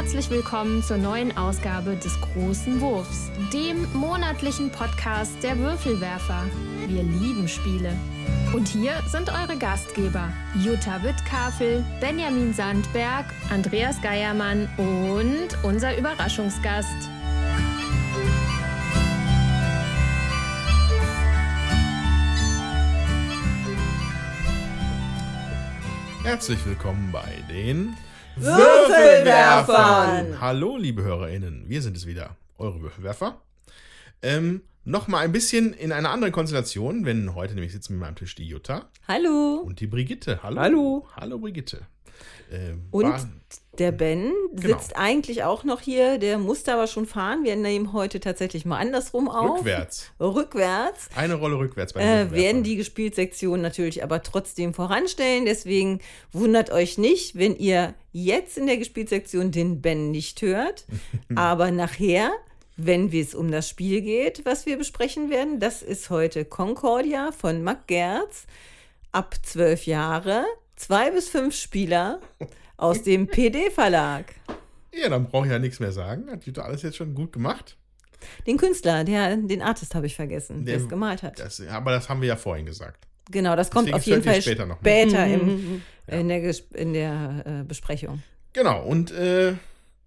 herzlich willkommen zur neuen Ausgabe des Großen Wurfs, dem monatlichen Podcast der Würfelwerfer. Wir lieben Spiele. Und hier sind eure Gastgeber Jutta Wittkafel, Benjamin Sandberg, Andreas Geiermann und unser Überraschungsgast. Herzlich willkommen bei den Würfelwerfern. Hallo, liebe HörerInnen, wir sind es wieder, eure Würfelwerfer. Ähm, Nochmal ein bisschen in einer anderen Konstellation, wenn heute nämlich sitzen mit meinem Tisch die Jutta Hallo. und die Brigitte. Hallo. Hallo. Hallo, Brigitte. Ähm, Und war- der Ben Genau. sitzt eigentlich auch noch hier, der musste aber schon fahren. Wir nehmen heute tatsächlich mal andersrum auf. rückwärts. Rückwärts. Eine Rolle rückwärts bei Äh, werden die Gespielsektion natürlich aber trotzdem voranstellen. Deswegen wundert euch nicht, wenn ihr jetzt in der Gespielsektion den Ben nicht hört. aber nachher, wenn es um das Spiel geht, was wir besprechen werden, das ist heute Concordia von Mac Gerz. Ab zwölf Jahre, zwei bis fünf Spieler aus dem PD-Verlag. Ja, dann brauche ich ja nichts mehr sagen. Hat Jutta alles jetzt schon gut gemacht. Den Künstler, der, den Artist habe ich vergessen, der es gemalt hat. Das, aber das haben wir ja vorhin gesagt. Genau, das kommt Deswegen auf jeden Fall später noch, ne? später im, in der, in der äh, Besprechung. Genau, und äh,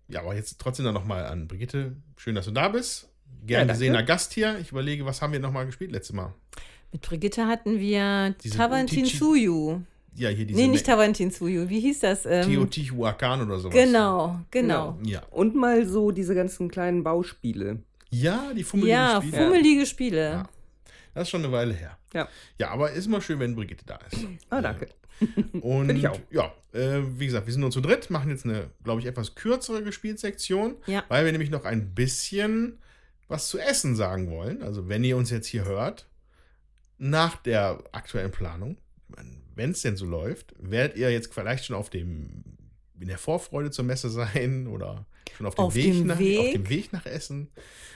ja, aber jetzt trotzdem dann nochmal an Brigitte. Schön, dass du da bist. Gern Ja, gesehener Gast hier. Ich überlege, was haben wir nochmal gespielt letztes Mal? Mit Brigitte hatten wir Tavantin Suyu. Ja, hier diese Nee, nicht Tavantin Suyu. Wie hieß das? Ähm, Teotihuacan oder sowas. genau, genau. Ja. Und mal so diese ganzen kleinen Bauspiele. Ja, die fummeligen Ja, Spiele. fummelige Spiele. Ja. Das ist schon eine Weile her. Ja. Ja, aber ist immer schön, wenn Brigitte da ist. Ah, danke. Und Find ich auch. ja, äh, wie gesagt, wir sind nur zu dritt, machen jetzt eine, glaube ich, etwas kürzere Gespielsektion, Ja. weil wir nämlich noch ein bisschen was zu essen sagen wollen. Also, wenn ihr uns jetzt hier hört, nach der aktuellen Planung, wenn es denn so läuft, werdet ihr jetzt vielleicht schon auf dem, in der Vorfreude zur Messe sein oder schon auf dem, Auf Weg, dem nach, Weg. auf dem Weg nach Essen.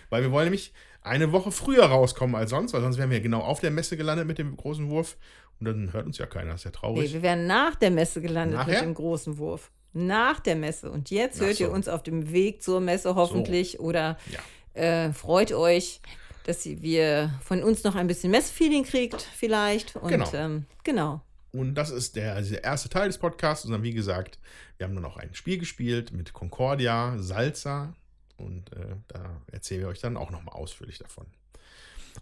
Weil wir wollen nämlich eine Woche früher rauskommen als sonst, weil sonst wären wir genau auf der Messe gelandet mit dem großen Wurf. Und dann hört uns ja keiner, das ist ja Nee, traurig. wir wären nach der Messe gelandet Nachher? mit dem großen Wurf. Nach der Messe. Und jetzt hört ihr so. uns auf dem Weg zur Messe hoffentlich oder Ja. äh, freut euch, dass ihr- wir von uns noch ein bisschen Messfeeling kriegt vielleicht. Und Genau. Ähm, genau. Und das ist der, der erste Teil des Podcasts. Und dann, wie gesagt, wir haben dann noch ein Spiel gespielt mit Concordia, Salsa. Und äh, da erzählen wir euch dann auch nochmal ausführlich davon.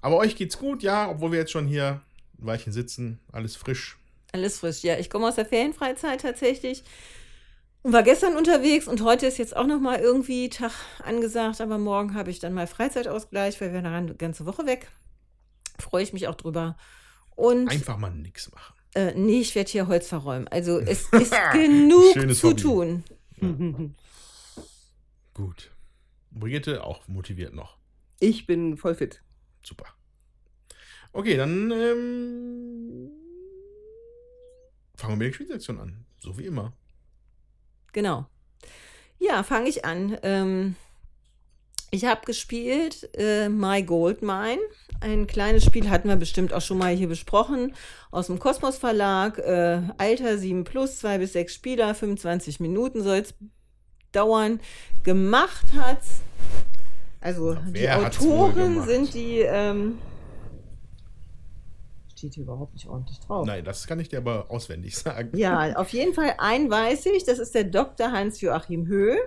Aber euch geht's gut, ja, obwohl wir jetzt schon hier ein Weilchen sitzen, alles frisch. Alles frisch. Ja, ich komme aus der Ferienfreizeit tatsächlich. Und war gestern unterwegs und heute ist jetzt auch noch mal irgendwie Tag angesagt, aber morgen habe ich dann mal Freizeitausgleich, weil wir eine ganze Woche weg. Freue ich mich auch drüber. Und Einfach mal nichts machen. Äh, nee, ich werde hier Holz verräumen. Also es ist genug Schönes zu Hobby. tun. Gut. Brigitte auch motiviert noch. Ich bin voll fit. Super. Okay, dann ähm, fangen wir mit der Spielsektion an. So wie immer. Genau. Ja, fange ich an. Ähm, ich habe gespielt äh, My Gold Mine. Ein kleines Spiel hatten wir bestimmt auch schon mal hier besprochen. Aus dem Kosmos Verlag. Äh, Alter 7 plus, 2 bis 6 Spieler, 25 Minuten soll es dauern. Gemacht hat's. Also Na, die Autoren sind die. Ähm, steht hier überhaupt nicht ordentlich drauf. Nein, das kann ich dir aber auswendig sagen. Ja, auf jeden Fall einen weiß ich, das ist der Dr. Hans-Joachim Höhl.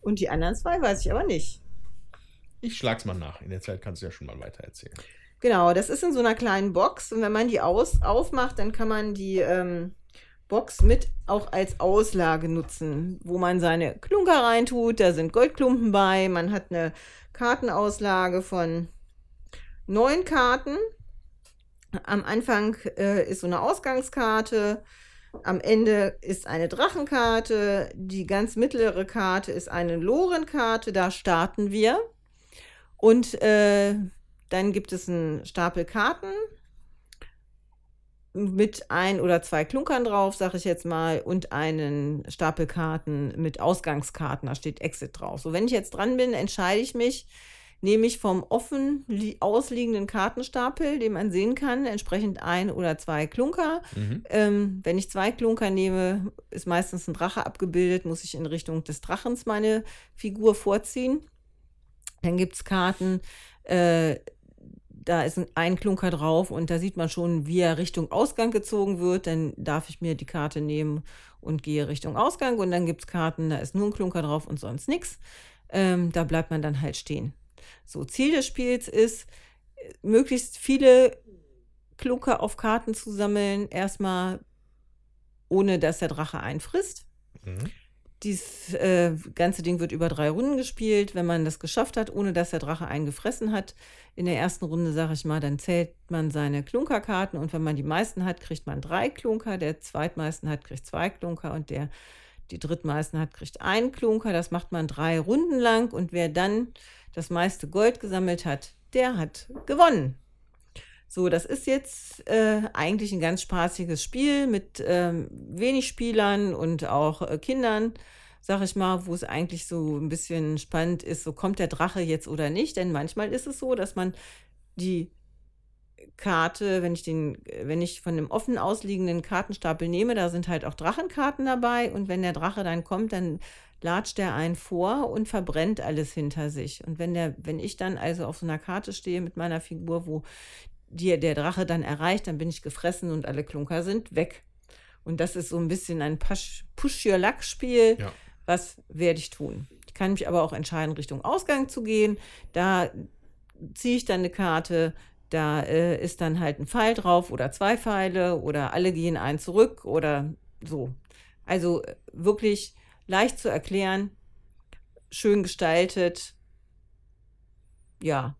Und die anderen zwei weiß ich aber nicht. Ich schlag's mal nach. In der Zeit kannst du ja schon mal weiter erzählen. Genau, das ist in so einer kleinen Box und wenn man die aus, aufmacht, dann kann man die ähm, Box mit auch als Auslage nutzen, wo man seine Klunker reintut. Da sind Goldklumpen bei. Man hat eine Kartenauslage von neun Karten. Am Anfang äh, ist so eine Ausgangskarte. Am Ende ist eine Drachenkarte. Die ganz mittlere Karte ist eine Lorenkarte. Da starten wir. Und äh, dann gibt es einen Stapel Karten mit ein oder zwei Klunkern drauf, sage ich jetzt mal, und einen Stapel Karten mit Ausgangskarten. Da steht Exit drauf. So, wenn ich jetzt dran bin, entscheide ich mich, nehme ich vom offen ausliegenden Kartenstapel, den man sehen kann, entsprechend ein oder zwei Klunker. Mhm. Ähm, wenn ich zwei Klunker nehme, ist meistens ein Drache abgebildet, muss ich in Richtung des Drachens meine Figur vorziehen. Dann gibt es Karten, äh, da ist ein Klunker drauf und da sieht man schon, wie er Richtung Ausgang gezogen wird. Dann darf ich mir die Karte nehmen und gehe Richtung Ausgang. Und dann gibt es Karten, da ist nur ein Klunker drauf und sonst nichts. Ähm, da bleibt man dann halt stehen. So, Ziel des Spiels ist, möglichst viele Klunker auf Karten zu sammeln, erstmal ohne dass der Drache einfrisst. Mhm. Dieses äh, ganze Ding wird über drei Runden gespielt. Wenn man das geschafft hat, ohne dass der Drache einen gefressen hat, in der ersten Runde, sage ich mal, dann zählt man seine Klunkerkarten und wenn man die meisten hat, kriegt man drei Klunker. Der zweitmeisten hat, kriegt zwei Klunker und der die drittmeisten hat, kriegt einen Klunker. Das macht man drei Runden lang und wer dann das meiste Gold gesammelt hat, der hat gewonnen. So, das ist jetzt äh, eigentlich ein ganz spaßiges Spiel mit ähm, wenig Spielern und auch äh, Kindern, sag ich mal, wo es eigentlich so ein bisschen spannend ist, so kommt der Drache jetzt oder nicht. Denn manchmal ist es so, dass man die Karte, wenn ich den, wenn ich von dem offen ausliegenden Kartenstapel nehme, da sind halt auch Drachenkarten dabei und wenn der Drache dann kommt, dann latscht er einen vor und verbrennt alles hinter sich. Und wenn der, wenn ich dann also auf so einer Karte stehe mit meiner Figur, wo die, der Drache dann erreicht, dann bin ich gefressen und alle Klunker sind weg. Und das ist so ein bisschen ein Push-Your-Luck-Spiel. Ja. Was werde ich tun? Ich kann mich aber auch entscheiden, Richtung Ausgang zu gehen. Da ziehe ich dann eine Karte, da äh, ist dann halt ein Pfeil drauf oder zwei Pfeile oder alle gehen ein zurück oder so. Also äh, wirklich leicht zu erklären, schön gestaltet. Ja,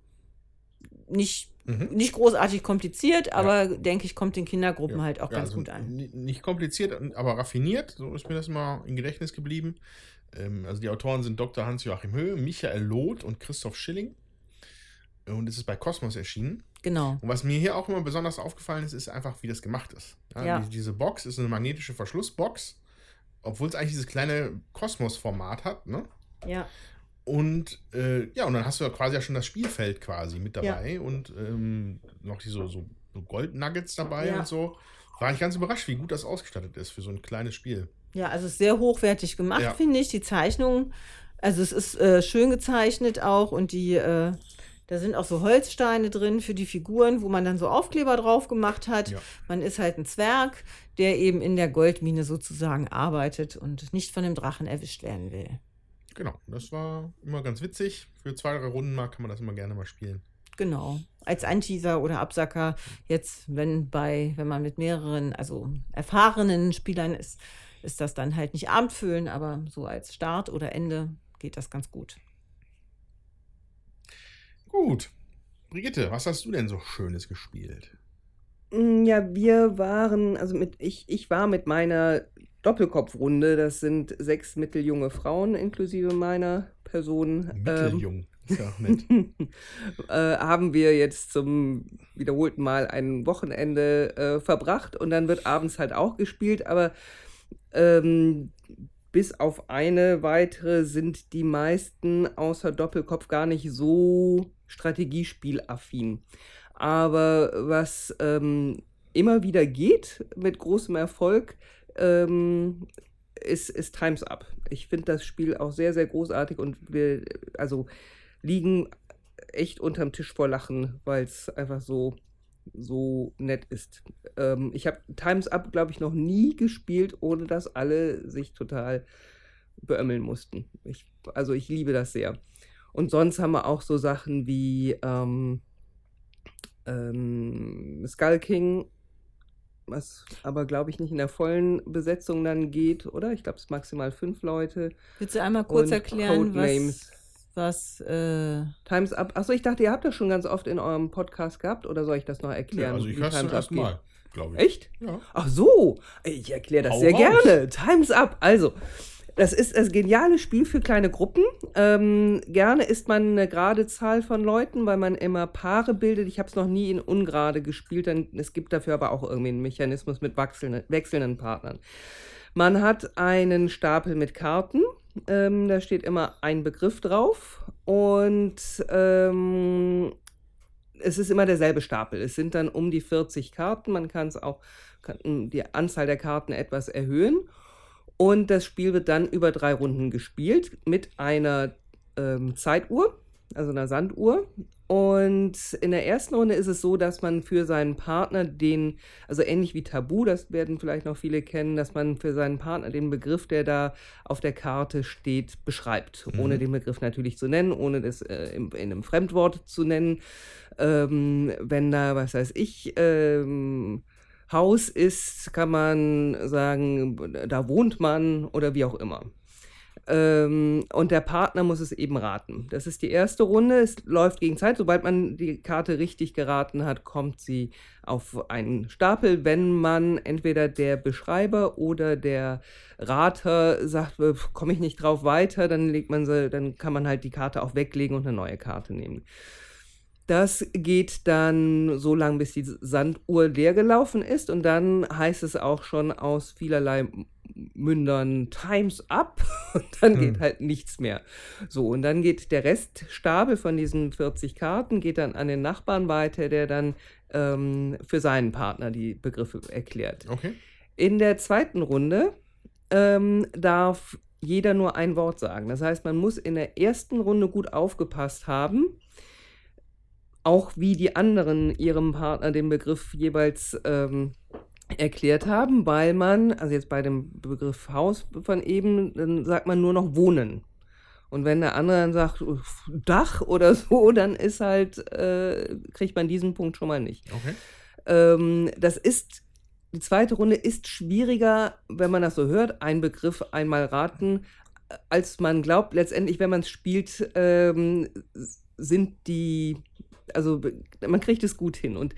nicht, mhm. nicht großartig kompliziert, aber ja. denke ich, kommt den Kindergruppen ja. halt auch ja, ganz also gut an. Nicht kompliziert, aber raffiniert, so ist mir das mal im Gedächtnis geblieben. Ähm, also die Autoren sind Dr. Hans-Joachim Höhe, Michael Loth und Christoph Schilling. Und es ist bei Kosmos erschienen. Genau. Und was mir hier auch immer besonders aufgefallen ist, ist einfach, wie das gemacht ist. Ja, ja. Die, diese Box ist eine magnetische Verschlussbox, obwohl es eigentlich dieses kleine Kosmos-Format hat, ne? Ja. Und äh, ja, und dann hast du ja quasi ja schon das Spielfeld quasi mit dabei ja. und ähm, noch diese so, so Gold-Nuggets dabei und so. War ich ganz überrascht, wie gut das ausgestattet ist für so ein kleines Spiel. Ja, also sehr hochwertig gemacht, finde ich. Die Zeichnung, also es ist äh, schön gezeichnet auch und die, äh, da sind auch so Holzsteine drin für die Figuren, wo man dann so Aufkleber drauf gemacht hat. Ja. Man ist halt ein Zwerg, der eben in der Goldmine sozusagen arbeitet und nicht von dem Drachen erwischt werden will. Genau, das war immer ganz witzig. Für zwei, drei Runden mal kann man das immer gerne mal spielen. Genau. Als Anteaser oder Absacker, jetzt, wenn bei, wenn man mit mehreren, also erfahrenen Spielern ist, ist das dann halt nicht Abendfüllen, aber so als Start oder Ende geht das ganz gut. Gut. Brigitte, was hast du denn so Schönes gespielt? Mm, ja, wir waren, also mit, ich, ich war mit meiner Doppelkopfrunde, das sind sechs mitteljunge Frauen inklusive meiner Person. Mitteljung, ähm, ja nett. äh, haben wir jetzt zum wiederholten Mal ein Wochenende äh, verbracht und dann wird abends halt auch gespielt, aber ähm, bis auf eine weitere sind die meisten außer Doppelkopf gar nicht so strategiespielaffin. Aber was ähm, immer wieder geht mit großem Erfolg, ähm, ist, ist Times Up. Ich finde das Spiel auch sehr, sehr großartig und wir also liegen echt unterm Tisch vor Lachen, weil es einfach so, so nett ist. Ähm, ich habe Times Up, glaube ich, noch nie gespielt, ohne dass alle sich total beömmeln mussten. Ich, also ich liebe das sehr. Und sonst haben wir auch so Sachen wie ähm, ähm, Skull King, was aber glaube ich nicht in der vollen Besetzung dann geht, oder? Ich glaube, es maximal fünf Leute. Willst du einmal kurz erklären, was, was äh Times Up. Achso, ich dachte, ihr habt das schon ganz oft in eurem Podcast gehabt, oder soll ich das noch erklären? Ja, also ich höre es erst mal. Ich. Echt? Ja. Ach so, ich erkläre das Hau sehr raus. gerne. Times Up. Also, das ist das geniale Spiel für kleine Gruppen. Ähm, gerne ist man eine gerade Zahl von Leuten, weil man immer Paare bildet. Ich habe es noch nie in ungerade gespielt. Dann, es gibt dafür aber auch irgendwie einen Mechanismus mit wechselnden, wechselnden Partnern. Man hat einen Stapel mit Karten Ähm, da steht immer ein Begriff drauf und ähm, es ist immer derselbe Stapel. Es sind dann um die 40 Karten. Man kann es auch kann die Anzahl der Karten etwas erhöhen. Und das Spiel wird dann über drei Runden gespielt mit einer ähm, Zeituhr, also einer Sanduhr. Und in der ersten Runde ist es so, dass man für seinen Partner den, also ähnlich wie Tabu, das werden vielleicht noch viele kennen, dass man für seinen Partner den Begriff, der da auf der Karte steht, beschreibt. Mhm. Ohne den Begriff natürlich zu nennen, ohne das äh, in, in, einem Fremdwort zu nennen. Ähm, wenn da, was weiß ich, ähm, Haus ist, kann man sagen, da wohnt man oder wie auch immer. Ähm, und der Partner muss es eben raten. Das ist die erste Runde. Es läuft gegen Zeit. Sobald man die Karte richtig geraten hat, kommt sie auf einen Stapel. Wenn man entweder der Beschreiber oder der Rater sagt, äh, komme ich nicht drauf weiter, dann legt man sie, dann kann man halt die Karte auch weglegen und eine neue Karte nehmen. Das geht dann so lange, bis die Sanduhr leer gelaufen ist und dann heißt es auch schon aus vielerlei Mündern Times up und dann hm. geht halt nichts mehr. So, und dann geht der Reststapel von diesen 40 Karten, geht dann an den Nachbarn weiter, der dann ähm, für seinen Partner die Begriffe erklärt. Okay. In der zweiten Runde ähm, darf jeder nur ein Wort sagen. Das heißt, man muss in der ersten Runde gut aufgepasst haben auch wie die anderen ihrem Partner den Begriff jeweils ähm, erklärt haben, weil man, also jetzt bei dem Begriff Haus von eben, dann sagt man nur noch Wohnen. Und wenn der andere dann sagt Dach oder so, dann ist halt, äh, kriegt man diesen Punkt schon mal nicht. Okay. Ähm, das ist, die zweite Runde ist schwieriger, wenn man das so hört, ein Begriff einmal raten, als man glaubt. Letztendlich, wenn man es spielt, ähm, sind die also man kriegt es gut hin. Und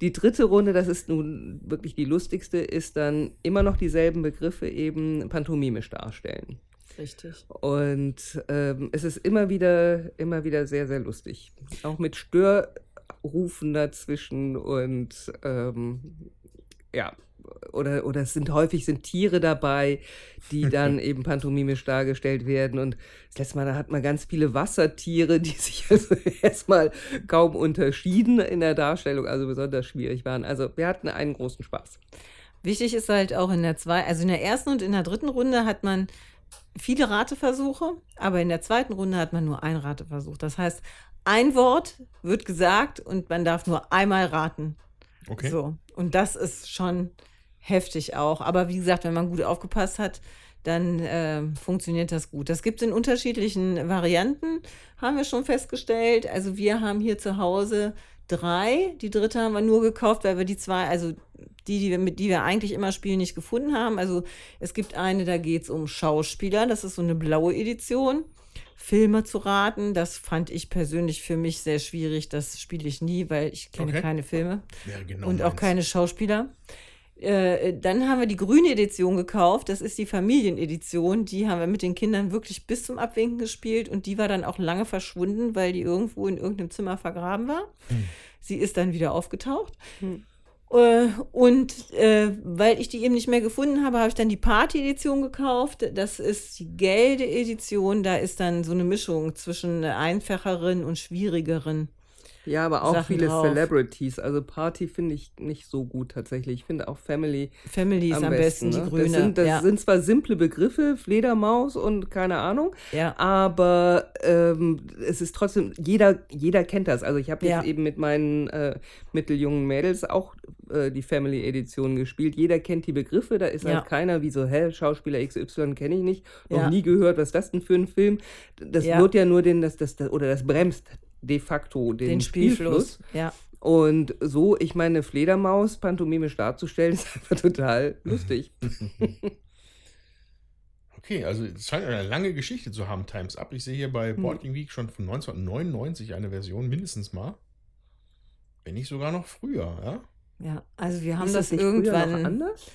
die dritte Runde, das ist nun wirklich die lustigste, ist dann immer noch dieselben Begriffe eben pantomimisch darstellen. Richtig. Und ähm, es ist immer wieder, immer wieder sehr, sehr lustig. Auch mit Störrufen dazwischen und ähm, ja, oder, oder es sind häufig sind Tiere dabei, die dann eben pantomimisch dargestellt werden. Und das letzte Mal, da hat man ganz viele Wassertiere, die sich also erstmal kaum unterschieden in der Darstellung, also besonders schwierig waren. Also wir hatten einen großen Spaß. Wichtig ist halt auch in der zwei, also in der ersten und in der dritten Runde hat man viele Rateversuche, aber in der zweiten Runde hat man nur einen Rateversuch. Das heißt, ein Wort wird gesagt und man darf nur einmal raten. Okay. So. Und das ist schon heftig auch. Aber wie gesagt, wenn man gut aufgepasst hat, dann äh, funktioniert das gut. Das gibt es in unterschiedlichen Varianten, haben wir schon festgestellt. Also wir haben hier zu Hause drei. Die dritte haben wir nur gekauft, weil wir die zwei, also die, die wir, mit die wir eigentlich immer spielen, nicht gefunden haben. Also es gibt eine, da geht es um Schauspieler. Das ist so eine blaue Edition. Filme zu raten, das fand ich persönlich für mich sehr schwierig. Das spiele ich nie, weil ich kenne okay. keine Filme ja, genau und auch keine Schauspieler. Äh, dann haben wir die grüne Edition gekauft. Das ist die Familienedition. Die haben wir mit den Kindern wirklich bis zum Abwinken gespielt und die war dann auch lange verschwunden, weil die irgendwo in irgendeinem Zimmer vergraben war. Hm. Sie ist dann wieder aufgetaucht. Hm. Äh, und äh, weil ich die eben nicht mehr gefunden habe, habe ich dann die Party-Edition gekauft. Das ist die Gelde-Edition. Da ist dann so eine Mischung zwischen einfacheren und schwierigeren ja, aber auch Sachen viele drauf. Celebrities. Also Party finde ich nicht so gut tatsächlich. Ich finde auch Family. Family ist am, besten, ne? die grüne. Das, sind, das ja. sind zwar simple Begriffe, Fledermaus und keine Ahnung, Ja. aber ähm, es ist trotzdem, jeder, jeder kennt das. Also ich habe jetzt Ja. eben mit meinen äh, mitteljungen Mädels auch äh, die Family-Edition gespielt. Jeder kennt die Begriffe, da ist halt keiner wie so, hä, Schauspieler XY kenne ich nicht, noch nie gehört, was ist das denn für ein Film? Das wird ja nur den, das, das, das, oder das bremst de facto den, den Spielfluss. Ja. Und so, ich meine, Fledermaus pantomimisch darzustellen, ist einfach total lustig. Okay, also es scheint eine lange Geschichte zu haben, Times Up. Ich sehe hier bei Hm. Board Game Week schon von 1999 eine Version, mindestens mal. Wenn nicht sogar noch früher, ja? Ja, also wir haben Ist das, noch irgendwann. anders?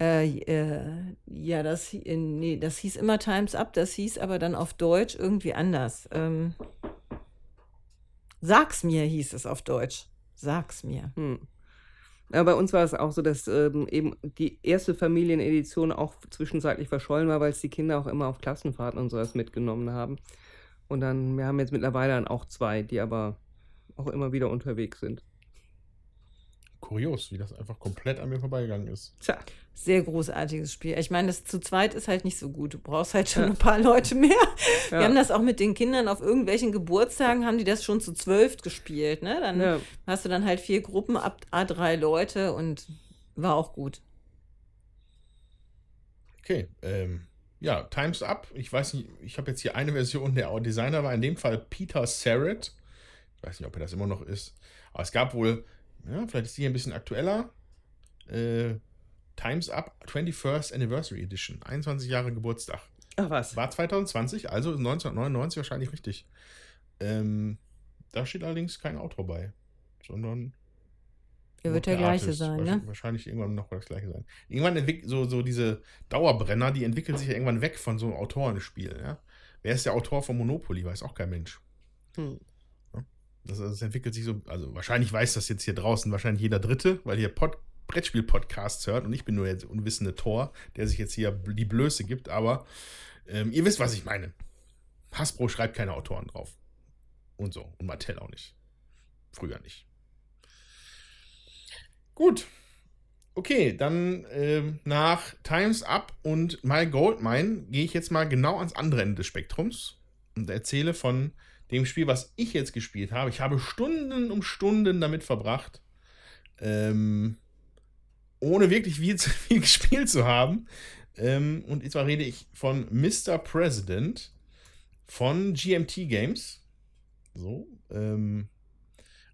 Äh, äh, ja, das, äh, nee, das hieß immer Times Up, das hieß aber dann auf Deutsch irgendwie anders. Ähm, Sag's mir hieß es auf Deutsch. Sag's mir. Hm. Ja, bei uns war es auch so, dass ähm, eben die erste Familienedition auch zwischenzeitlich verschollen war, weil es die Kinder auch immer auf Klassenfahrten und sowas mitgenommen haben. Und dann, wir haben jetzt mittlerweile dann auch zwei, die aber auch immer wieder unterwegs sind. Kurios, wie das einfach komplett an mir vorbeigegangen ist. Tja. Sehr großartiges Spiel. Ich meine, das zu zweit ist halt nicht so gut. Du brauchst halt schon ein paar Leute mehr. Wir Ja. haben das auch mit den Kindern auf irgendwelchen Geburtstagen, haben die das schon zu zwölf gespielt. Ne? Dann Ja. hast du dann halt vier Gruppen ab A3 Leute und war auch gut. Okay, ähm, ja, Times Up. Ich weiß nicht, ich habe jetzt hier eine Version, der Designer war in dem Fall Peter Serrett. Ich weiß nicht, ob er das immer noch ist. Aber es gab wohl, ja, vielleicht ist die hier ein bisschen aktueller. Äh, Times Up 21st Anniversary Edition. 21 Jahre Geburtstag. Ach was. War 2020, also 1999 wahrscheinlich richtig. Ähm, da steht allerdings kein Autor bei, sondern Er wird noch der gleiche Artist. sein, ne? Wahrscheinlich irgendwann noch das gleiche sein. Irgendwann entwickelt so, so diese Dauerbrenner, die entwickeln sich ja irgendwann weg von so einem Autorenspiel. Ja? Wer ist der Autor von Monopoly? Weiß auch kein Mensch. Hm. Das, das entwickelt sich so, also wahrscheinlich weiß das jetzt hier draußen wahrscheinlich jeder Dritte, weil hier Pod, Brettspiel-Podcasts hört und ich bin nur jetzt unwissende Tor, der sich jetzt hier die Blöße gibt, aber ähm, ihr wisst, was ich meine. Hasbro schreibt keine Autoren drauf. Und so. Und Mattel auch nicht. Früher nicht. Gut. Okay, dann ähm, nach Times Up und My Goldmine gehe ich jetzt mal genau ans andere Ende des Spektrums und erzähle von dem Spiel, was ich jetzt gespielt habe. Ich habe Stunden um Stunden damit verbracht, ähm, ohne wirklich viel, zu viel gespielt zu haben. Ähm, und zwar rede ich von Mr. President von GMT Games. So, ähm,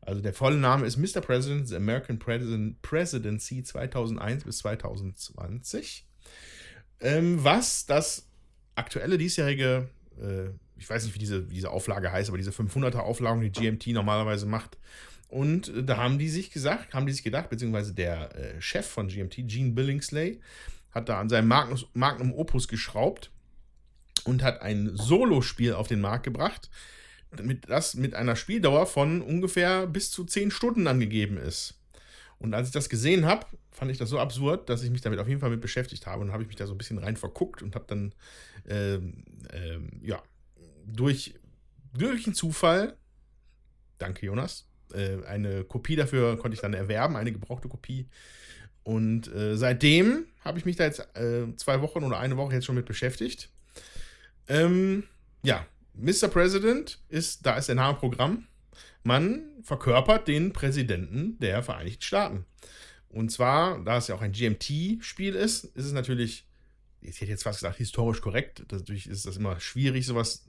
also der volle Name ist Mr. President, The American President, Presidency 2001 bis 2020. Ähm, was das aktuelle diesjährige, äh, ich weiß nicht, wie diese, wie diese Auflage heißt, aber diese 500er Auflagung, die GMT normalerweise macht. Und äh, da haben die sich gesagt, haben die sich gedacht, beziehungsweise der äh, Chef von GMT, Gene Billingsley, hat da an seinem Magnum Opus geschraubt und hat ein Solospiel auf den Markt gebracht, mit, das mit einer Spieldauer von ungefähr bis zu 10 Stunden angegeben ist. Und als ich das gesehen habe, fand ich das so absurd, dass ich mich damit auf jeden Fall mit beschäftigt habe und habe ich mich da so ein bisschen rein verguckt und habe dann, ähm, ähm, ja, durch glücklichen Zufall, danke Jonas, äh, eine Kopie dafür konnte ich dann erwerben, eine gebrauchte Kopie. Und äh, seitdem habe ich mich da jetzt äh, zwei Wochen oder eine Woche jetzt schon mit beschäftigt. Ähm, ja, Mr. President ist, da ist der Name Programm. Man verkörpert den Präsidenten der Vereinigten Staaten. Und zwar, da es ja auch ein GMT-Spiel ist, ist es natürlich, ich hätte jetzt fast gesagt, historisch korrekt. Dadurch ist das immer schwierig, sowas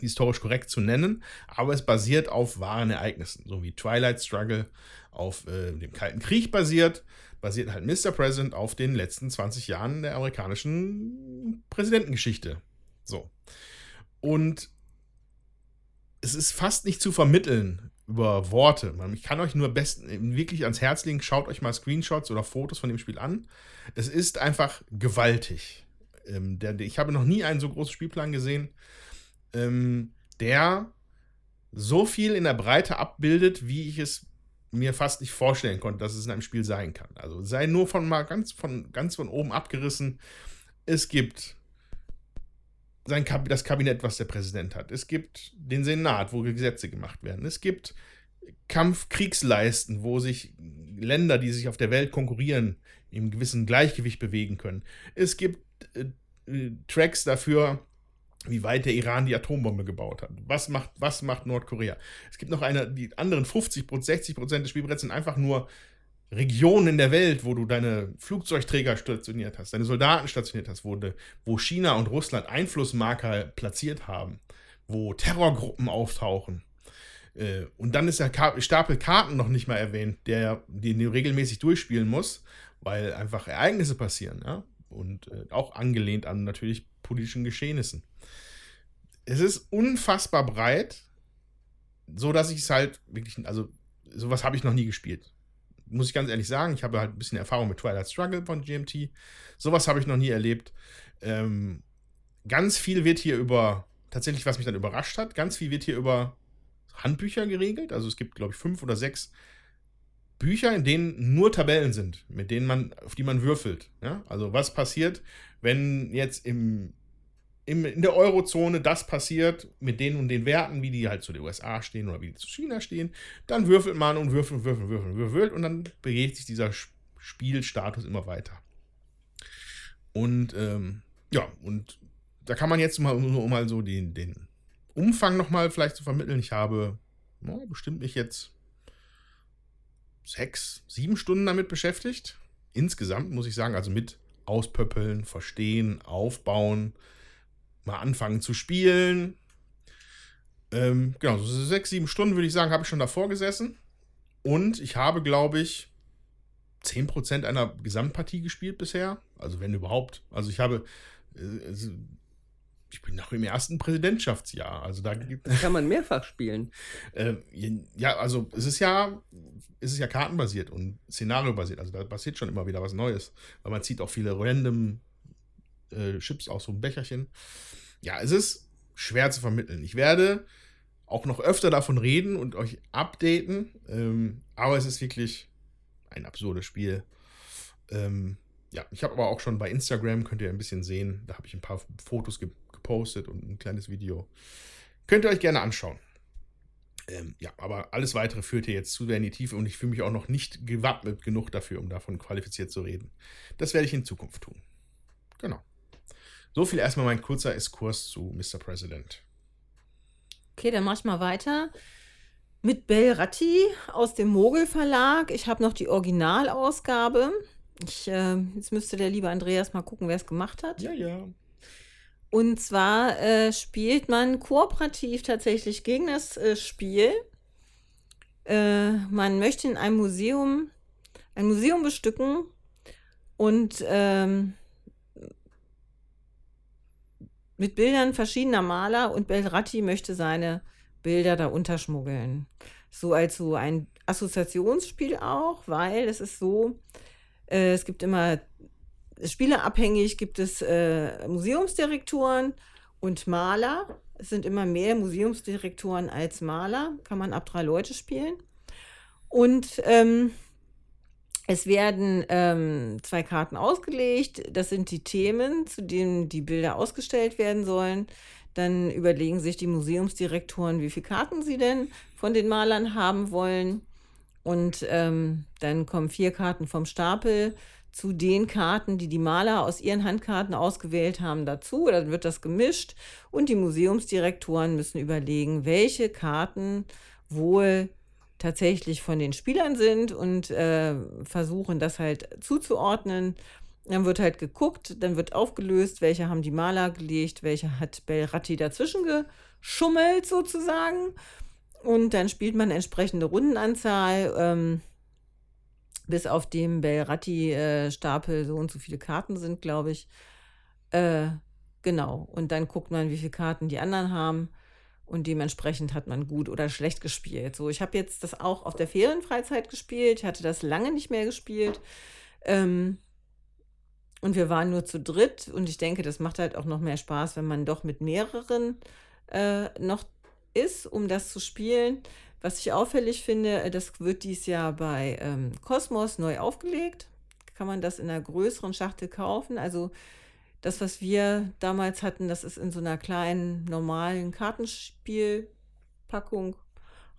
historisch korrekt zu nennen, aber es basiert auf wahren Ereignissen, so wie Twilight Struggle auf äh, dem Kalten Krieg basiert, basiert halt Mr. President auf den letzten 20 Jahren der amerikanischen Präsidentengeschichte. So. Und es ist fast nicht zu vermitteln über Worte. Ich kann euch nur besten wirklich ans Herz legen, schaut euch mal Screenshots oder Fotos von dem Spiel an. Es ist einfach gewaltig. Ähm, ich habe noch nie einen so großen Spielplan gesehen, ähm, der so viel in der Breite abbildet, wie ich es mir fast nicht vorstellen konnte, dass es in einem Spiel sein kann. Also sei nur von mal ganz von, ganz von oben abgerissen. Es gibt sein Kab das Kabinett, was der Präsident hat. Es gibt den Senat, wo Gesetze gemacht werden. Es gibt Kampfkriegsleisten, wo sich Länder, die sich auf der Welt konkurrieren, im gewissen Gleichgewicht bewegen können. Es gibt äh, äh, Tracks dafür, wie weit der Iran die Atombombe gebaut hat. Was macht, was macht Nordkorea? Es gibt noch eine, die anderen 50, 60 Prozent des Spielbretts sind einfach nur Regionen in der Welt, wo du deine Flugzeugträger stationiert hast, deine Soldaten stationiert hast, wo, de, wo China und Russland Einflussmarker platziert haben, wo Terrorgruppen auftauchen. Äh, und dann ist der Stapel Karten noch nicht mal erwähnt, der, den du regelmäßig durchspielen musst, weil einfach Ereignisse passieren, ja. Und äh, auch angelehnt an natürlich politischen Geschehnissen. Es ist unfassbar breit, so dass ich es halt wirklich, also sowas habe ich noch nie gespielt muss ich ganz ehrlich sagen, ich habe halt ein bisschen Erfahrung mit Twilight Struggle von GMT. Sowas habe ich noch nie erlebt. Ähm, ganz viel wird hier über, tatsächlich, was mich dann überrascht hat, ganz viel wird hier über Handbücher geregelt. Also es gibt, glaube ich, fünf oder sechs Bücher, in denen nur Tabellen sind, mit denen man, auf die man würfelt. Ja? Also was passiert, wenn jetzt im, im, in der Eurozone das passiert mit den und den Werten, wie die halt zu den USA stehen oder wie die zu China stehen, dann würfelt man und würfelt, würfelt, würfelt, würfelt und dann bewegt sich dieser Spielstatus immer weiter. Und ähm, ja, und da kann man jetzt mal, um mal so den, den Umfang nochmal vielleicht zu vermitteln. Ich habe oh, bestimmt mich jetzt sechs, sieben Stunden damit beschäftigt. Insgesamt muss ich sagen, also mit Auspöppeln, Verstehen, Aufbauen, mal anfangen zu spielen. Ähm, genau, so sechs, sieben Stunden würde ich sagen, habe ich schon davor gesessen. Und ich habe, glaube ich, 10% einer Gesamtpartie gespielt bisher. Also wenn überhaupt. Also ich habe äh, ich bin noch im ersten Präsidentschaftsjahr. Also da gibt kann man mehrfach spielen. Äh, ja, also es ist ja, es ist ja kartenbasiert und szenariobasiert. Also da passiert schon immer wieder was Neues. Weil man zieht auch viele random äh, Chips aus so einem Becherchen. Ja, es ist schwer zu vermitteln. Ich werde auch noch öfter davon reden und euch updaten. Ähm, aber es ist wirklich ein absurdes Spiel. Ähm, ja, ich habe aber auch schon bei Instagram, könnt ihr ein bisschen sehen, da habe ich ein paar Fotos ge gepostet und ein kleines Video. Könnt ihr euch gerne anschauen. Ähm, ja, aber alles weitere führt hier jetzt zu sehr in die Tiefe und ich fühle mich auch noch nicht gewappnet genug dafür, um davon qualifiziert zu reden. Das werde ich in Zukunft tun. Genau. So viel erstmal mein kurzer Exkurs zu Mr. President. Okay, dann mach ich mal weiter. Mit Bell Ratti aus dem Mogel Verlag. Ich habe noch die Originalausgabe. Ich, äh, jetzt müsste der liebe Andreas mal gucken, wer es gemacht hat. Ja, ja. Und zwar äh, spielt man kooperativ tatsächlich gegen das äh, Spiel. Äh, man möchte in einem Museum ein Museum bestücken und ähm, mit Bildern verschiedener Maler und Belratti möchte seine Bilder da unterschmuggeln. So als so ein Assoziationsspiel auch, weil es ist so, äh, es gibt immer, spielerabhängig gibt es äh, Museumsdirektoren und Maler. Es sind immer mehr Museumsdirektoren als Maler. Kann man ab drei Leute spielen. Und ähm, es werden ähm, zwei Karten ausgelegt. Das sind die Themen, zu denen die Bilder ausgestellt werden sollen. Dann überlegen sich die Museumsdirektoren, wie viele Karten sie denn von den Malern haben wollen. Und ähm, dann kommen vier Karten vom Stapel zu den Karten, die die Maler aus ihren Handkarten ausgewählt haben, dazu. Dann wird das gemischt und die Museumsdirektoren müssen überlegen, welche Karten wohl tatsächlich von den Spielern sind und äh, versuchen das halt zuzuordnen. Dann wird halt geguckt, dann wird aufgelöst, welche haben die Maler gelegt, welche hat Belratti dazwischen geschummelt sozusagen. Und dann spielt man entsprechende Rundenanzahl, ähm, bis auf dem Belratti-Stapel äh, so und so viele Karten sind, glaube ich. Äh, genau. Und dann guckt man, wie viele Karten die anderen haben. Und dementsprechend hat man gut oder schlecht gespielt. So, ich habe jetzt das auch auf der Ferienfreizeit gespielt. Ich hatte das lange nicht mehr gespielt. Ähm, und wir waren nur zu dritt. Und ich denke, das macht halt auch noch mehr Spaß, wenn man doch mit mehreren äh, noch ist, um das zu spielen. Was ich auffällig finde, äh, das wird dies Jahr bei ähm, Cosmos neu aufgelegt. Kann man das in einer größeren Schachtel kaufen. Also das, was wir damals hatten, das ist in so einer kleinen, normalen Kartenspielpackung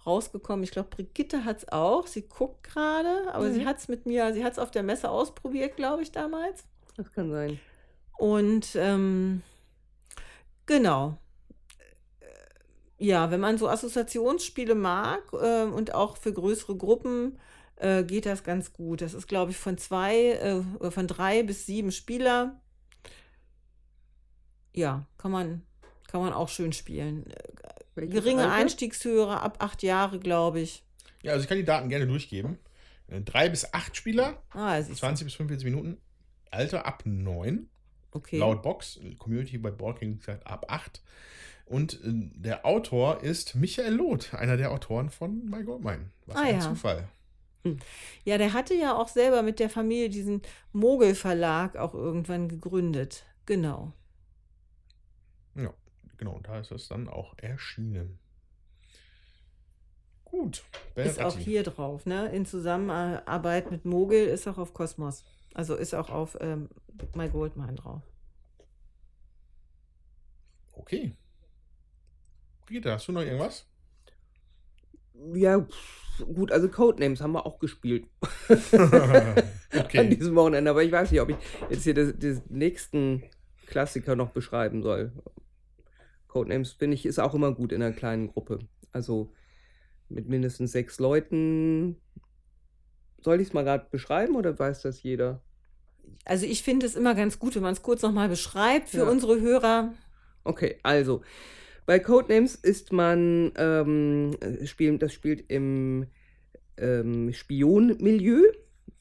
rausgekommen. Ich glaube, Brigitte hat es auch. Sie guckt gerade, aber mhm. sie hat es mit mir, sie hat es auf der Messe ausprobiert, glaube ich, damals. Das kann sein. Und ähm, genau ja, wenn man so Assoziationsspiele mag äh, und auch für größere Gruppen äh, geht das ganz gut. Das ist, glaube ich, von zwei, äh, von drei bis sieben Spieler. Ja, kann man, kann man auch schön spielen. Welches Geringe Alter? Einstiegshöhe ab acht Jahre, glaube ich. Ja, also ich kann die Daten gerne durchgeben. Äh, drei bis acht Spieler, ah, 20 bis 45 Minuten. Alter ab neun. Okay. Laut Box, Community bei Boardking gesagt ab acht. Und äh, der Autor ist Michael Loth, einer der Autoren von My Goldmine. Was ah, ein ja. Zufall. Hm. Ja, der hatte ja auch selber mit der Familie diesen Mogel-Verlag auch irgendwann gegründet. Genau. Ja, genau. Da ist es dann auch erschienen. Gut, ist auch hier drauf, ne? In Zusammenarbeit mit Mogel ist auch auf Kosmos. Also ist auch auf ähm, My Goldmine drauf. Okay. Brigitte, hast du noch irgendwas? Ja, pff, gut, also Codenames haben wir auch gespielt. okay. An diesem Wochenende. Aber ich weiß nicht, ob ich jetzt hier das nächsten Klassiker noch beschreiben soll. Codenames, finde ich, ist auch immer gut in einer kleinen Gruppe. Also mit mindestens sechs Leuten. Soll ich es mal gerade beschreiben oder weiß das jeder? Also ich finde es immer ganz gut, wenn man es kurz nochmal beschreibt für Ja. unsere Hörer. Okay, also bei Codenames ist man ähm, äh, spielen, das spielt im ähm, Spionmilieu.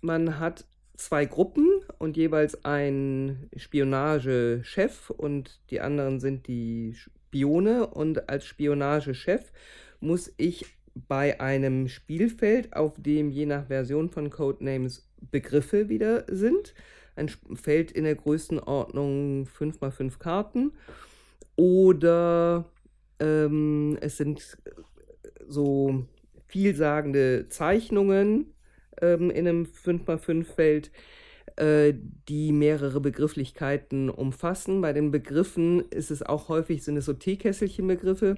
Man hat zwei Gruppen und jeweils einen Spionagechef und die anderen sind die Spione und als Spionagechef muss ich bei einem Spielfeld, auf dem je nach Version von Codenames Begriffe wieder sind, ein Feld in der Größenordnung 5 x 5 Karten oder ähm, es sind so vielsagende Zeichnungen ähm, in einem 5x5-Feld, äh, die mehrere Begrifflichkeiten umfassen. Bei den Begriffen ist es auch häufig, sind es so Teekesselchen-Begriffe.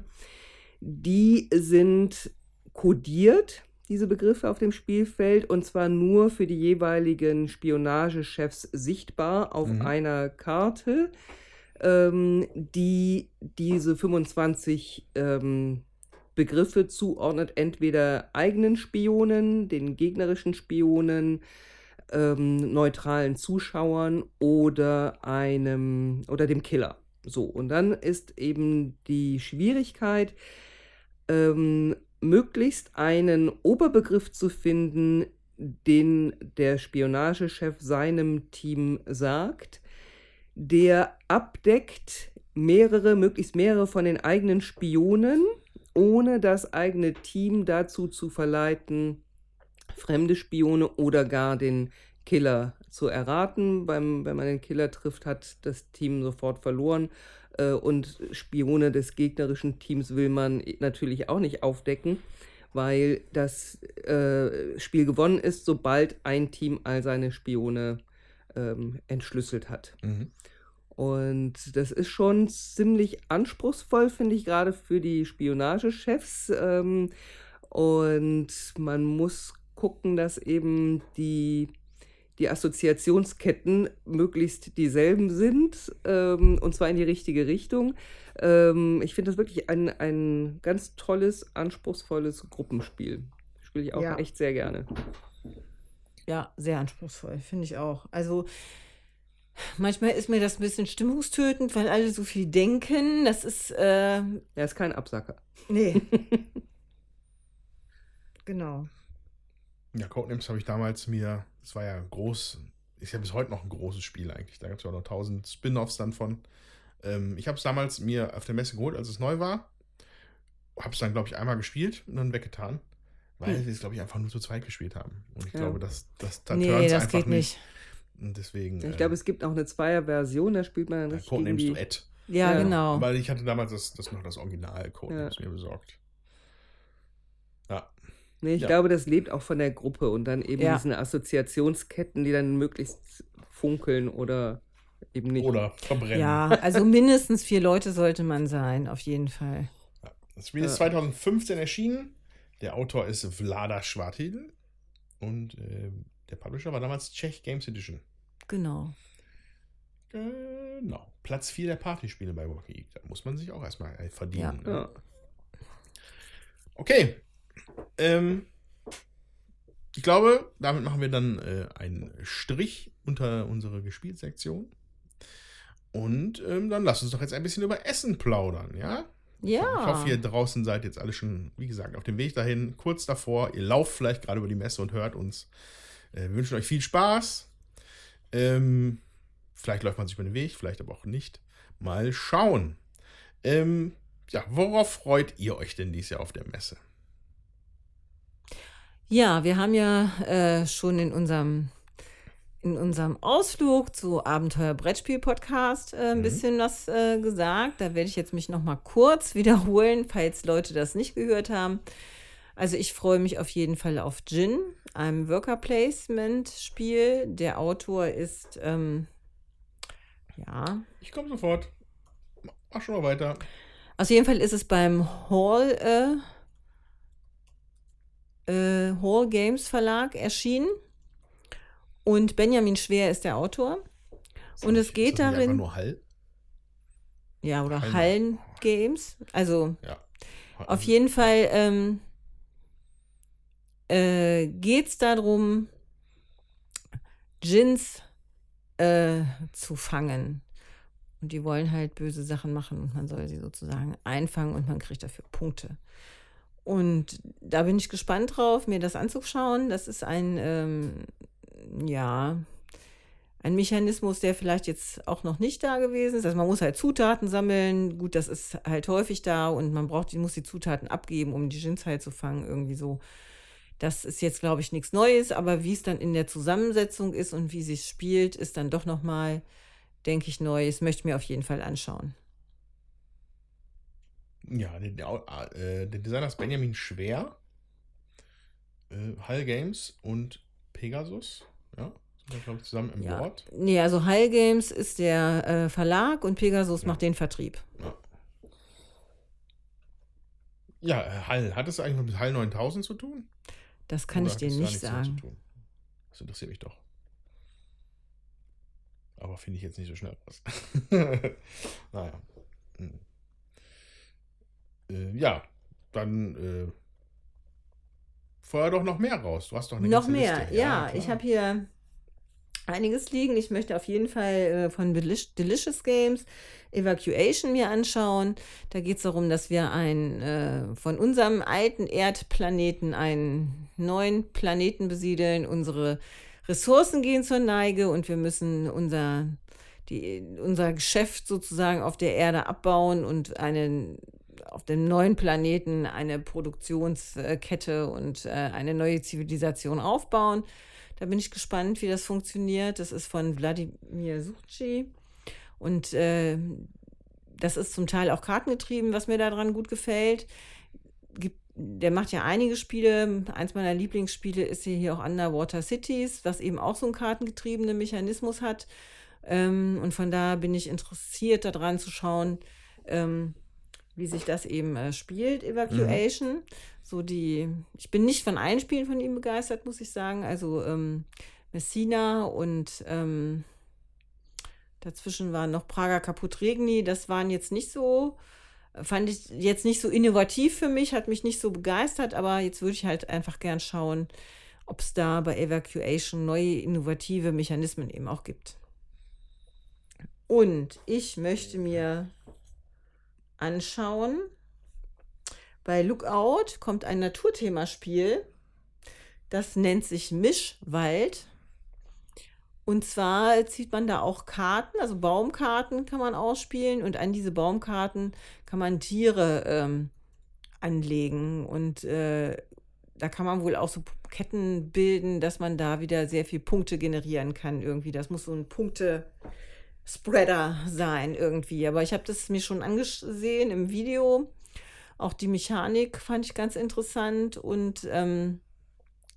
Die sind kodiert, diese Begriffe auf dem Spielfeld, und zwar nur für die jeweiligen Spionagechefs sichtbar auf Mhm. einer Karte, ähm, die diese 25 ähm, Begriffe zuordnet, entweder eigenen Spionen, den gegnerischen Spionen, ähm, neutralen Zuschauern oder einem oder dem Killer. So, und dann ist eben die Schwierigkeit, ähm, möglichst einen Oberbegriff zu finden, den der Spionagechef seinem Team sagt, der abdeckt mehrere, möglichst mehrere von den eigenen Spionen, ohne das eigene Team dazu zu verleiten, fremde Spione oder gar den Killer zu erraten. Beim, wenn man den Killer trifft, hat das Team sofort verloren. Äh, und Spione des gegnerischen Teams will man natürlich auch nicht aufdecken, weil das äh, Spiel gewonnen ist, sobald ein Team all seine Spione ähm, entschlüsselt hat. Mhm. Und das ist schon ziemlich anspruchsvoll, finde ich, gerade für die Spionagechefs. Ähm, und man muss gucken, dass eben die, die Assoziationsketten möglichst dieselben sind, ähm, und zwar in die richtige Richtung. Ähm, ich finde das wirklich ein, ein ganz tolles, anspruchsvolles Gruppenspiel. Spiele ich auch Ja. echt sehr gerne. Ja, sehr anspruchsvoll, finde ich auch. Also manchmal ist mir das ein bisschen stimmungstötend, weil alle so viel denken. Das ist, äh, Er ist kein Absacker. nee. genau. Ja, Codenames habe ich damals mir, das war ja groß, ist ja bis heute noch ein großes Spiel eigentlich. Da gab es ja auch noch tausend Spin-offs dann von. Ähm, ich habe es damals mir auf der Messe geholt, als es neu war. Habe es dann, glaube ich, einmal gespielt und dann weggetan. Weil Hm. wir es, glaube ich, einfach nur zu zweit gespielt haben. Und ich Ja. glaube, das, das, da nee, das einfach geht nicht. Und deswegen. Ich glaube, es gibt auch eine Zweier-Version, da spielt man dann äh, richtig Codenames. Duett. Ja, Ja. genau. Weil ich hatte damals das, das noch das Original Codenames mir besorgt. Nee, ich Ja. glaube, das lebt auch von der Gruppe und dann eben Ja. diesen Assoziationsketten, die dann möglichst funkeln oder eben nicht. Oder verbrennen. Ja, also mindestens vier Leute sollte man sein, auf jeden Fall. Das Spiel ist Ja. 2015 erschienen. Der Autor ist Vlada Schwartidl. Und äh, der Publisher war damals Czech Games Edition. Genau. Genau. Platz 4 der Partyspiele bei Wacky. Da muss man sich auch erstmal äh, verdienen. ne? Ja. Okay. Ähm, ich glaube, damit machen wir dann äh, einen Strich unter unsere Gespielsektion. Und ähm, dann lasst uns doch jetzt ein bisschen über Essen plaudern, ja? Ja. Ich hoffe, ihr draußen seid jetzt alle schon, wie gesagt, auf dem Weg dahin, kurz davor. Ihr lauft vielleicht gerade über die Messe und hört uns. Äh, wir wünschen euch viel Spaß. Ähm, vielleicht läuft man sich über den Weg, vielleicht aber auch nicht. Mal schauen. Ähm, ja, worauf freut ihr euch denn dieses Jahr auf der Messe? Ja, wir haben ja äh, schon in unserem, in unserem Ausflug zu Abenteuer Brettspiel Podcast äh, ein Mhm. bisschen was äh, gesagt. Da werde ich jetzt mich noch mal kurz wiederholen, falls Leute das nicht gehört haben. Also ich freue mich auf jeden Fall auf Gin, einem Worker Placement Spiel. Der Autor ist, ähm, ja, Ich komme sofort. Mach schon mal weiter. Auf jeden Fall ist es beim Hall, äh, Hall Games Verlag erschienen. Und Benjamin Schwer ist der Autor. Und es geht darin- nur Hall? Ja, oder Hallen- Hallen Games. Also Ja. auf jeden Fall ähm, äh, geht es darum, Djinns äh, zu fangen. Und die wollen halt böse Sachen machen und man soll sie sozusagen einfangen und man kriegt dafür Punkte. Und da bin ich gespannt drauf, mir das anzuschauen. Das ist ein, ähm, ja, ein Mechanismus, der vielleicht jetzt auch noch nicht da gewesen ist. Also man muss halt Zutaten sammeln. Gut, das ist halt häufig da und man braucht, muss die Zutaten abgeben, um die Gins halt zu fangen, irgendwie so. Das ist jetzt, glaube ich, nichts Neues, aber wie es dann in der Zusammensetzung ist und wie sich spielt, ist dann doch nochmal, denke ich, neu. Das möchte ich mir auf jeden Fall anschauen. Ja, der, der, äh, der Designer ist Benjamin Schwer. Äh, Hall Games und Pegasus. Ja, sind da, glaube ich, zusammen im Ja. Board. Nee, also Hall Games ist der äh, Verlag und Pegasus Ja. macht den Vertrieb. Ja, äh, Hall. Hat es eigentlich mit Hall 9000 zu tun? Das kann Oder ich dir nicht sagen. Das interessiert mich doch. Aber finde ich jetzt nicht so schnell raus. naja. Äh, ja, dann äh, feuer doch noch mehr raus. Du hast doch eine Noch mehr, Liste. ja. klar. ich habe hier einiges liegen. Ich möchte auf jeden Fall äh, von Delicious Games Evacuation mir anschauen. Da geht es darum, dass wir ein, äh, von unserem alten Erdplaneten einen neuen Planeten besiedeln. Unsere Ressourcen gehen zur Neige und wir müssen unser, die, unser Geschäft sozusagen auf der Erde abbauen und einen auf dem neuen Planeten eine Produktionskette und äh, eine neue Zivilisation aufbauen. Da bin ich gespannt, wie das funktioniert. Das ist von Wladimir Suchi. Und äh, das ist zum Teil auch kartengetrieben, was mir daran gut gefällt. Der macht ja einige Spiele. Eins meiner Lieblingsspiele ist hier, hier auch Underwater Cities, was eben auch so einen kartengetriebenen Mechanismus hat. Ähm, und von da bin ich interessiert daran zu schauen, ähm, wie sich das eben äh, spielt, Evacuation. So die, ich bin nicht von allen Spielen von ihm begeistert, muss ich sagen. Also ähm, Messina und ähm, dazwischen waren noch Prager Kaput Regni. Das waren jetzt nicht so, fand ich jetzt nicht so innovativ für mich, hat mich nicht so begeistert, aber jetzt würde ich halt einfach gern schauen, ob es da bei Evacuation neue innovative Mechanismen eben auch gibt. Und ich möchte mir anschauen. Bei Lookout kommt ein Naturthemaspiel. Das nennt sich Mischwald. Und zwar zieht man da auch Karten, also Baumkarten kann man ausspielen und an diese Baumkarten kann man Tiere ähm, anlegen. Und äh, da kann man wohl auch so Ketten bilden, dass man da wieder sehr viel Punkte generieren kann irgendwie. Das muss so ein Punkte. Spreader sein irgendwie. Aber ich habe das mir schon angesehen im Video. Auch die Mechanik fand ich ganz interessant und ähm,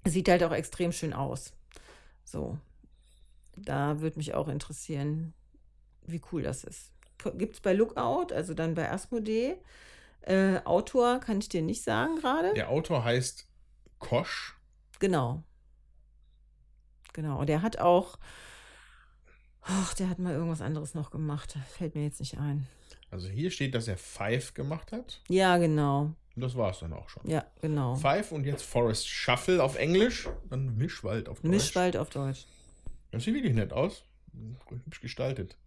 sieht halt auch extrem schön aus. So, da würde mich auch interessieren, wie cool das ist. Gibt es bei Lookout, also dann bei Asmodee. Äh, Autor kann ich dir nicht sagen gerade. Der Autor heißt Kosch. Genau. Genau. Der hat auch. Ach, der hat mal irgendwas anderes noch gemacht. Fällt mir jetzt nicht ein. Also hier steht, dass er Five gemacht hat. Ja, genau. Und das war es dann auch schon. Ja, genau. Five und jetzt Forest Shuffle auf Englisch. Dann Mischwald auf Deutsch. Mischwald auf Deutsch. Das sieht wirklich nett aus. Hübsch gestaltet.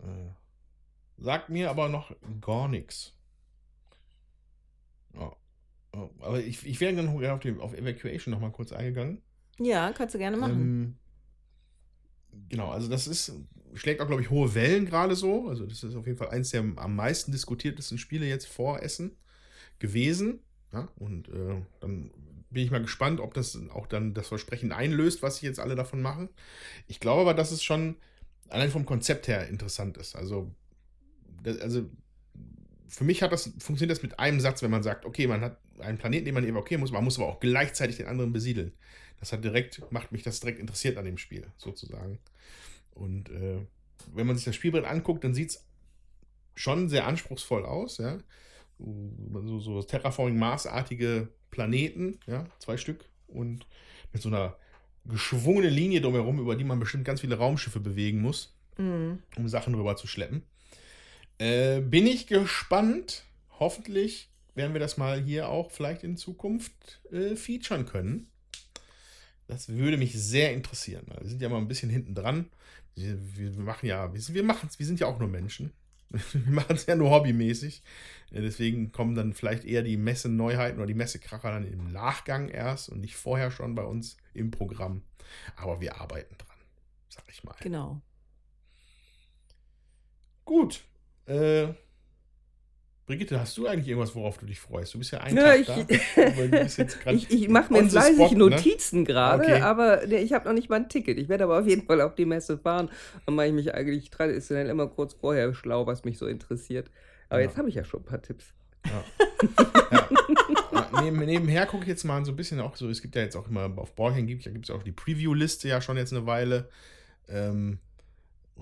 Äh, sagt mir aber noch gar nichts. Oh. Oh. Aber ich, ich wäre dann auf, die, auf Evacuation noch mal kurz eingegangen. Ja, kannst du gerne machen. Ähm, genau, also das ist, schlägt auch, glaube ich, hohe Wellen gerade so. Also das ist auf jeden Fall eins der am meisten diskutiertesten Spiele jetzt vor Essen gewesen. Ja, und äh, dann bin ich mal gespannt, ob das auch dann das Versprechen einlöst, was sich jetzt alle davon machen. Ich glaube aber, dass es schon allein vom Konzept her interessant ist. Also, das, also für mich hat das, funktioniert das mit einem Satz, wenn man sagt, okay, man hat einen Planeten, den man evakuieren muss, man muss aber auch gleichzeitig den anderen besiedeln. Das hat direkt, macht mich das direkt interessiert an dem Spiel, sozusagen. Und äh, wenn man sich das Spielbrett anguckt, dann sieht es schon sehr anspruchsvoll aus, ja. So, so Terraforming Mars-artige Planeten, ja, zwei Stück. Und mit so einer geschwungenen Linie drumherum, über die man bestimmt ganz viele Raumschiffe bewegen muss, Mhm. um Sachen rüber zu schleppen. Äh, bin ich gespannt. Hoffentlich werden wir das mal hier auch vielleicht in Zukunft äh, featuren können. Das würde mich sehr interessieren. Wir sind ja mal ein bisschen hinten dran. Wir, wir machen ja, wir, machen's, wir sind ja auch nur Menschen. Wir machen es ja nur hobbymäßig. Äh, Deswegen kommen dann vielleicht eher die Messe-Neuheiten oder die Messekracher dann im Nachgang erst und nicht vorher schon bei uns im Programm. Aber wir arbeiten dran, sag ich mal. Genau. Gut. Äh, Brigitte, hast du eigentlich irgendwas, worauf du dich freust? Du bist ja ein Ja, Tag ich- da. Ich, ich mache mir fleißig spot, ne? Notizen gerade, Okay. aber ne, ich habe noch nicht mal ein Ticket. Ich werde aber auf jeden Fall auf die Messe fahren. Dann mache ich mich eigentlich traditionell immer kurz vorher schlau, was mich so interessiert. Aber Ja. jetzt habe ich ja schon ein paar Tipps. Ja. ja. Neben, nebenher gucke ich jetzt mal so ein bisschen auch so, es gibt ja jetzt auch immer auf Borchen gibt es auch die Preview-Liste ja schon jetzt eine Weile. Ähm,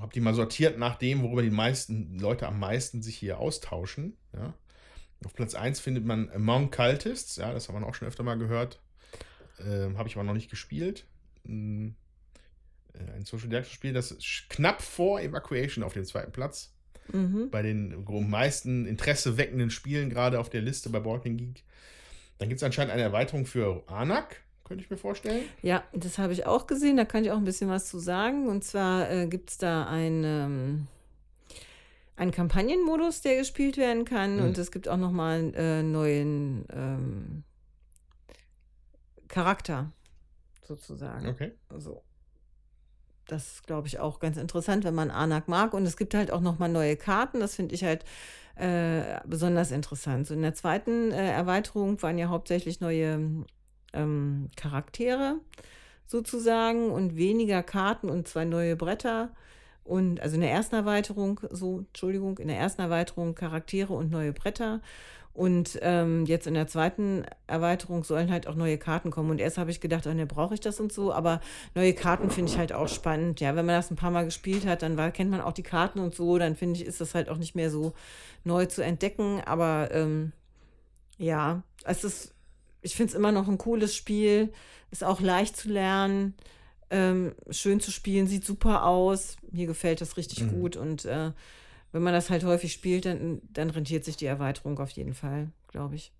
hab die mal sortiert nach dem, worüber die meisten Leute am meisten sich hier austauschen. Ja. Auf Platz 1 findet man Among Cultists, ja, das haben wir auch schon öfter mal gehört. Ähm, Habe ich aber noch nicht gespielt. Mm, äh, Ein Social Deduction Spiel, das ist knapp vor Evacuation auf dem zweiten Platz Mhm. bei den meisten Interesse weckenden Spielen, gerade auf der Liste bei Boarding Geek. Dann gibt es anscheinend eine Erweiterung für Anak, könnte ich mir vorstellen. Ja, das habe ich auch gesehen. Da kann ich auch ein bisschen was zu sagen. Und zwar äh, gibt es da ein, ähm, einen Kampagnenmodus, der gespielt werden kann. Mhm. Und es gibt auch nochmal einen äh, neuen ähm, Charakter, sozusagen. Okay. So. Das ist, glaube ich, auch ganz interessant, wenn man Anak mag. Und es gibt halt auch nochmal neue Karten. Das finde ich halt äh, besonders interessant. So in der zweiten äh, Erweiterung waren ja hauptsächlich neue ähm, Charaktere sozusagen und weniger Karten und zwei neue Bretter. Und also in der ersten Erweiterung, so, Entschuldigung, in der ersten Erweiterung Charaktere und neue Bretter. Und ähm, jetzt in der zweiten Erweiterung sollen halt auch neue Karten kommen. Und erst habe ich gedacht, oh, ne, brauche ich das und so. Aber neue Karten finde ich halt auch spannend. Ja, wenn man das ein paar Mal gespielt hat, dann war, kennt man auch die Karten und so. Dann finde ich, ist das halt auch nicht mehr so neu zu entdecken. Aber ähm, ja, es ist, ich finde es immer noch ein cooles Spiel. Ist auch leicht zu lernen. Ähm, schön zu spielen, sieht super aus. Mir gefällt das richtig Mhm. gut. Und äh, wenn man das halt häufig spielt, dann, dann rentiert sich die Erweiterung auf jeden Fall, glaube ich.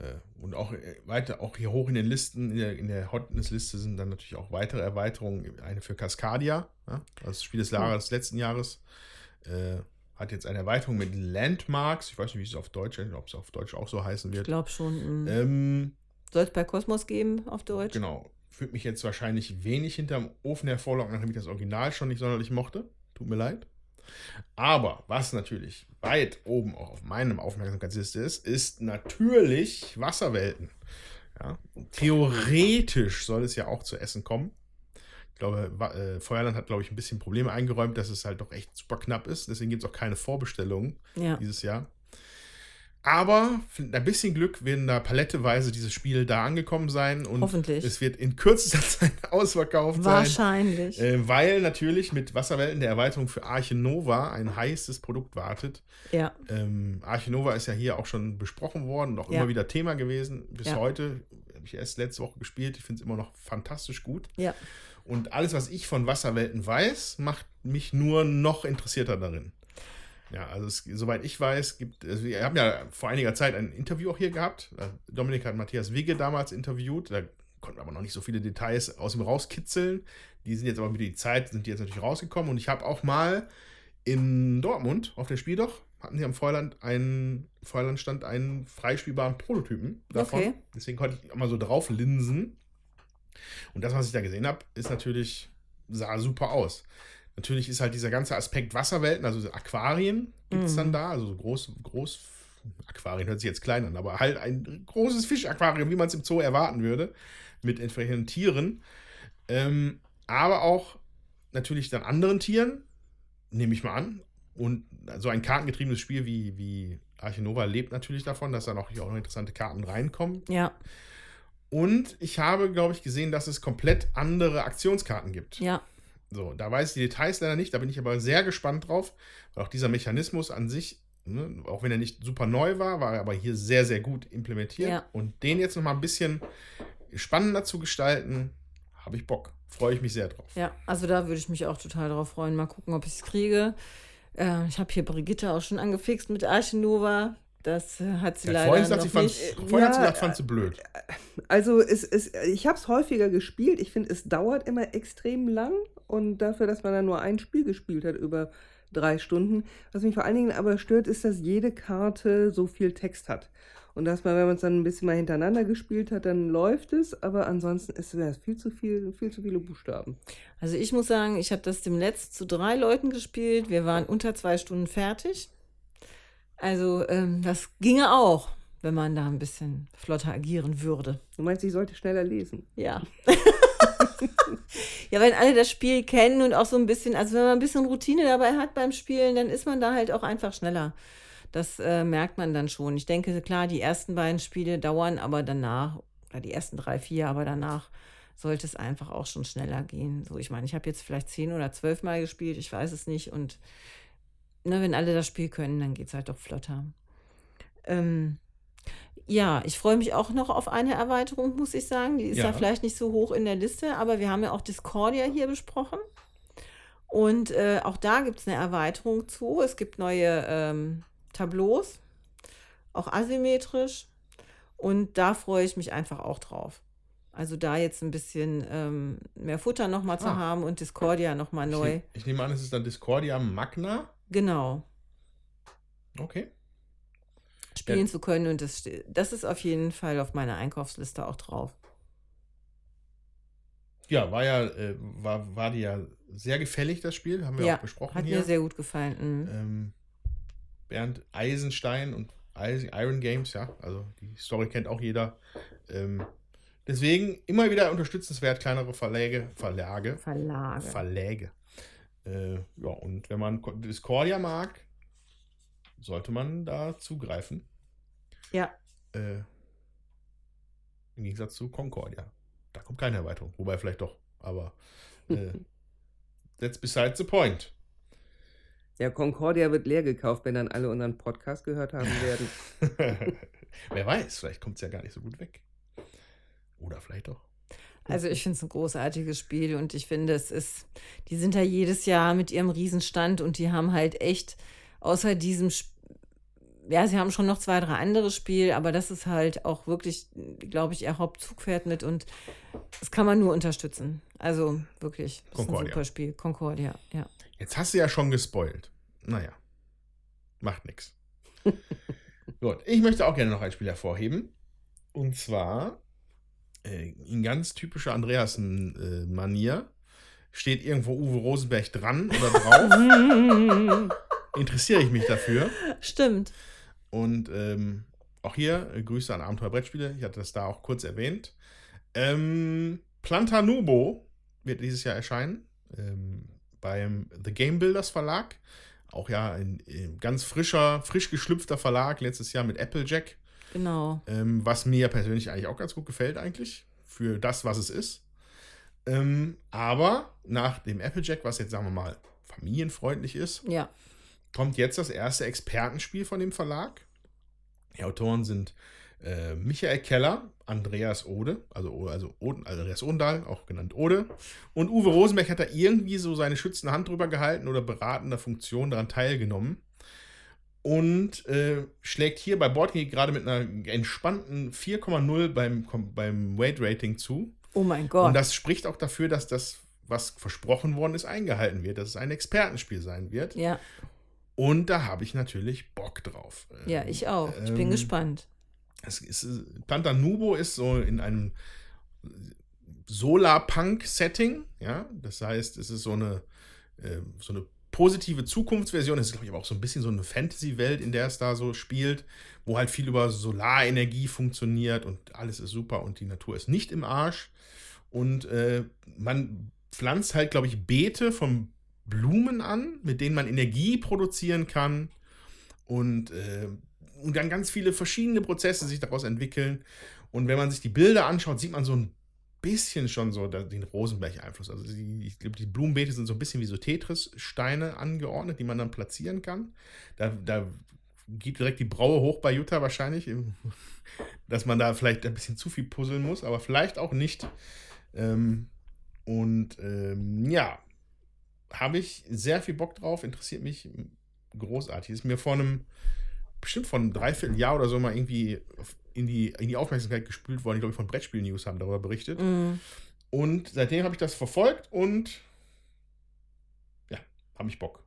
Äh, Und auch äh, weiter, auch hier hoch in den Listen, in der, in der Hotness-Liste sind dann natürlich auch weitere Erweiterungen. Eine für Cascadia, ja, das Spiel des Jahres, letzten Jahres. Äh, hat jetzt eine Erweiterung mit Landmarks. Ich weiß nicht, wie es auf Deutsch, ob es auf Deutsch auch so heißen Ich wird. glaube schon. Mm. Ähm, Soll es bei Kosmos geben auf Deutsch? Genau. Fühlt mich jetzt wahrscheinlich wenig hinterm Ofen hervorlocken, nachdem ich das Original schon nicht sonderlich mochte. Tut mir leid. Aber was natürlich weit oben auch auf meinem Aufmerksamkeitsliste ist, ist natürlich Wasserwelten. Ja, theoretisch soll es ja auch zu Essen kommen. Ich glaube, äh, Feuerland hat, glaube ich, ein bisschen Probleme eingeräumt, dass es halt doch echt super knapp ist. Deswegen gibt es auch keine Vorbestellungen Ja. dieses Jahr. Aber mit ein bisschen Glück werden da paletteweise diese Spiele da angekommen sein und Hoffentlich. es wird in kürzester Zeit ausverkauft sein. Wahrscheinlich. Äh, weil natürlich mit Wasserwelten der Erweiterung für Arche Nova ein heißes Produkt wartet. ja. Ähm, Arche Nova ist ja hier auch schon besprochen worden und auch Ja. immer wieder Thema gewesen. Bis Ja. heute habe ich erst letzte Woche gespielt. Ich finde es immer noch fantastisch gut. Ja. Und alles, was ich von Wasserwelten weiß, macht mich nur noch interessierter darin. Ja, also es, soweit ich weiß, gibt also wir haben ja vor einiger Zeit ein Interview auch hier gehabt. Da- Dominik hat Matthias Wigge damals interviewt. Da konnten wir aber noch nicht so viele Details aus ihm rauskitzeln. Die sind jetzt aber mit der Zeit, sind die jetzt natürlich rausgekommen. Und ich habe auch mal in Dortmund auf der Spieldoch hatten sie am Feuerland einen, Feuerland stand einen freispielbaren Prototypen davon. Okay. Deswegen konnte ich auch mal so drauf linsen. Und das, was ich da gesehen habe, ist natürlich, sah super aus. Natürlich ist halt dieser ganze Aspekt Wasserwelten, also so Aquarien gibt es Mhm. dann da, also so groß, groß, Aquarien hört sich jetzt klein an, aber halt ein großes Fischaquarium, wie man es im Zoo erwarten würde, mit entsprechenden Tieren. Ähm, aber auch natürlich dann anderen Tieren, nehme ich mal an. und so ein kartengetriebenes Spiel wie, wie Arche Nova lebt natürlich davon, dass da noch, auch noch interessante Karten reinkommen. Ja, Und ich habe, glaube ich, gesehen, dass es komplett andere Aktionskarten gibt. ja. So, da weiß ich die Details leider nicht, da bin ich aber sehr gespannt drauf. Weil auch dieser Mechanismus an sich, ne, auch wenn er nicht super neu war, war er aber hier sehr, sehr gut implementiert. Ja. Und den jetzt nochmal ein bisschen spannender zu gestalten, habe ich Bock. Freue ich mich sehr drauf. Ja, also da würde ich mich auch total drauf freuen. Mal gucken, ob ich es kriege. Äh, ich habe hier Brigitte auch schon angefixt mit Archinova. Das äh, hat sie Ja, leider vorhin noch sie, nicht. vorhin hat sie ja, gesagt, fand sie blöd. Also es, es, ich habe es häufiger gespielt. Ich finde, es dauert immer extrem lang. Und dafür, dass man dann nur ein Spiel gespielt hat über drei Stunden. Was mich vor allen Dingen aber stört, ist, dass jede Karte so viel Text hat. Und dass man, wenn man es dann ein bisschen mal hintereinander gespielt hat, dann läuft es. Aber ansonsten ist es viel zu viel, viel zu viele Buchstaben. Also ich muss sagen, ich habe das dem Letzt zu drei Leuten gespielt. Wir waren unter zwei Stunden fertig. Also ähm, das ginge auch, wenn man da ein bisschen flotter agieren würde. Du meinst, ich sollte schneller lesen? Ja. ja, wenn alle das Spiel kennen und auch so ein bisschen, also wenn man ein bisschen Routine dabei hat beim Spielen, dann ist man da halt auch einfach schneller. Das äh, merkt man dann schon. Ich denke, klar, die ersten beiden Spiele dauern, aber danach, oder die ersten drei, vier, aber danach sollte es einfach auch schon schneller gehen. So, ich meine, ich habe jetzt vielleicht zehn oder zwölf Mal gespielt, ich weiß es nicht. Und ne, wenn alle das Spiel können, dann geht es halt doch flotter. Ähm, ja, ich freue mich auch noch auf eine Erweiterung, muss ich sagen. Die ist ja. Ja. vielleicht nicht so hoch in der Liste, aber wir haben ja auch Discordia hier besprochen. Und äh, auch da gibt es eine Erweiterung zu. Es gibt neue ähm, Tableaus, auch asymmetrisch. Und da freue ich mich einfach auch drauf. Also da jetzt ein bisschen ähm, mehr Futter nochmal zu Ah. haben und Discordia nochmal neu. Ich, ich nehme an, es ist dann Discordia Magna. Genau. Okay. Spielen Ja. zu können. Und das, das ist auf jeden Fall auf meiner Einkaufsliste auch drauf. Ja, war ja, äh, war, war die ja sehr gefällig, das Spiel. Haben wir Ja, auch besprochen Hat hier. mir sehr gut gefallen. Mhm. ähm, Bernd Eisenstein und Iron Games, ja, also die Story kennt auch jeder. Ähm, deswegen immer wieder unterstützenswert, kleinere Verläge, Verlage, Verlage. Verläge. Äh, ja, und wenn man Discordia mag, sollte man da zugreifen. ja, Äh, Im Gegensatz zu Concordia. Da kommt keine Erweiterung. Wobei vielleicht doch. Aber äh, that's beside the point. Ja, Concordia wird leer gekauft, wenn dann alle unseren Podcast gehört haben werden. Wer weiß, vielleicht kommt es ja gar nicht so gut weg. Oder vielleicht doch. Also ich finde es ein großartiges Spiel und ich finde, es ist, die sind da jedes Jahr mit ihrem Riesenstand und die haben halt echt, außer diesem, Sp- ja, sie haben schon noch zwei, drei andere Spiele, aber das ist halt auch wirklich, glaube ich, ihr Hauptzugpferd mit und das kann man nur unterstützen. Also wirklich, das ist ein Concordia. super Spiel. Concordia, ja. Jetzt hast du ja schon gespoilt. Naja, macht nichts. Gut, ich möchte auch gerne noch ein Spiel hervorheben. Und zwar in ganz typischer Andreasen-Manier steht irgendwo Uwe Rosenberg dran oder drauf. Interessiere ich mich dafür. Stimmt. Und ähm, auch hier äh, Grüße an Abenteuer Brettspiele. Ich hatte das da auch kurz erwähnt. Ähm, Plantanubo wird dieses Jahr erscheinen. Ähm, beim The Game Builders Verlag. Auch ja ein, äh, ganz frischer, frisch geschlüpfter Verlag. Letztes Jahr mit Applejack. Genau. Ähm, was mir persönlich eigentlich auch ganz gut gefällt, eigentlich. Für das, was es ist. Ähm, aber nach dem Applejack, was jetzt, sagen wir mal, familienfreundlich ist, Ja. kommt jetzt das erste Expertenspiel von dem Verlag. Die Autoren sind äh, Michael Keller, Andreas Ode, also, also Oden, Andreas Odendahl, auch genannt Ode. Und Uwe Rosenberg hat da irgendwie so seine schützende Hand drüber gehalten oder beratender Funktion daran teilgenommen. Und äh, schlägt hier bei Boardgame gerade mit einer entspannten 4,0 beim, beim Weight-Rating zu. Oh mein Gott. Und das spricht auch dafür, dass das, was versprochen worden ist, eingehalten wird, dass es ein Expertenspiel sein wird. ja, Und da habe ich natürlich Bock drauf. ja, Ähm, ich auch. Ich bin ähm, gespannt. Es ist, äh, Plantanubo ist so in einem Solarpunk-Setting, ja. Das heißt, es ist so eine, äh, so eine positive Zukunftsversion. Es ist, glaube ich, aber auch so ein bisschen so eine Fantasy-Welt, in der es da so spielt, wo halt viel über Solarenergie funktioniert und alles ist super und die Natur ist nicht im Arsch. Und äh, man pflanzt halt, glaube ich, Beete vom Blumen an, mit denen man Energie produzieren kann und, äh, und dann ganz viele verschiedene Prozesse sich daraus entwickeln. Und wenn man sich die Bilder anschaut, sieht man so ein bisschen schon so den Rosenberg-Einfluss. Also die, ich glaube, die Blumenbeete sind so ein bisschen wie so Tetris-Steine angeordnet, die man dann platzieren kann. Da, da geht direkt die Braue hoch bei Jutta wahrscheinlich, dass man da vielleicht ein bisschen zu viel puzzeln muss, aber vielleicht auch nicht. Ähm, und ähm, ja, habe ich sehr viel Bock drauf, interessiert mich großartig. Ist mir vor einem, bestimmt von einem Dreivierteljahr oder so mal irgendwie in die, in die Aufmerksamkeit gespült worden. Ich glaube, von Brettspiel News haben darüber berichtet. Mm. Und seitdem habe ich das verfolgt und ja, habe ich Bock.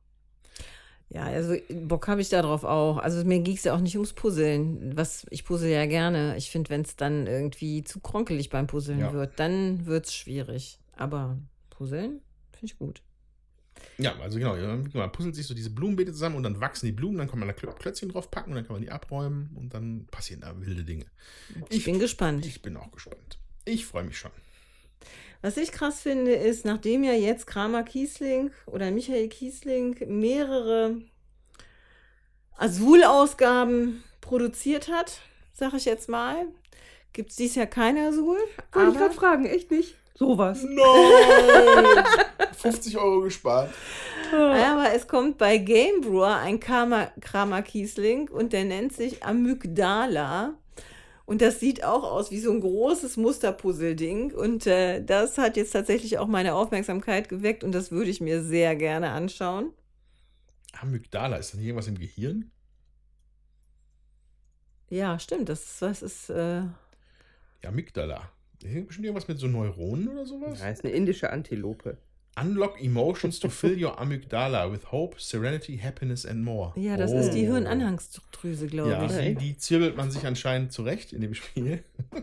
Ja, also Bock habe ich darauf auch. Also mir ging es ja auch nicht ums Puzzeln. Was, ich puzzle ja gerne. Ich finde, wenn es dann irgendwie zu kronkelig beim Puzzeln Ja. wird, dann wird es schwierig. Aber Puzzeln finde ich gut. Ja, also genau, man puzzelt sich so diese Blumenbeete zusammen und dann wachsen die Blumen, dann kann man da Klö- Klötzchen drauf packen und dann kann man die abräumen und dann passieren da wilde Dinge. Ich, bin gespannt. Ich bin auch gespannt. Ich freue mich schon. Was ich krass finde, ist, nachdem ja jetzt Kramer Kiesling oder Michael Kiesling mehrere Azul-Ausgaben produziert hat, sag ich jetzt mal, gibt es dieses Jahr keine Azul. Wollte ich gerade fragen, echt nicht? Sowas. Nein! 50 Euro gespart. Aber es kommt bei Game Brewer ein Kramer, Kramer Kiesling und der nennt sich Amygdala. Und das sieht auch aus wie so ein großes Musterpuzzle-Ding. Und äh, das hat jetzt tatsächlich auch meine Aufmerksamkeit geweckt und das würde ich mir sehr gerne anschauen. Amygdala, ist da nicht irgendwas im Gehirn? Ja, stimmt. Das ist, was ist. Äh, Ja, Amygdala. Bestimmt irgendwas mit so Neuronen oder sowas? Ja, ist eine indische Antilope. Unlock emotions to fill your amygdala with hope, serenity, happiness and more. ja, das ist die Oh. Hirnanhangsdrüse, glaube Ja, ich. die, die zirbelt man sich anscheinend zurecht in dem Spiel.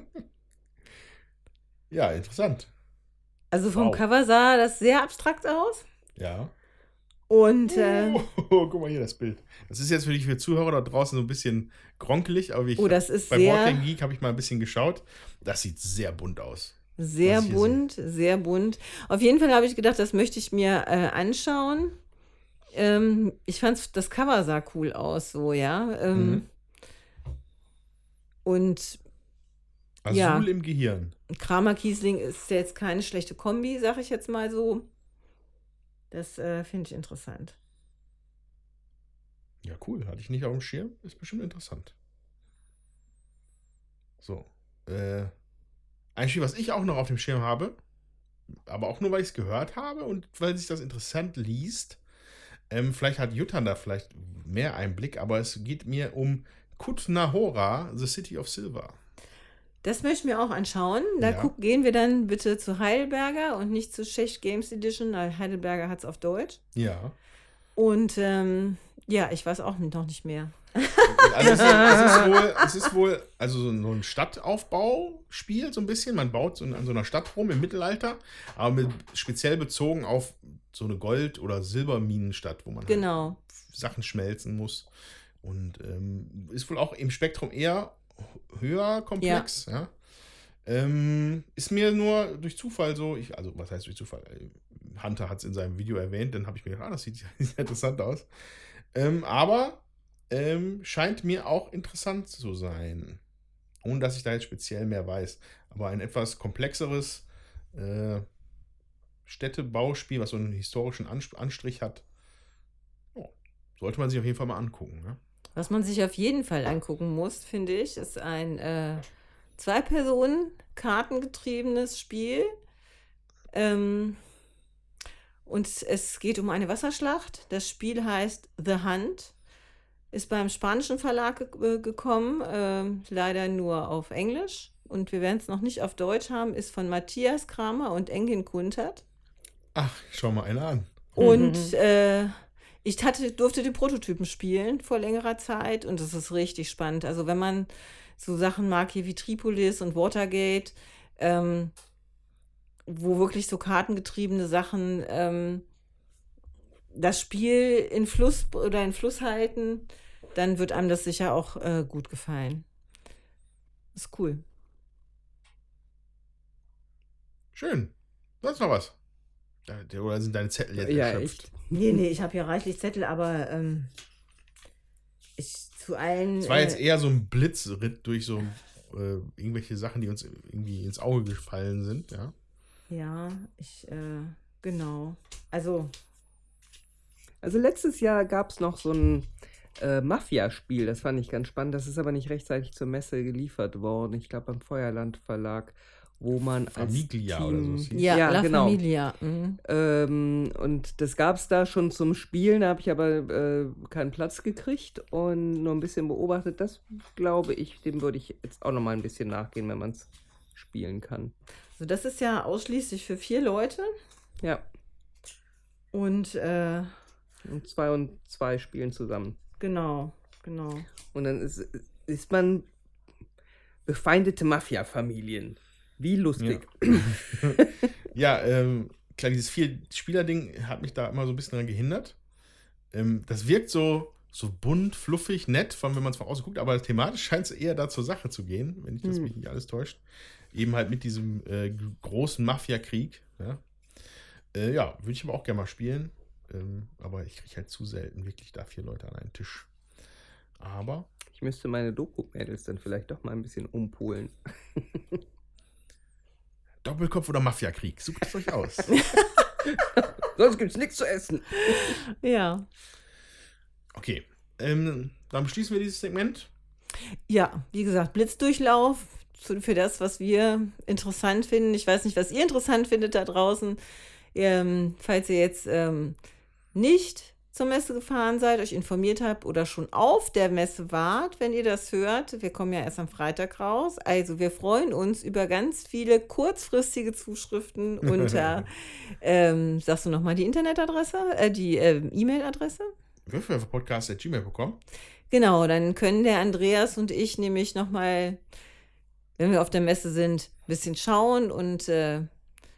ja, interessant. Also vom Wow. Cover sah das sehr abstrakt aus. Ja. Und äh, Oh, guck mal hier das Bild. Das ist jetzt für die für Zuhörer da draußen so ein bisschen gronkelig, aber ich oh, das ist bei sehr. Boardgame Geek habe ich mal ein bisschen geschaut. Das sieht sehr bunt aus. Sehr bunt, sehr bunt. Auf jeden Fall habe ich gedacht, das möchte ich mir äh, anschauen. Ähm, ich fand das Cover sah cool aus, so, ja. Ähm, Mhm. Und Azul Ja. im Gehirn. Kramer Kiesling ist jetzt keine schlechte Kombi, sag ich jetzt mal so. Das äh, finde ich interessant. Ja, cool. Hatte ich nicht auf dem Schirm. Ist bestimmt interessant. So. Äh, ein Spiel, was ich auch noch auf dem Schirm habe, aber auch nur, weil ich es gehört habe und weil sich das interessant liest. Ähm, vielleicht hat Jutta da vielleicht mehr Einblick, aber es geht mir um Kutnahora, The City of Silver. Das möchten wir auch anschauen. Da Ja. guck, gehen wir dann bitte zu Heidelberger und nicht zu Schecht Games Edition, weil Heidelberger hat es auf Deutsch. Ja. Und ähm, ja, ich weiß auch noch nicht mehr. Also es, ist, es, ist wohl, es ist wohl also so ein- Stadtaufbauspiel, so ein bisschen. Man baut so an so einer Stadt rum im Mittelalter, aber mit, speziell bezogen auf so eine Gold- oder Silberminenstadt, wo man halt Genau. Sachen schmelzen muss. Und ähm, ist wohl auch im Spektrum eher höher komplex. Ja. Ähm, ist mir nur durch Zufall so, ich, also was heißt durch Zufall? Hunter hat es in seinem Video erwähnt, dann habe ich mir gedacht, ah, das sieht, sieht interessant aus. Ähm, aber ähm, scheint mir auch interessant zu sein. Ohne dass ich da jetzt speziell mehr weiß. Aber ein etwas komplexeres äh, Städtebauspiel, was so einen historischen Ans- Anstrich hat, oh, sollte man sich auf jeden Fall mal angucken. Ne? Was man sich auf jeden Fall angucken muss, finde ich, ist ein äh, Zwei-Personen-Kartengetriebenes Spiel. Ähm, und es geht um eine Wasserschlacht. Das Spiel heißt The Hunt. Ist beim spanischen Verlag ge äh, gekommen, ähm, leider nur auf Englisch. Und wir werden es noch nicht auf Deutsch haben. Ist von Matthias Kramer und Engin Kuntert. Ach, schau mal einer an. Und äh, ich hatte, durfte die Prototypen spielen vor längerer Zeit und das ist richtig spannend. Also wenn man so Sachen mag hier wie Tripolis und Watergate, ähm, wo wirklich so kartengetriebene Sachen ähm, das Spiel in Fluss oder in Fluss halten, dann wird einem das sicher auch äh, gut gefallen. Ist cool. Schön. Sonst noch was? Da- Oder sind deine Zettel jetzt Ja, erschöpft? echt. Nee, nee, ich habe hier reichlich Zettel, aber ähm, ich zu allen. Es war jetzt äh, eher so ein Blitzritt durch so äh, irgendwelche Sachen, die uns irgendwie ins Auge gefallen sind, ja. Ja, ich, äh, genau. Also, Also letztes Jahr gab es noch so ein äh, Mafia-Spiel, das fand ich ganz spannend. Das ist aber nicht rechtzeitig zur Messe geliefert worden. Ich glaube beim Feuerland Verlag, wo man Famiglia als oder Team, so. ja, Ja, La genau. Familia. mhm. Ähm, und das gab es da schon zum Spielen, da habe ich aber äh, keinen Platz gekriegt und nur ein bisschen beobachtet. Das glaube ich, dem würde ich jetzt auch noch mal ein bisschen nachgehen, wenn man es spielen kann. Also, das ist ja ausschließlich für vier Leute. Ja, Und, äh, und zwei und zwei spielen zusammen. genau, genau. Und dann ist, ist man befeindete Mafia-Familien. Wie lustig. Ja, ähm, klar, dieses Vier-Spieler-Ding hat mich da immer so ein bisschen daran gehindert. Ähm, das wirkt so, so bunt, fluffig, nett, von wenn man es von außen guckt, aber thematisch scheint es eher da zur Sache zu gehen, wenn ich das Hm. mich nicht alles täuscht. Eben halt mit diesem äh, großen Mafia-Krieg. Ja, äh, ja würde ich aber auch gerne mal spielen. Ähm, aber ich kriege halt zu selten wirklich da vier Leute an einen Tisch. Aber Ich müsste meine Doku-Mädels dann vielleicht doch mal ein bisschen umpolen. Doppelkopf oder Mafia-Krieg, sucht es euch aus. Sonst gibt's nichts zu essen. Ja. Okay, ähm, dann beschließen wir dieses Segment. Ja, wie gesagt, Blitzdurchlauf für das, was wir interessant finden. Ich weiß nicht, was ihr interessant findet da draußen. Ähm, falls ihr jetzt ähm, nicht zur Messe gefahren seid, euch informiert habt oder schon auf der Messe wart, wenn ihr das hört. Wir kommen ja erst am Freitag raus. Also wir freuen uns über ganz viele kurzfristige Zuschriften unter, ähm, sagst du nochmal die Internetadresse, äh, die ähm, E-Mail-Adresse? Würfelwerferpodcast.gmail.com. Genau, dann können der Andreas und ich nämlich nochmal, wenn wir auf der Messe sind, ein bisschen schauen und äh,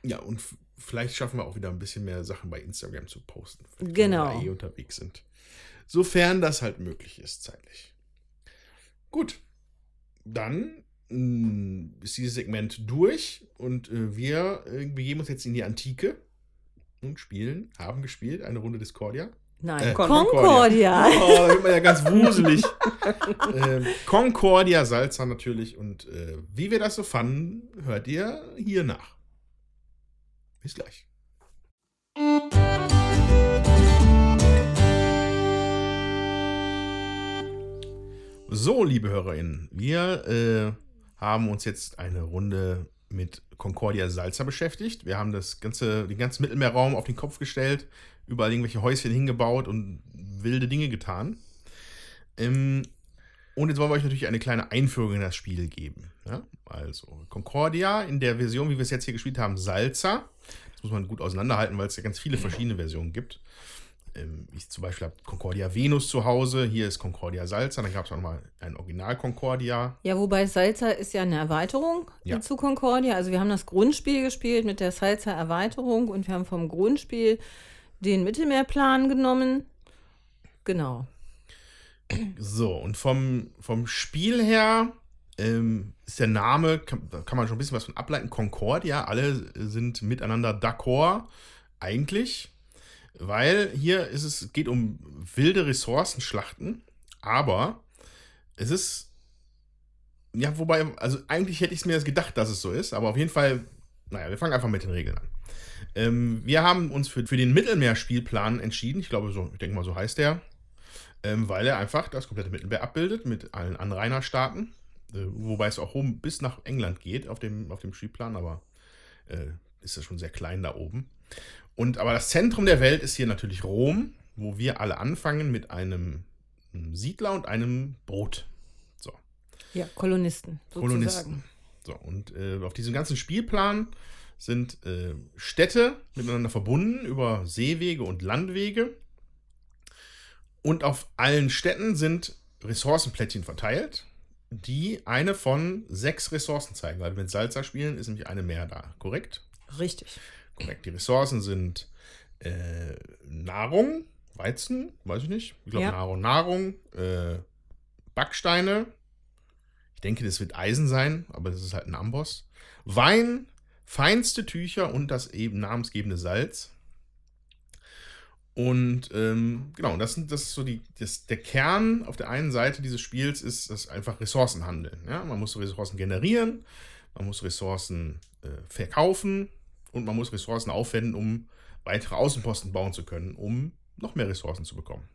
Ja, und vielleicht schaffen wir auch wieder ein bisschen mehr Sachen bei Instagram zu posten. Vielleicht, Genau. Wenn wir da eh unterwegs sind. Sofern das halt möglich ist, zeitlich. Gut. Dann mh, ist dieses Segment durch und äh, wir äh, begeben uns jetzt in die Antike und spielen, haben gespielt, eine Runde Discordia. nein, Äh, Concordia. Oh, da wird man ja ganz wuselig. ähm, Concordia Salza natürlich. Und äh, wie wir das so fanden, hört ihr hier nach. Bis gleich. So, liebe HörerInnen, wir äh, haben uns jetzt eine Runde mit Concordia Salza beschäftigt. Wir haben das ganze, den ganzen Mittelmeerraum auf den Kopf gestellt, überall irgendwelche Häuschen hingebaut und wilde Dinge getan. Ähm, und jetzt wollen wir euch natürlich eine kleine Einführung in das Spiel geben. Ja? Also Concordia in der Version, wie wir es jetzt hier gespielt haben, Salza. Das muss man gut auseinanderhalten, weil es ja ganz viele verschiedene Versionen gibt. Ähm, ich zum Beispiel habe Concordia Venus zu Hause, hier ist Concordia Salza, dann gab es auch nochmal ein Original Concordia. Ja, wobei Salsa ist ja eine Erweiterung Ja. zu Concordia. Also wir haben das Grundspiel gespielt mit der Salsa-Erweiterung und wir haben vom Grundspiel den Mittelmeerplan genommen. Genau. So, und vom, vom Spiel her ähm, ist der Name, kann, da kann man schon ein bisschen was von ableiten. Concordia, alle sind miteinander d'accord, eigentlich. Weil hier ist es, geht um wilde Ressourcenschlachten, aber es ist, ja, wobei, also eigentlich hätte ich es mir gedacht, dass es so ist, aber auf jeden Fall, naja, wir fangen einfach mit den Regeln an. Ähm, wir haben uns für, für den Mittelmeerspielplan entschieden, ich glaube, so, ich denke mal, so heißt der ähm, weil er einfach das komplette Mittelmeer abbildet mit allen Anrainerstaaten. Äh, wobei es auch bis nach England geht auf dem, auf dem Spielplan, aber äh, ist das schon sehr klein da oben. Und aber das Zentrum der Welt ist hier natürlich Rom, wo wir alle anfangen mit einem einem Siedler und einem Boot. So, Ja, Kolonisten. Sozusagen. Kolonisten. So, und äh, auf diesem ganzen Spielplan sind äh, Städte miteinander verbunden über Seewege und Landwege. Und auf allen Städten sind Ressourcenplättchen verteilt, die eine von sechs Ressourcen zeigen. Weil mit Salza spielen ist nämlich eine mehr da. Korrekt? Richtig. Korrekt. Die Ressourcen sind äh, Nahrung, Weizen, weiß ich nicht. Ich glaube Ja. Nahrung, Nahrung, äh, Backsteine. Ich denke, das wird Eisen sein, aber das ist halt ein Amboss. Wein, feinste Tücher und das eben namensgebende Salz. Und ähm, genau, das, sind, das ist so die, das, der Kern auf der einen Seite dieses Spiels ist das einfach Ressourcenhandeln. Ja? Man muss Ressourcen generieren, man muss Ressourcen äh, verkaufen und man muss Ressourcen aufwenden, um weitere Außenposten bauen zu können, um noch mehr Ressourcen zu bekommen.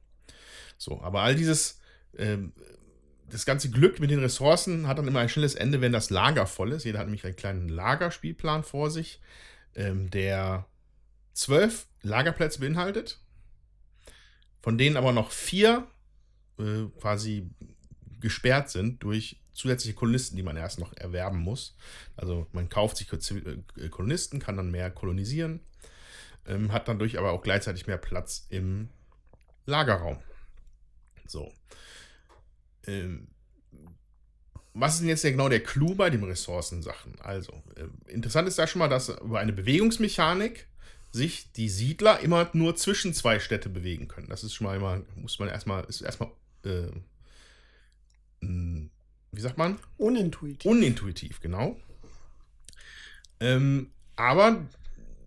So, aber all dieses, ähm, das ganze Glück mit den Ressourcen hat dann immer ein schnelles Ende, wenn das Lager voll ist. Jeder hat nämlich einen kleinen Lagerspielplan vor sich, ähm, der zwölf Lagerplätze beinhaltet, von denen aber noch vier äh, quasi gesperrt sind durch zusätzliche Kolonisten, die man erst noch erwerben muss. Also man kauft sich äh, Kolonisten, kann dann mehr kolonisieren, ähm, hat dadurch aber auch gleichzeitig mehr Platz im Lagerraum. So. Ähm, was ist denn jetzt genau der Clou bei den Ressourcensachen? Also, äh, interessant ist da schon mal, dass über eine Bewegungsmechanik sich die Siedler immer nur zwischen zwei Städte bewegen können. Das ist schon mal immer, muss man erstmal, ist erstmal, äh, wie sagt man? Unintuitiv. Unintuitiv, genau. Ähm, aber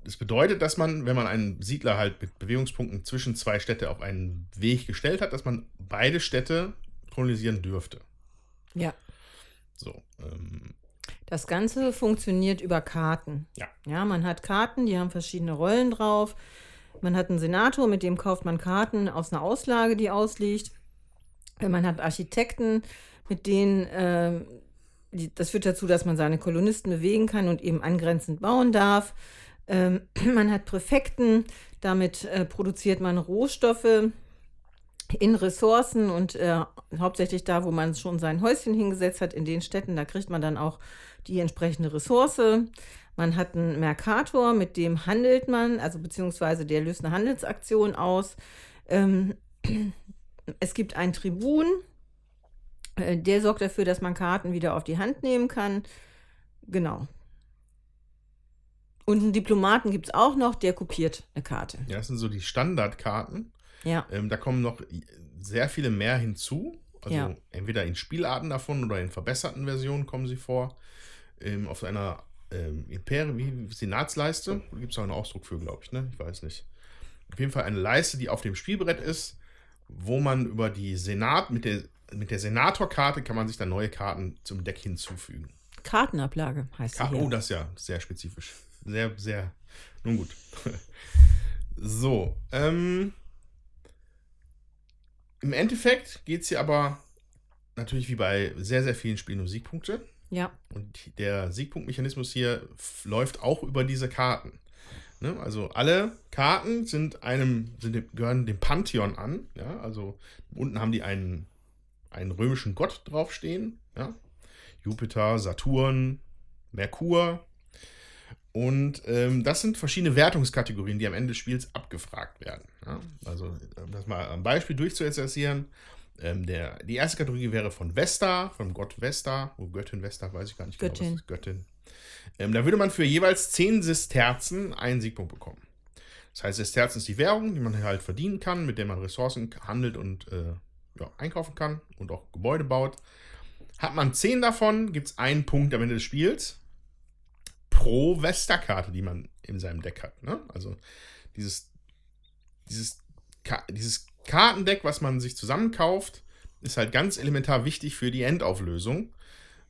das bedeutet, dass man, wenn man einen Siedler halt mit Bewegungspunkten zwischen zwei Städte auf einen Weg gestellt hat, dass man beide Städte kolonisieren dürfte. Ja. So. Ähm, Das Ganze funktioniert über Karten. Ja. Ja, man hat Karten, die haben verschiedene Rollen drauf. Man hat einen Senator, mit dem kauft man Karten aus einer Auslage, die ausliegt. Man hat Architekten, mit denen, ähm, die, das führt dazu, dass man seine Kolonisten bewegen kann und eben angrenzend bauen darf. Ähm, man hat Präfekten, damit äh, produziert man Rohstoffe in Ressourcen und äh, hauptsächlich da, wo man schon sein Häuschen hingesetzt hat, in den Städten, da kriegt man dann auch die entsprechende Ressource. Man hat einen Mercator, mit dem handelt man, also beziehungsweise der löst eine Handelsaktion aus. Ähm, es gibt einen Tribun, äh, der sorgt dafür, dass man Karten wieder auf die Hand nehmen kann. Genau. Und einen Diplomaten gibt es auch noch, der kopiert eine Karte. ja, das sind so die Standardkarten. Ja. Ähm, da kommen noch sehr viele mehr hinzu. Also Ja. entweder in Spielarten davon oder in verbesserten Versionen kommen sie vor. Ähm, auf einer ähm, Imperium, wie Senatsleiste, da gibt es auch einen Ausdruck für, glaube ich, ne? Ich weiß nicht. Auf jeden Fall eine Leiste, die auf dem Spielbrett ist, wo man über die Senat, mit der, mit der Senatorkarte kann man sich dann neue Karten zum Deck hinzufügen. Kartenablage heißt hier. oh, das ja sehr spezifisch. Sehr, sehr. Nun gut. so. Ähm, Im Endeffekt geht es hier aber natürlich wie bei sehr, sehr vielen Spielen um Siegpunkte. Ja, Und der Siegpunktmechanismus hier läuft auch über diese Karten. Ne? Also alle Karten sind einem, sind, gehören dem Pantheon an. Ja? Also unten haben die einen, einen römischen Gott draufstehen. Ja? Jupiter, Saturn, Merkur. Und ähm, das sind verschiedene Wertungskategorien, die am Ende des Spiels abgefragt werden. Ja? Also, um das mal am Beispiel durchzuexerzieren. Ähm, der, die erste Kategorie wäre von Vesta, vom Gott Vesta, wo Göttin Vesta, weiß ich gar nicht genau, Göttin. was ist Göttin. Ähm, da würde man für jeweils 10 Sesterzen einen Siegpunkt bekommen. Das heißt, Sesterzen ist die Währung, die man halt verdienen kann, mit der man Ressourcen handelt und äh, ja, einkaufen kann und auch Gebäude baut. Hat man 10 davon, gibt es einen Punkt am Ende des Spiels pro Vesta-Karte, die man in seinem Deck hat. Ne? Also dieses, dieses, dieses Kartendeck, was man sich zusammenkauft, ist halt ganz elementar wichtig für die Endauflösung.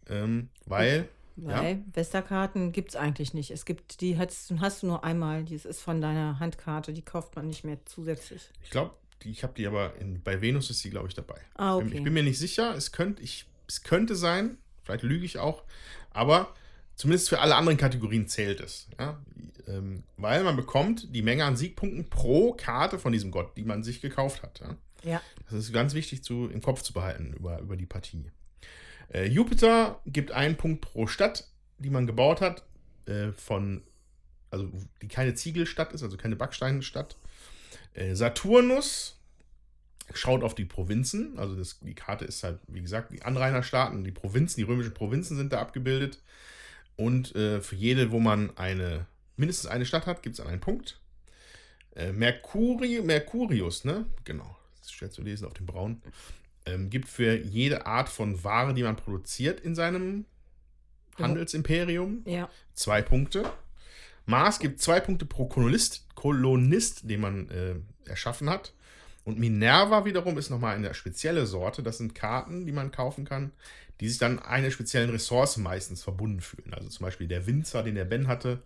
Ähm, weil, weil Westerkarten gibt es eigentlich nicht. Es gibt, die hast, hast du nur einmal, die ist von deiner Handkarte, die kauft man nicht mehr zusätzlich. ich glaube, ich habe die aber in, bei Venus ist die, glaube ich, dabei. Ah, okay. Ich bin mir nicht sicher. Es könnte, ich, es könnte sein, vielleicht lüge ich auch, aber zumindest für alle anderen Kategorien zählt es. Ja? Ähm, weil man bekommt die Menge an Siegpunkten pro Karte von diesem Gott, die man sich gekauft hat. Ja? Ja. Das ist ganz wichtig zu, im Kopf zu behalten über, über die Partie. Äh, Jupiter gibt einen Punkt pro Stadt, die man gebaut hat, äh, von, also die keine Ziegelstadt ist, also keine Backsteinstadt. Äh, Saturnus schaut auf die Provinzen, also das, die Karte ist halt, wie gesagt, die Anrainerstaaten, die Provinzen, die römischen Provinzen sind da abgebildet. Und äh, für jede, wo man eine, mindestens eine Stadt hat, gibt es einen Punkt. Äh, Mercuri, Mercurius, ne? Genau, das ist schwer zu lesen auf dem Braun. Ähm, gibt für jede Art von Ware, die man produziert in seinem. Handelsimperium, Ja. zwei Punkte. Mars gibt zwei Punkte pro Kolonist, Kolonist den man äh, erschaffen hat. Und Minerva wiederum ist nochmal eine spezielle Sorte. Das sind Karten, die man kaufen kann, die sich dann einer speziellen Ressource meistens verbunden fühlen. Also zum Beispiel der Winzer, den der Ben hatte,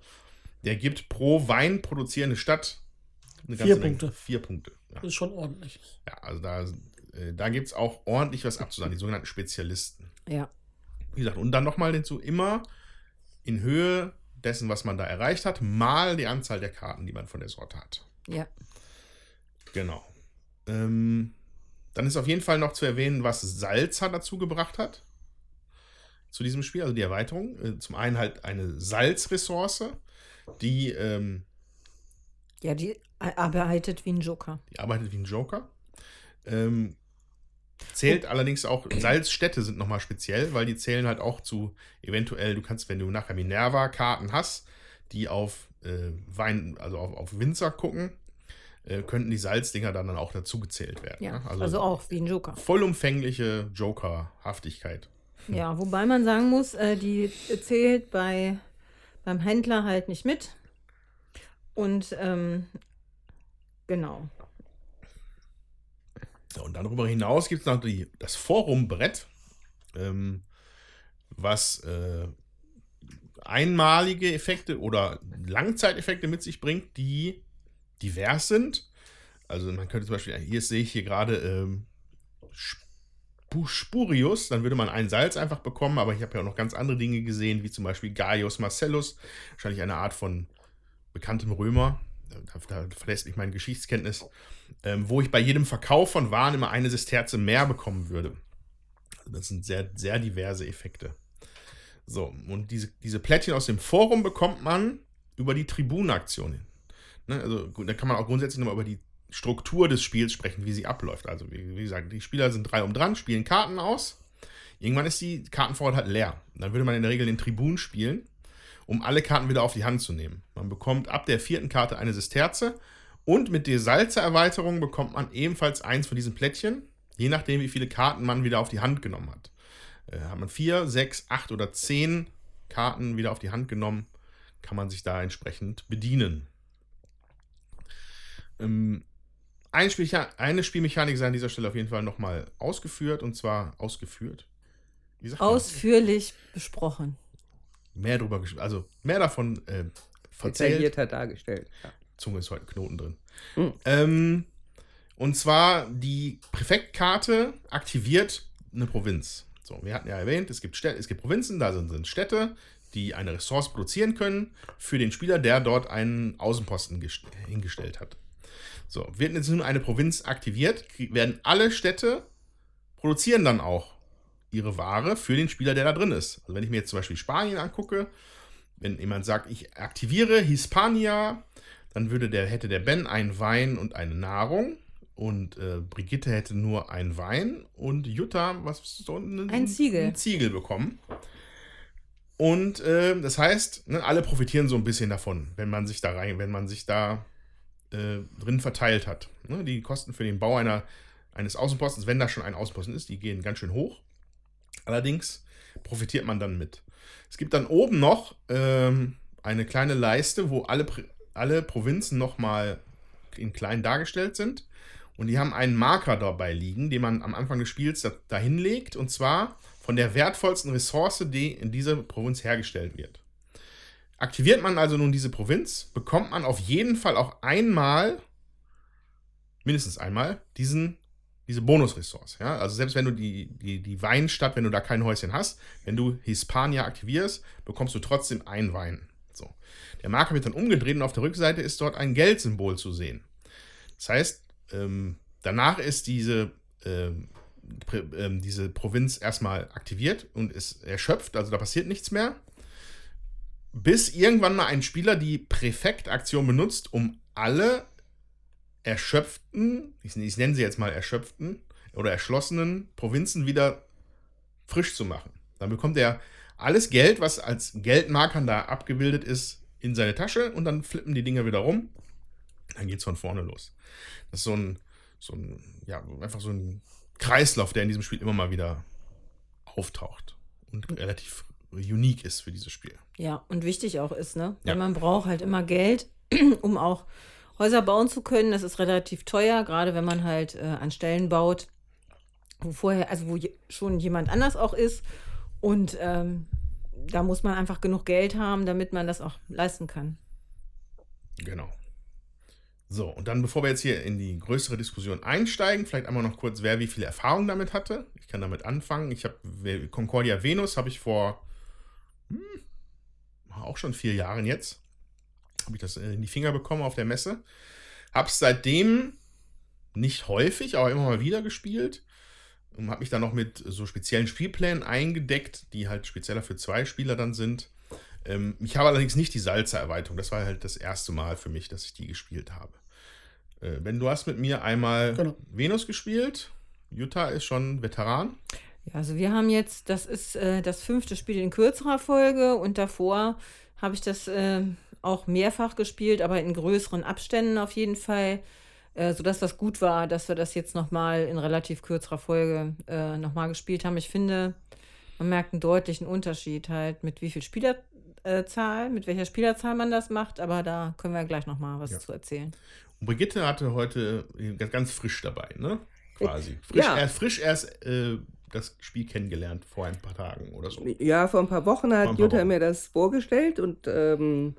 der gibt pro Wein produzierende Stadt eine Vier Menge- Punkte. Vier Punkte. Ja, Das ist schon ordentlich. ja also da, äh, da gibt es auch ordentlich was abzusagen, die sogenannten Spezialisten. Ja. Wie gesagt, und dann nochmal hinzu, immer in Höhe dessen, was man da erreicht hat, mal die Anzahl der Karten, die man von der Sorte hat. Ja. Genau. Ähm, dann ist auf jeden Fall noch zu erwähnen, was Salza dazu gebracht hat. Zu diesem Spiel, also die Erweiterung. Äh, Zum einen halt eine Salzressource, die, ähm, Ja, die arbeitet wie ein Joker. die arbeitet wie ein Joker. Ähm, zählt allerdings auch, Salzstädte sind nochmal speziell, weil die zählen halt auch zu eventuell, du kannst, wenn du nachher Minerva-Karten hast, die auf äh, Wein, also auf, auf Winzer gucken, äh, könnten die Salzdinger dann, dann auch dazu gezählt werden. Ja. ne? Also, auch wie ein Joker. vollumfängliche Joker-Haftigkeit. Ja, wobei man sagen muss, äh, die zählt bei, beim Händler halt nicht mit. Und ähm, genau. Und darüber hinaus gibt es noch die, das Forumbrett, ähm, was äh, einmalige Effekte oder Langzeiteffekte mit sich bringt, die divers sind. Also man könnte zum Beispiel, hier sehe ich hier gerade ähm, Spurius, dann würde man ein Salz einfach bekommen, aber ich habe ja auch noch ganz andere Dinge gesehen, wie zum Beispiel Gaius Marcellus, wahrscheinlich eine Art von bekanntem Römer. Da, verlässt mich meine Geschichtskenntnis ähm, wo ich bei jedem Verkauf von Waren immer eine Sesterze mehr bekommen würde. Also das sind sehr, sehr diverse Effekte. So, und diese, diese Plättchen aus dem Forum bekommt man über die Tribunenaktion hin. Ne, also da kann man auch grundsätzlich nochmal über die Struktur des Spiels sprechen, wie sie abläuft. Also wie, wie gesagt, die Spieler sind drei um dran, spielen Karten aus. Irgendwann ist die Kartenvorrat halt leer. Dann würde man in der Regel den Tribun spielen, um alle Karten wieder auf die Hand zu nehmen. Man bekommt ab der vierten Karte eine Sesterze und mit der Salze-Erweiterung bekommt man ebenfalls eins von diesen Plättchen, je nachdem, wie viele Karten man wieder auf die Hand genommen hat. Äh, hat man vier, sechs, acht oder zehn Karten wieder auf die Hand genommen, kann man sich da entsprechend bedienen. Ähm, ein Spielcha eine Spielmechanik sei an dieser Stelle auf jeden Fall nochmal ausgeführt und zwar ausgeführt. Wie sagt man? Ausführlich besprochen. Mehr drüber gesch- also mehr davon äh, verzählt. Detaillierter dargestellt. Ja. Zunge ist heute ein Knoten drin. Mhm. Ähm, und zwar die Präfektkarte aktiviert eine Provinz. So, wir hatten ja erwähnt, es gibt, Städte, es gibt Provinzen, da sind, sind Städte, die eine Ressource produzieren können für den Spieler, der dort einen Außenposten gest- hingestellt hat. So, wird jetzt nun eine Provinz aktiviert, werden alle Städte produzieren dann auch ihre Ware für den Spieler, der da drin ist. Also wenn ich mir jetzt zum Beispiel Spanien angucke, wenn jemand sagt, ich aktiviere Hispania, dann würde der, hätte der Ben einen Wein und eine Nahrung. Und äh, Brigitte hätte nur einen Wein und Jutta, was ist so ein, Ein Ziegel. Ein Ziegel bekommen. Und äh, das heißt, ne, alle profitieren so ein bisschen davon, wenn man sich da rein, wenn man sich da äh, drin verteilt hat. Ne, die Kosten für den Bau einer, eines Außenpostens, wenn da schon ein Außenposten ist, die gehen ganz schön hoch. Allerdings profitiert man dann mit. Es gibt dann oben noch ähm, eine kleine Leiste, wo alle, alle Provinzen nochmal in klein dargestellt sind. Und die haben einen Marker dabei liegen, den man am Anfang des Spiels da, dahin legt. Und zwar von der wertvollsten Ressource, die in dieser Provinz hergestellt wird. Aktiviert man also nun diese Provinz, bekommt man auf jeden Fall auch einmal, mindestens einmal, diesen, diese Bonusressource. Ja? Also selbst wenn du die, die, die Weinstadt, wenn du da kein Häuschen hast, wenn du Hispania aktivierst, bekommst du trotzdem ein Wein. So. Der Marker wird dann umgedreht und auf der Rückseite ist dort ein Geldsymbol zu sehen. Das heißt, ähm, danach ist diese, ähm, ähm, diese Provinz erstmal aktiviert und ist erschöpft, also da passiert nichts mehr. Bis irgendwann mal ein Spieler die Präfekt-Aktion benutzt, um alle erschöpften, ich, ich nenne sie jetzt mal erschöpften oder erschlossenen Provinzen wieder frisch zu machen. Dann bekommt er alles Geld, was als Geldmarkern da abgebildet ist, in seine Tasche und dann flippen die Dinger wieder rum. Dann geht es von vorne los. Das ist so ein, so ein, ja, einfach so ein Kreislauf, der in diesem Spiel immer mal wieder auftaucht und relativ unique ist für dieses Spiel. Ja, und wichtig auch ist, ne? Weil Ja. man braucht halt immer Geld, um auch Häuser bauen zu können. Das ist relativ teuer, gerade wenn man halt äh, an Stellen baut, wo vorher, also wo je, schon jemand anders auch ist. Und ähm, da muss man einfach genug Geld haben, damit man das auch leisten kann. Genau. So, und dann, bevor wir jetzt hier in die größere Diskussion einsteigen, vielleicht einmal noch kurz, wer wie viel Erfahrung damit hatte. Ich kann damit anfangen. Ich habe Concordia Venus habe ich vor hm, auch schon vier Jahren jetzt habe ich das in die Finger bekommen auf der Messe. Hab's seitdem nicht häufig, aber immer mal wieder gespielt. Und habe mich dann noch mit so speziellen Spielplänen eingedeckt, die halt spezieller für zwei Spieler dann sind. Ähm, ich habe allerdings nicht die Salzer-Erweiterung. Das war halt das erste Mal für mich, dass ich die gespielt habe. Äh, ben, du hast mit mir einmal Genau. Venus gespielt. Jutta ist schon Veteran. Ja, also wir haben jetzt, das ist äh, das fünfte Spiel in kürzerer Folge und davor habe ich das äh, auch mehrfach gespielt, aber in größeren Abständen auf jeden Fall, äh, sodass das gut war, dass wir das jetzt nochmal in relativ kürzerer Folge äh, nochmal gespielt haben. Ich finde, man merkt einen deutlichen Unterschied halt, mit wie viel Spielerzahl, mit welcher Spielerzahl man das macht, aber da können wir gleich nochmal was Ja. zu erzählen. Und Brigitte hatte heute ganz, ganz frisch dabei, ne? Quasi. Frisch, Ja. erst, frisch erst äh, das Spiel kennengelernt vor ein paar Tagen oder so. Ja, vor ein paar Wochen hat paar Jutta Wochen. mir das vorgestellt und ähm,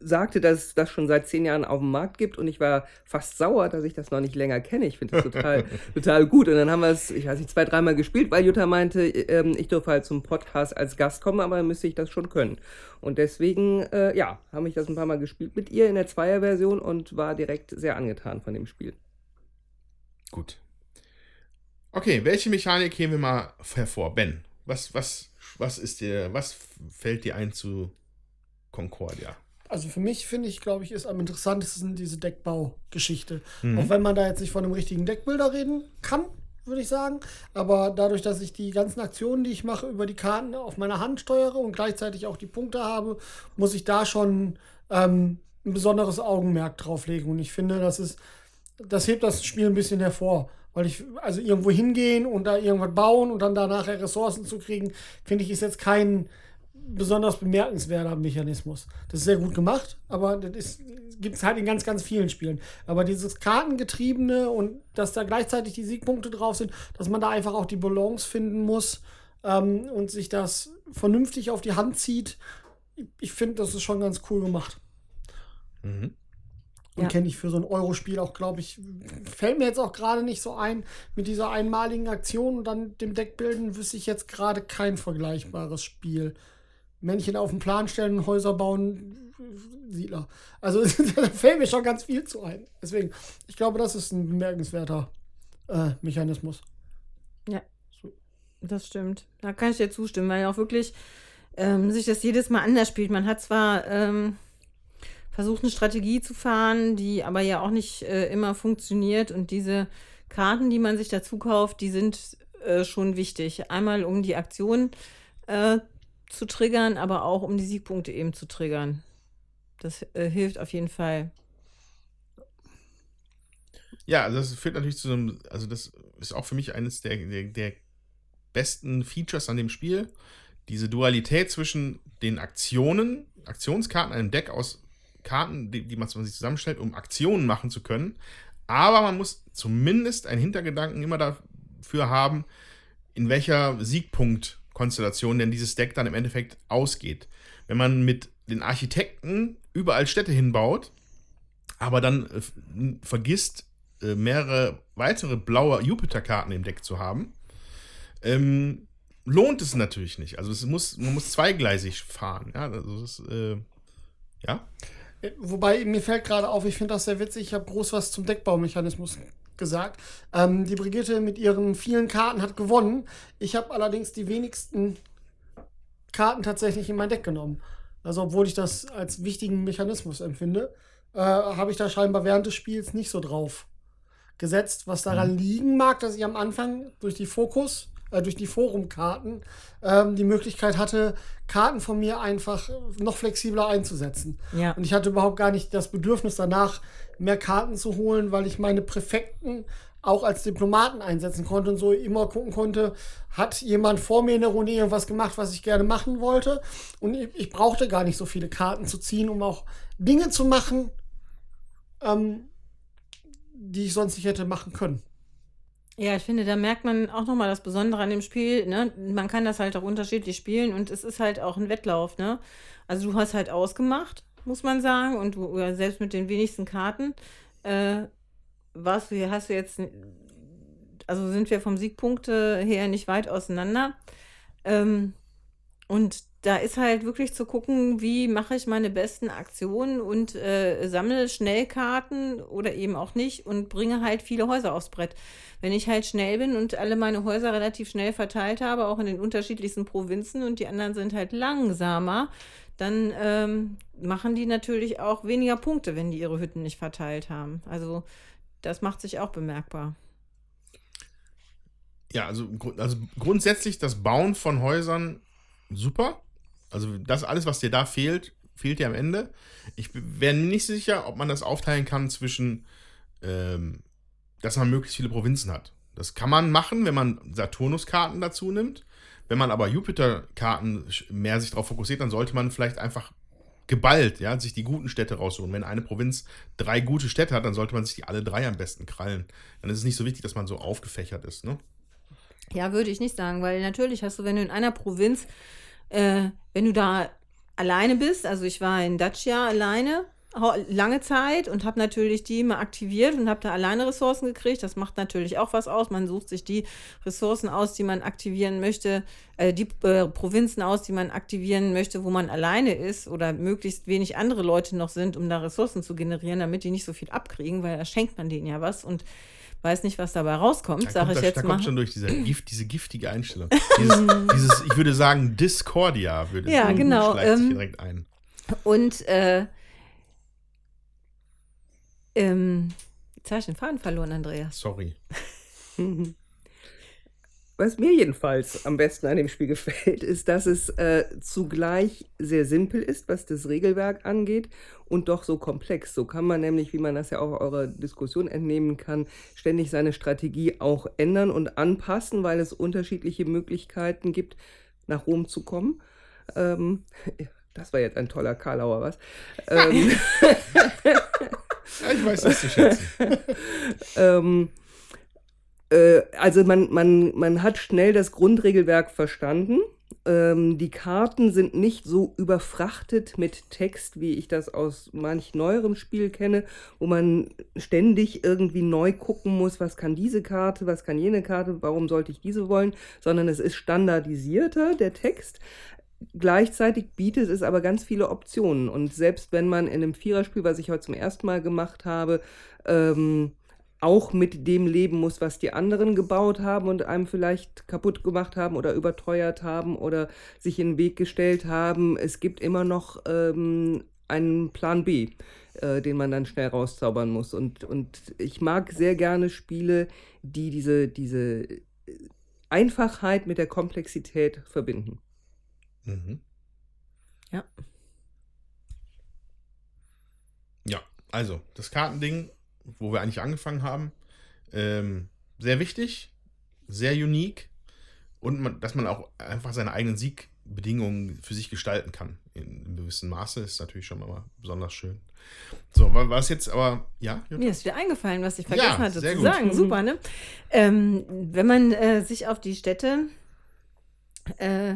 sagte, dass es das schon seit zehn Jahren auf dem Markt gibt und ich war fast sauer, dass ich das noch nicht länger kenne. Ich finde das total, total gut. Und dann haben wir es, ich weiß nicht, zwei, dreimal gespielt, weil Jutta meinte, ähm, ich dürfe halt zum Podcast als Gast kommen, aber dann müsste ich das schon können. Und deswegen, äh, ja, habe ich das ein paar Mal gespielt mit ihr in der Zweierversion und war direkt sehr angetan von dem Spiel. Gut. Okay, welche Mechanik heben wir mal hervor? Ben, was, was, was ist dir, was fällt dir ein zu Concordia? Also für mich finde ich, glaube ich, ist am interessantesten diese Deckbaugeschichte. Mhm. Auch wenn man da jetzt nicht von einem richtigen Deckbilder reden kann, würde ich sagen. Aber dadurch, dass ich die ganzen Aktionen, die ich mache, über die Karten auf meiner Hand steuere und gleichzeitig auch die Punkte habe, muss ich da schon ähm, ein besonderes Augenmerk drauflegen. Und ich finde, das ist, das hebt das Spiel ein bisschen hervor. Weil ich, also irgendwo hingehen und da irgendwas bauen und dann da nachher Ressourcen zu kriegen, finde ich, ist jetzt kein besonders bemerkenswerter Mechanismus. Das ist sehr gut gemacht, aber das gibt es halt in ganz, ganz vielen Spielen. Aber dieses Kartengetriebene und dass da gleichzeitig die Siegpunkte drauf sind, dass man da einfach auch die Balance finden muss ähm, und sich das vernünftig auf die Hand zieht, ich- ich finde, das ist schon ganz cool gemacht. Mhm. Und Ja. kenne ich für so ein Euro-Spiel auch, glaube ich, fällt mir jetzt auch gerade nicht so ein, mit dieser einmaligen Aktion und dann dem Deckbilden wüsste ich jetzt gerade kein vergleichbares Spiel. Männchen auf den Plan stellen, Häuser bauen, Siedler. Also da fällt mir schon ganz viel zu ein. Deswegen, ich glaube, das ist ein bemerkenswerter äh, Mechanismus. Das stimmt. Da kann ich dir zustimmen, weil auch wirklich ähm, sich das jedes Mal anders spielt. Man hat zwar ähm, versucht, eine Strategie zu fahren, die aber ja auch nicht äh, immer funktioniert. Und diese Karten, die man sich dazu kauft, die sind äh, schon wichtig. Einmal, um die Aktion äh, zu triggern, aber auch um die Siegpunkte eben zu triggern. Das äh, hilft auf jeden Fall. Ja, also das führt natürlich zu einem, also das ist auch für mich eines der, der, der besten Features an dem Spiel. Diese Dualität zwischen den Aktionen, Aktionskarten, einem Deck aus Karten, die, die man sich zusammenstellt, um Aktionen machen zu können. Aber man muss zumindest einen Hintergedanken immer dafür haben, in welcher Siegpunkt-Konstellation denn dieses Deck dann im Endeffekt ausgeht. Wenn man mit den Architekten überall Städte hinbaut, aber dann äh, vergisst, äh, mehrere weitere blaue Jupiter-Karten im Deck zu haben, ähm, lohnt es natürlich nicht. Also es muss, man muss zweigleisig fahren. Ja, also das äh, ja. Wobei, mir fällt gerade auf, ich finde das sehr witzig, ich habe groß was zum Deckbaumechanismus gesagt. Ähm, die Brigitte mit ihren vielen Karten hat gewonnen. Ich habe allerdings die wenigsten Karten tatsächlich in mein Deck genommen. Also obwohl ich das als wichtigen Mechanismus empfinde, äh, habe ich da scheinbar während des Spiels nicht so drauf gesetzt, was daran liegen mag, dass ich am Anfang durch die Fokus, äh, durch die Forumkarten ähm, die Möglichkeit hatte, Karten von mir einfach noch flexibler einzusetzen. Ja. Und ich hatte überhaupt gar nicht das Bedürfnis danach, mehr Karten zu holen, weil ich meine Präfekten auch als Diplomaten einsetzen konnte und so immer gucken konnte, hat jemand vor mir in der Runde irgendwas gemacht, was ich gerne machen wollte. Und ich, ich brauchte gar nicht so viele Karten zu ziehen, um auch Dinge zu machen, ähm, die ich sonst nicht hätte machen können. Ja, ich finde, da merkt man auch nochmal das Besondere an dem Spiel. Ne? Man kann das halt auch unterschiedlich spielen und es ist halt auch ein Wettlauf. Ne? Also du hast halt ausgemacht, muss man sagen, und du, ja, selbst mit den wenigsten Karten äh, warst du, hast du jetzt, also sind wir vom Siegpunkte her nicht weit auseinander. Ähm, und da ist halt wirklich zu gucken, wie mache ich meine besten Aktionen und äh, sammle Schnellkarten oder eben auch nicht und bringe halt viele Häuser aufs Brett. Wenn ich halt schnell bin und alle meine Häuser relativ schnell verteilt habe, auch in den unterschiedlichsten Provinzen und die anderen sind halt langsamer, dann ähm, machen die natürlich auch weniger Punkte, wenn die ihre Hütten nicht verteilt haben. Also das macht sich auch bemerkbar. Ja, also, also grundsätzlich das Bauen von Häusern super. Also das alles, was dir da fehlt, fehlt dir am Ende. Ich wäre nicht sicher, ob man das aufteilen kann zwischen, ähm, dass man möglichst viele Provinzen hat. Das kann man machen, wenn man Saturnus-Karten dazu nimmt. Wenn man aber Jupiter-Karten mehr sich darauf fokussiert, dann sollte man vielleicht einfach geballt, ja, sich die guten Städte raussuchen. Wenn eine Provinz drei gute Städte hat, dann sollte man sich die alle drei am besten krallen. Dann ist es nicht so wichtig, dass man so aufgefächert ist, ne? Ja, würde ich nicht sagen, weil natürlich hast du, wenn du in einer Provinz, äh, wenn du da alleine bist, also ich war in Dacia alleine lange Zeit und habe natürlich die mal aktiviert und habe da alleine Ressourcen gekriegt. Das macht natürlich auch was aus. Man sucht sich die Ressourcen aus, die man aktivieren möchte, äh, die äh, Provinzen aus, die man aktivieren möchte, wo man alleine ist oder möglichst wenig andere Leute noch sind, um da Ressourcen zu generieren, damit die nicht so viel abkriegen, weil da schenkt man denen ja was und weiß nicht, was dabei rauskommt, sage ich das, jetzt da mal. Da kommt schon durch diese, Gift, diese giftige Einstellung. Dieses, dieses, ich würde sagen, Discordia würde ja, genau, schleicht sich direkt ein. Und äh, ähm, jetzt habe ich den Faden verloren, Andreas. Sorry. Was mir jedenfalls am besten an dem Spiel gefällt, ist, dass es äh, zugleich sehr simpel ist, was das Regelwerk angeht und doch so komplex. So kann man nämlich, wie man das ja auch eurer Diskussion entnehmen kann, ständig seine Strategie auch ändern und anpassen, weil es unterschiedliche Möglichkeiten gibt, nach Rom zu kommen. Ähm, das war jetzt ein toller Karlauer, was? ähm, ich weiß das zu schätzen. ähm, äh, also man, man, man hat schnell das Grundregelwerk verstanden. Ähm, die Karten sind nicht so überfrachtet mit Text, wie ich das aus manch neuerem Spiel kenne, wo man ständig irgendwie neu gucken muss, was kann diese Karte, was kann jene Karte, warum sollte ich diese wollen, sondern es ist standardisierter, der Text. Gleichzeitig bietet es aber ganz viele Optionen. Und selbst wenn man in einem Viererspiel, was ich heute zum ersten Mal gemacht habe, ähm, auch mit dem leben muss, was die anderen gebaut haben und einem vielleicht kaputt gemacht haben oder überteuert haben oder sich in den Weg gestellt haben. Es gibt immer noch ähm, einen Plan B, äh, den man dann schnell rauszaubern muss. Und, und ich mag sehr gerne Spiele, die diese, diese Einfachheit mit der Komplexität verbinden. Mhm. Ja. Ja, also das Kartending, wo wir eigentlich angefangen haben, ähm, sehr wichtig, sehr unique und man, dass man auch einfach seine eigenen Siegbedingungen für sich gestalten kann. In einem gewissen Maße ist natürlich schon mal besonders schön. So, war es jetzt aber, ja? Mir ist wieder eingefallen, was ich vergessen Ja, hatte zu gut. sagen. Super, ne? Ähm, wenn man äh, sich auf die Städte äh,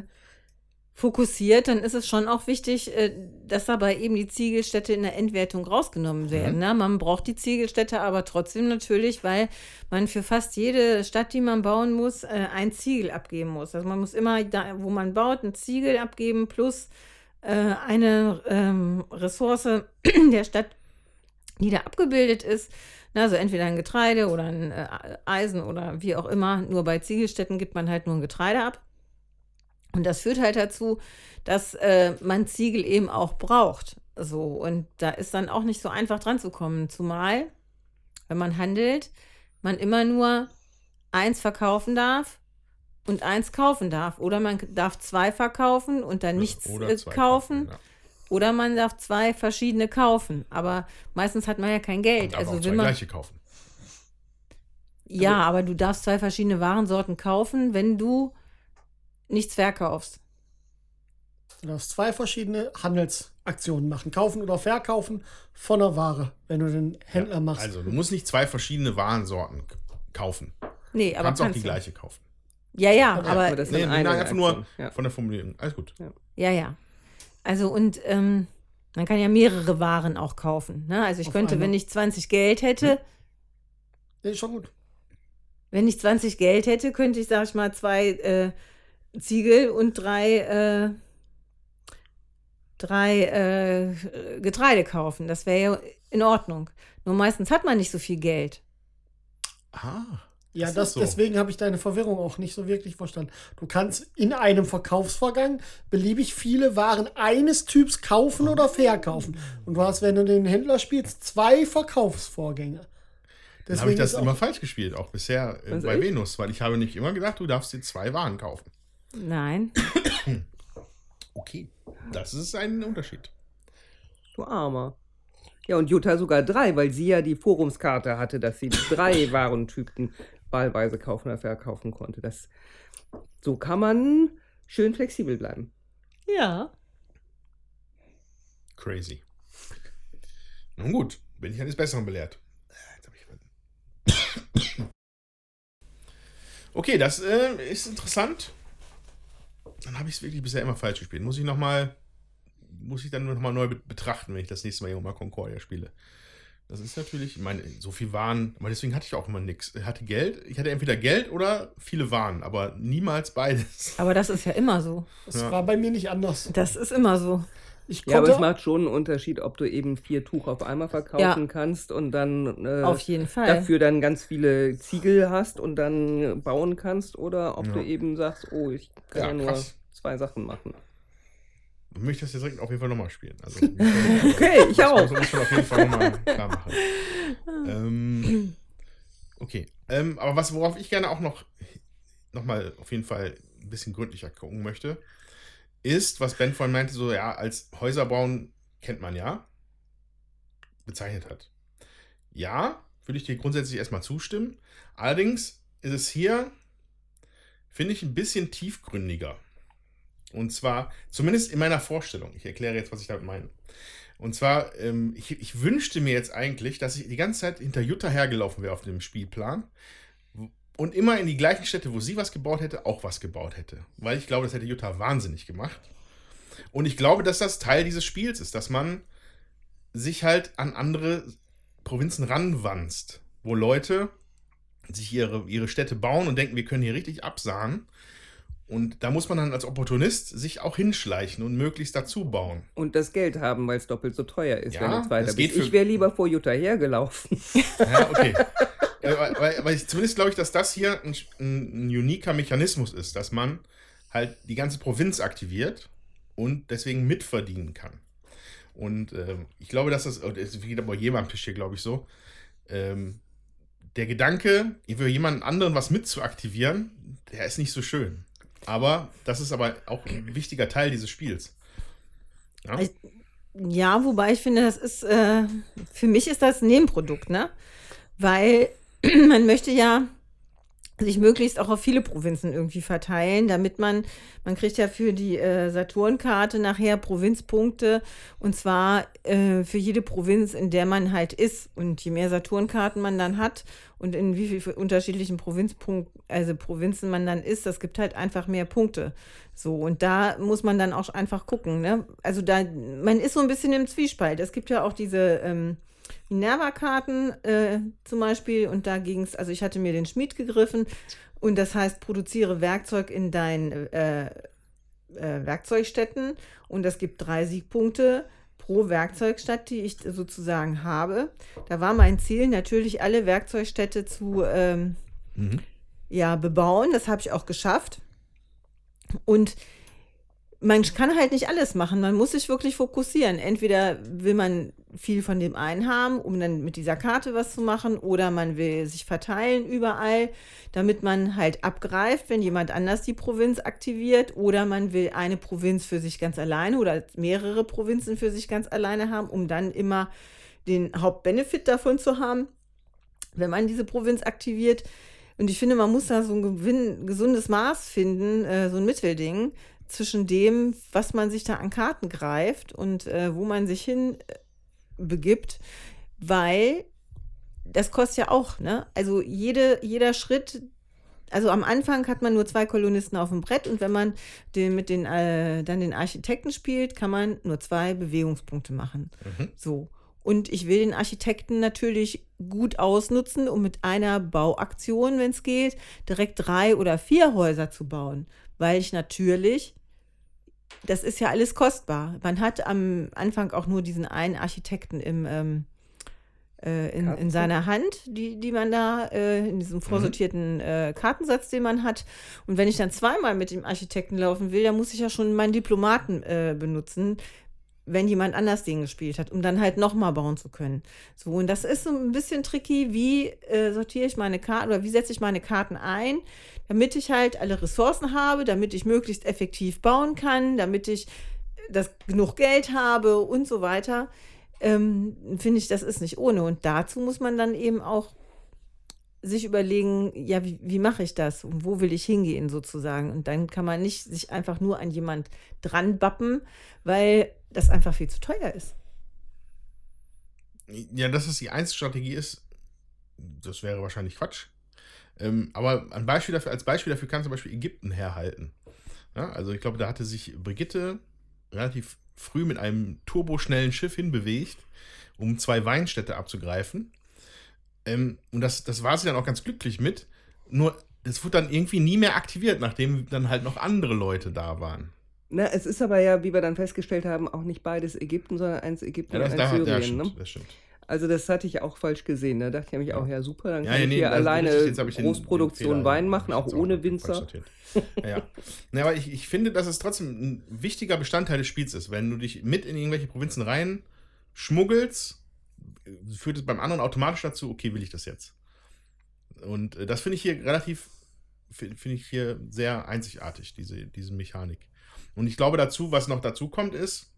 fokussiert, dann ist es schon auch wichtig, äh, dass dabei eben die Ziegelstädte in der Endwertung rausgenommen werden. Mhm. Ne? Man braucht die Ziegelstädte aber trotzdem natürlich, weil man für fast jede Stadt, die man bauen muss, äh, ein Ziegel abgeben muss. Also man muss immer, da, wo man baut, ein Ziegel abgeben plus äh, eine ähm, Ressource der Stadt, die da abgebildet ist. Also entweder ein Getreide oder ein Eisen oder wie auch immer. Nur bei Ziegelstätten gibt man halt nur ein Getreide ab. Und das führt halt dazu, dass äh, man Ziegel eben auch braucht. So, und da ist dann auch nicht so einfach dran zu kommen. Zumal, wenn man handelt, man immer nur eins verkaufen darf und eins kaufen darf. Oder man darf zwei verkaufen und dann nichts Oder äh, zwei kaufen. ja. Oder man darf zwei verschiedene kaufen. Aber meistens hat man ja kein Geld. Darf also auch will zwei man. gleiche kaufen. Ja, aber du darfst zwei verschiedene Warensorten kaufen, wenn du nichts verkaufst. Du darfst zwei verschiedene Handelsaktionen machen. Kaufen oder verkaufen von der Ware, wenn du den Händler machst. Also, du musst nicht zwei verschiedene Warensorten kaufen. Nee, Du aber kannst auch kannst die du. gleiche kaufen. Ja, ja, Aber- aber das Nee, nein, einfach nur ja. von der Formulierung. Alles gut. Ja, ja. Also und ähm, man kann ja mehrere Waren auch kaufen. Ne? Also ich Auf könnte, einmal. wenn ich 20 Geld hätte, Nee, schon gut. wenn ich 20 Geld hätte, könnte ich, sag ich mal, zwei äh, Ziegel und drei, äh, drei äh, Getreide kaufen. Das wäre ja in Ordnung. Nur meistens hat man nicht so viel Geld. Ah. Ja, Ist das, das so? deswegen habe ich deine Verwirrung auch nicht so wirklich verstanden. Du kannst in einem Verkaufsvorgang beliebig viele Waren eines Typs kaufen oder verkaufen. Und du hast, wenn du den Händler spielst, zwei Verkaufsvorgänge. Dann habe ich das immer falsch gespielt, auch bisher äh, bei? Venus, weil ich habe nicht immer gedacht, du darfst dir zwei Waren kaufen. Nein. Okay, das ist ein Unterschied. Du Armer. Ja, und Jutta sogar drei, weil sie ja die Forumskarte hatte, dass sie drei Warentypen wahlweise kaufen oder verkaufen konnte. Das, so kann man schön flexibel bleiben. Ja. Crazy. Nun gut, bin ich eines Besseren belehrt. Jetzt hab ich- Okay, das äh, ist interessant. Dann habe ich es wirklich bisher immer falsch gespielt. Muss ich noch mal, muss ich dann noch mal neu be- betrachten, wenn ich das nächste Mal irgendwann mal Concordia spiele. Das ist natürlich, ich meine, so viel Waren, aber deswegen hatte ich auch immer nichts. Ich hatte Geld, ich hatte entweder Geld oder viele Waren, aber niemals beides. Aber das ist ja immer so. Das Ja. war bei mir nicht anders. Das ist immer so. Ich Ja, aber konnte, es macht schon einen Unterschied, ob du eben vier Tuch auf einmal verkaufen Ja. kannst und dann äh, Auf jeden Fall. dafür dann ganz viele Ziegel hast und dann bauen kannst oder ob Ja. du eben sagst, oh, ich kann Ja, ja, nur zwei Sachen machen. Ich möchte das jetzt direkt auf jeden Fall nochmal spielen. Also, Okay, ich Das auch. muss man auf jeden Fall nochmal klar machen. ähm, okay. Ähm, aber was, worauf ich gerne auch noch, noch mal auf jeden Fall ein bisschen gründlicher gucken möchte, ist, was Ben vorhin meinte, so ja, als Häuser bauen kennt man ja, bezeichnet hat. Ja, würde ich dir grundsätzlich erstmal zustimmen. Allerdings ist es hier, finde ich, ein bisschen tiefgründiger. Und zwar, zumindest in meiner Vorstellung. Ich erkläre jetzt, was ich damit meine. Und zwar, ähm, ich, ich wünschte mir jetzt eigentlich, dass ich die ganze Zeit hinter Jutta hergelaufen wäre auf dem Spielplan und immer in die gleichen Städte, wo sie was gebaut hätte, auch was gebaut hätte. Weil ich glaube, das hätte Jutta wahnsinnig gemacht. Und ich glaube, dass das Teil dieses Spiels ist, dass man sich halt an andere Provinzen ranwanzt, wo Leute sich ihre, ihre Städte bauen und denken, wir können hier richtig absahen. Und da muss man dann als Opportunist sich auch hinschleichen und möglichst dazu bauen. Und das Geld haben, weil es doppelt so teuer ist, Ja, wenn du jetzt weiter geht Ich wäre lieber vor Jutta hergelaufen. Ja, okay. Weil, weil, weil ich, zumindest glaube ich, dass das hier ein, ein, ein uniker Mechanismus ist, dass man halt die ganze Provinz aktiviert und deswegen mitverdienen kann. Und ähm, ich glaube, dass das, oh, das geht aber jedem am Tisch hier, glaube ich, so. Ähm, der Gedanke, für jemanden anderen was mitzuaktivieren, der ist nicht so schön. Aber das ist aber auch ein wichtiger Teil dieses Spiels. Ja? Ich- Ja, wobei ich finde, das ist, äh, für mich ist das ein Nebenprodukt, ne? Weil man möchte ja sich möglichst auch auf viele Provinzen irgendwie verteilen, damit man, man kriegt ja für die äh, Saturn-Karte nachher Provinzpunkte und zwar äh, für jede Provinz, in der man halt ist. Und je mehr Saturn-Karten man dann hat und in wie viel unterschiedlichen Provinzpunkten, also Provinzen man dann ist, das gibt halt einfach mehr Punkte. So, und da muss man dann auch einfach gucken, ne? Also da, man ist so ein bisschen im Zwiespalt. Es gibt ja auch diese ähm, Minerva-Karten äh, zum Beispiel und da ging es, also ich hatte mir den Schmied gegriffen und das heißt, produziere Werkzeug in deinen äh, äh, Werkzeugstätten und es gibt drei Siegpunkte pro Werkzeugstadt, die ich sozusagen habe. Da war mein Ziel natürlich, alle Werkzeugstädte zu ähm, Mhm. ja, bebauen. Das habe ich auch geschafft. Und man kann halt nicht alles machen. Man muss sich wirklich fokussieren. Entweder will man viel von dem einen haben, um dann mit dieser Karte was zu machen, oder man will sich verteilen überall, damit man halt abgreift, wenn jemand anders die Provinz aktiviert, oder man will eine Provinz für sich ganz alleine oder mehrere Provinzen für sich ganz alleine haben, um dann immer den Hauptbenefit davon zu haben. wenn man diese Provinz aktiviert. Und ich finde, man muss da so ein gesundes Maß finden, äh, so ein Mittelding zwischen dem, was man sich da an Karten greift und äh, wo man sich hin äh, begibt, weil das kostet ja auch, ne? Also jede, jeder Schritt, also am Anfang hat man nur zwei Kolonisten auf dem Brett und wenn man den, mit den, äh, dann den Architekten spielt, kann man nur zwei Bewegungspunkte machen. Mhm. So. Und ich will den Architekten natürlich gut ausnutzen, um mit einer Bauaktion, wenn es geht, direkt drei oder vier Häuser zu bauen. Weil ich natürlich, das ist ja alles kostbar. Man hat am Anfang auch nur diesen einen Architekten im, ähm, äh, in, in seiner Hand, die, die man da äh, in diesem vorsortierten äh, Kartensatz, den man hat. Und wenn ich dann zweimal mit dem Architekten laufen will, dann muss ich ja schon meinen Diplomaten äh, benutzen, wenn jemand anders den gespielt hat, um dann halt nochmal bauen zu können. So, und das ist so ein bisschen tricky, wie äh, sortiere ich meine Karten oder wie setze ich meine Karten ein, damit ich halt alle Ressourcen habe, damit ich möglichst effektiv bauen kann, damit ich das genug Geld habe und so weiter. Ähm, Finde ich, das ist nicht ohne. Und dazu muss man dann eben auch sich überlegen, ja, wie, wie mache ich das und wo will ich hingehen sozusagen. Und dann kann man nicht sich einfach nur an jemand dran bappen, weil das einfach viel zu teuer ist. Ja, dass es die einzige Strategie ist, das wäre wahrscheinlich Quatsch. Ähm, aber ein Beispiel dafür, als Beispiel dafür kann zum Beispiel Ägypten herhalten. Ja, also ich glaube, da hatte sich Brigitte relativ früh mit einem turboschnellen Schiff hinbewegt, um zwei Weinstädte abzugreifen. Ähm, und das, das war sie dann auch ganz glücklich mit. Nur, das wurde dann irgendwie nie mehr aktiviert, nachdem dann halt noch andere Leute da waren. Na, es ist aber ja, wie wir dann festgestellt haben, auch nicht beides Ägypten, sondern eins Ägypten Ja, und eins ja, Syrien. stimmt, ne? das stimmt. Also das hatte ich auch falsch gesehen. Da dachte ich nämlich auch, ja super, dann Ja, kann ja, ich nee, hier ist alleine ich den- den Großproduktion Fehler- Wein machen, auch ohne falsch Winzer. Ja, ja. Aber ich, ich finde, dass es trotzdem ein wichtiger Bestandteil des Spiels ist. Wenn du dich mit in irgendwelche Provinzen rein schmuggelst, führt es beim anderen automatisch dazu, okay, will ich das jetzt? Und äh, das finde ich hier relativ, fi- finde ich hier sehr einzigartig, diese, diese Mechanik. Und ich glaube dazu, was noch dazu kommt, ist,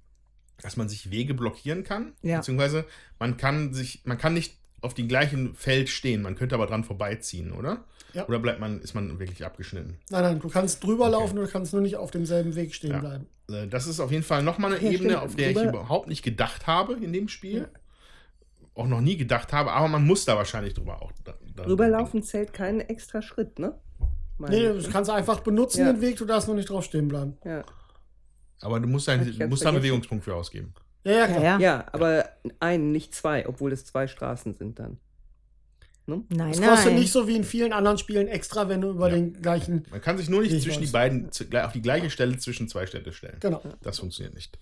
dass man sich Wege blockieren kann, Ja. beziehungsweise man kann sich, man kann nicht auf dem gleichen Feld stehen, man könnte aber dran vorbeiziehen, oder? Ja. Oder bleibt man, ist man wirklich abgeschnitten? Nein, nein, du kannst drüber Okay. laufen, du kannst nur nicht auf demselben Weg stehen Ja. bleiben. Äh, Das ist auf jeden Fall nochmal eine Ja, Ebene, stimmt. auf der ich überhaupt nicht gedacht habe in dem Spiel. Auch noch nie gedacht habe, aber man muss da wahrscheinlich drüber auch. Da, da- Rüberlaufen zählt kein extra Schritt, ne? Meine Nee, ne? kannst du einfach benutzen, Ja. den Weg, du darfst nur nicht drauf stehen bleiben. ja. Aber du musst, ein, Hab ich ganz musst da einen. Bewegungspunkt für ausgeben. Ja, ja, klar. Ja, ja. ja, aber einen, nicht zwei, obwohl es zwei Straßen sind dann. Nein, Das nein. kostet nicht so wie in vielen anderen Spielen extra, wenn du über Ja. den gleichen. Man kann sich nur nicht Ich zwischen weiß. die beiden, auf die gleiche Stelle zwischen zwei Städte stellen. Genau. Das funktioniert nicht.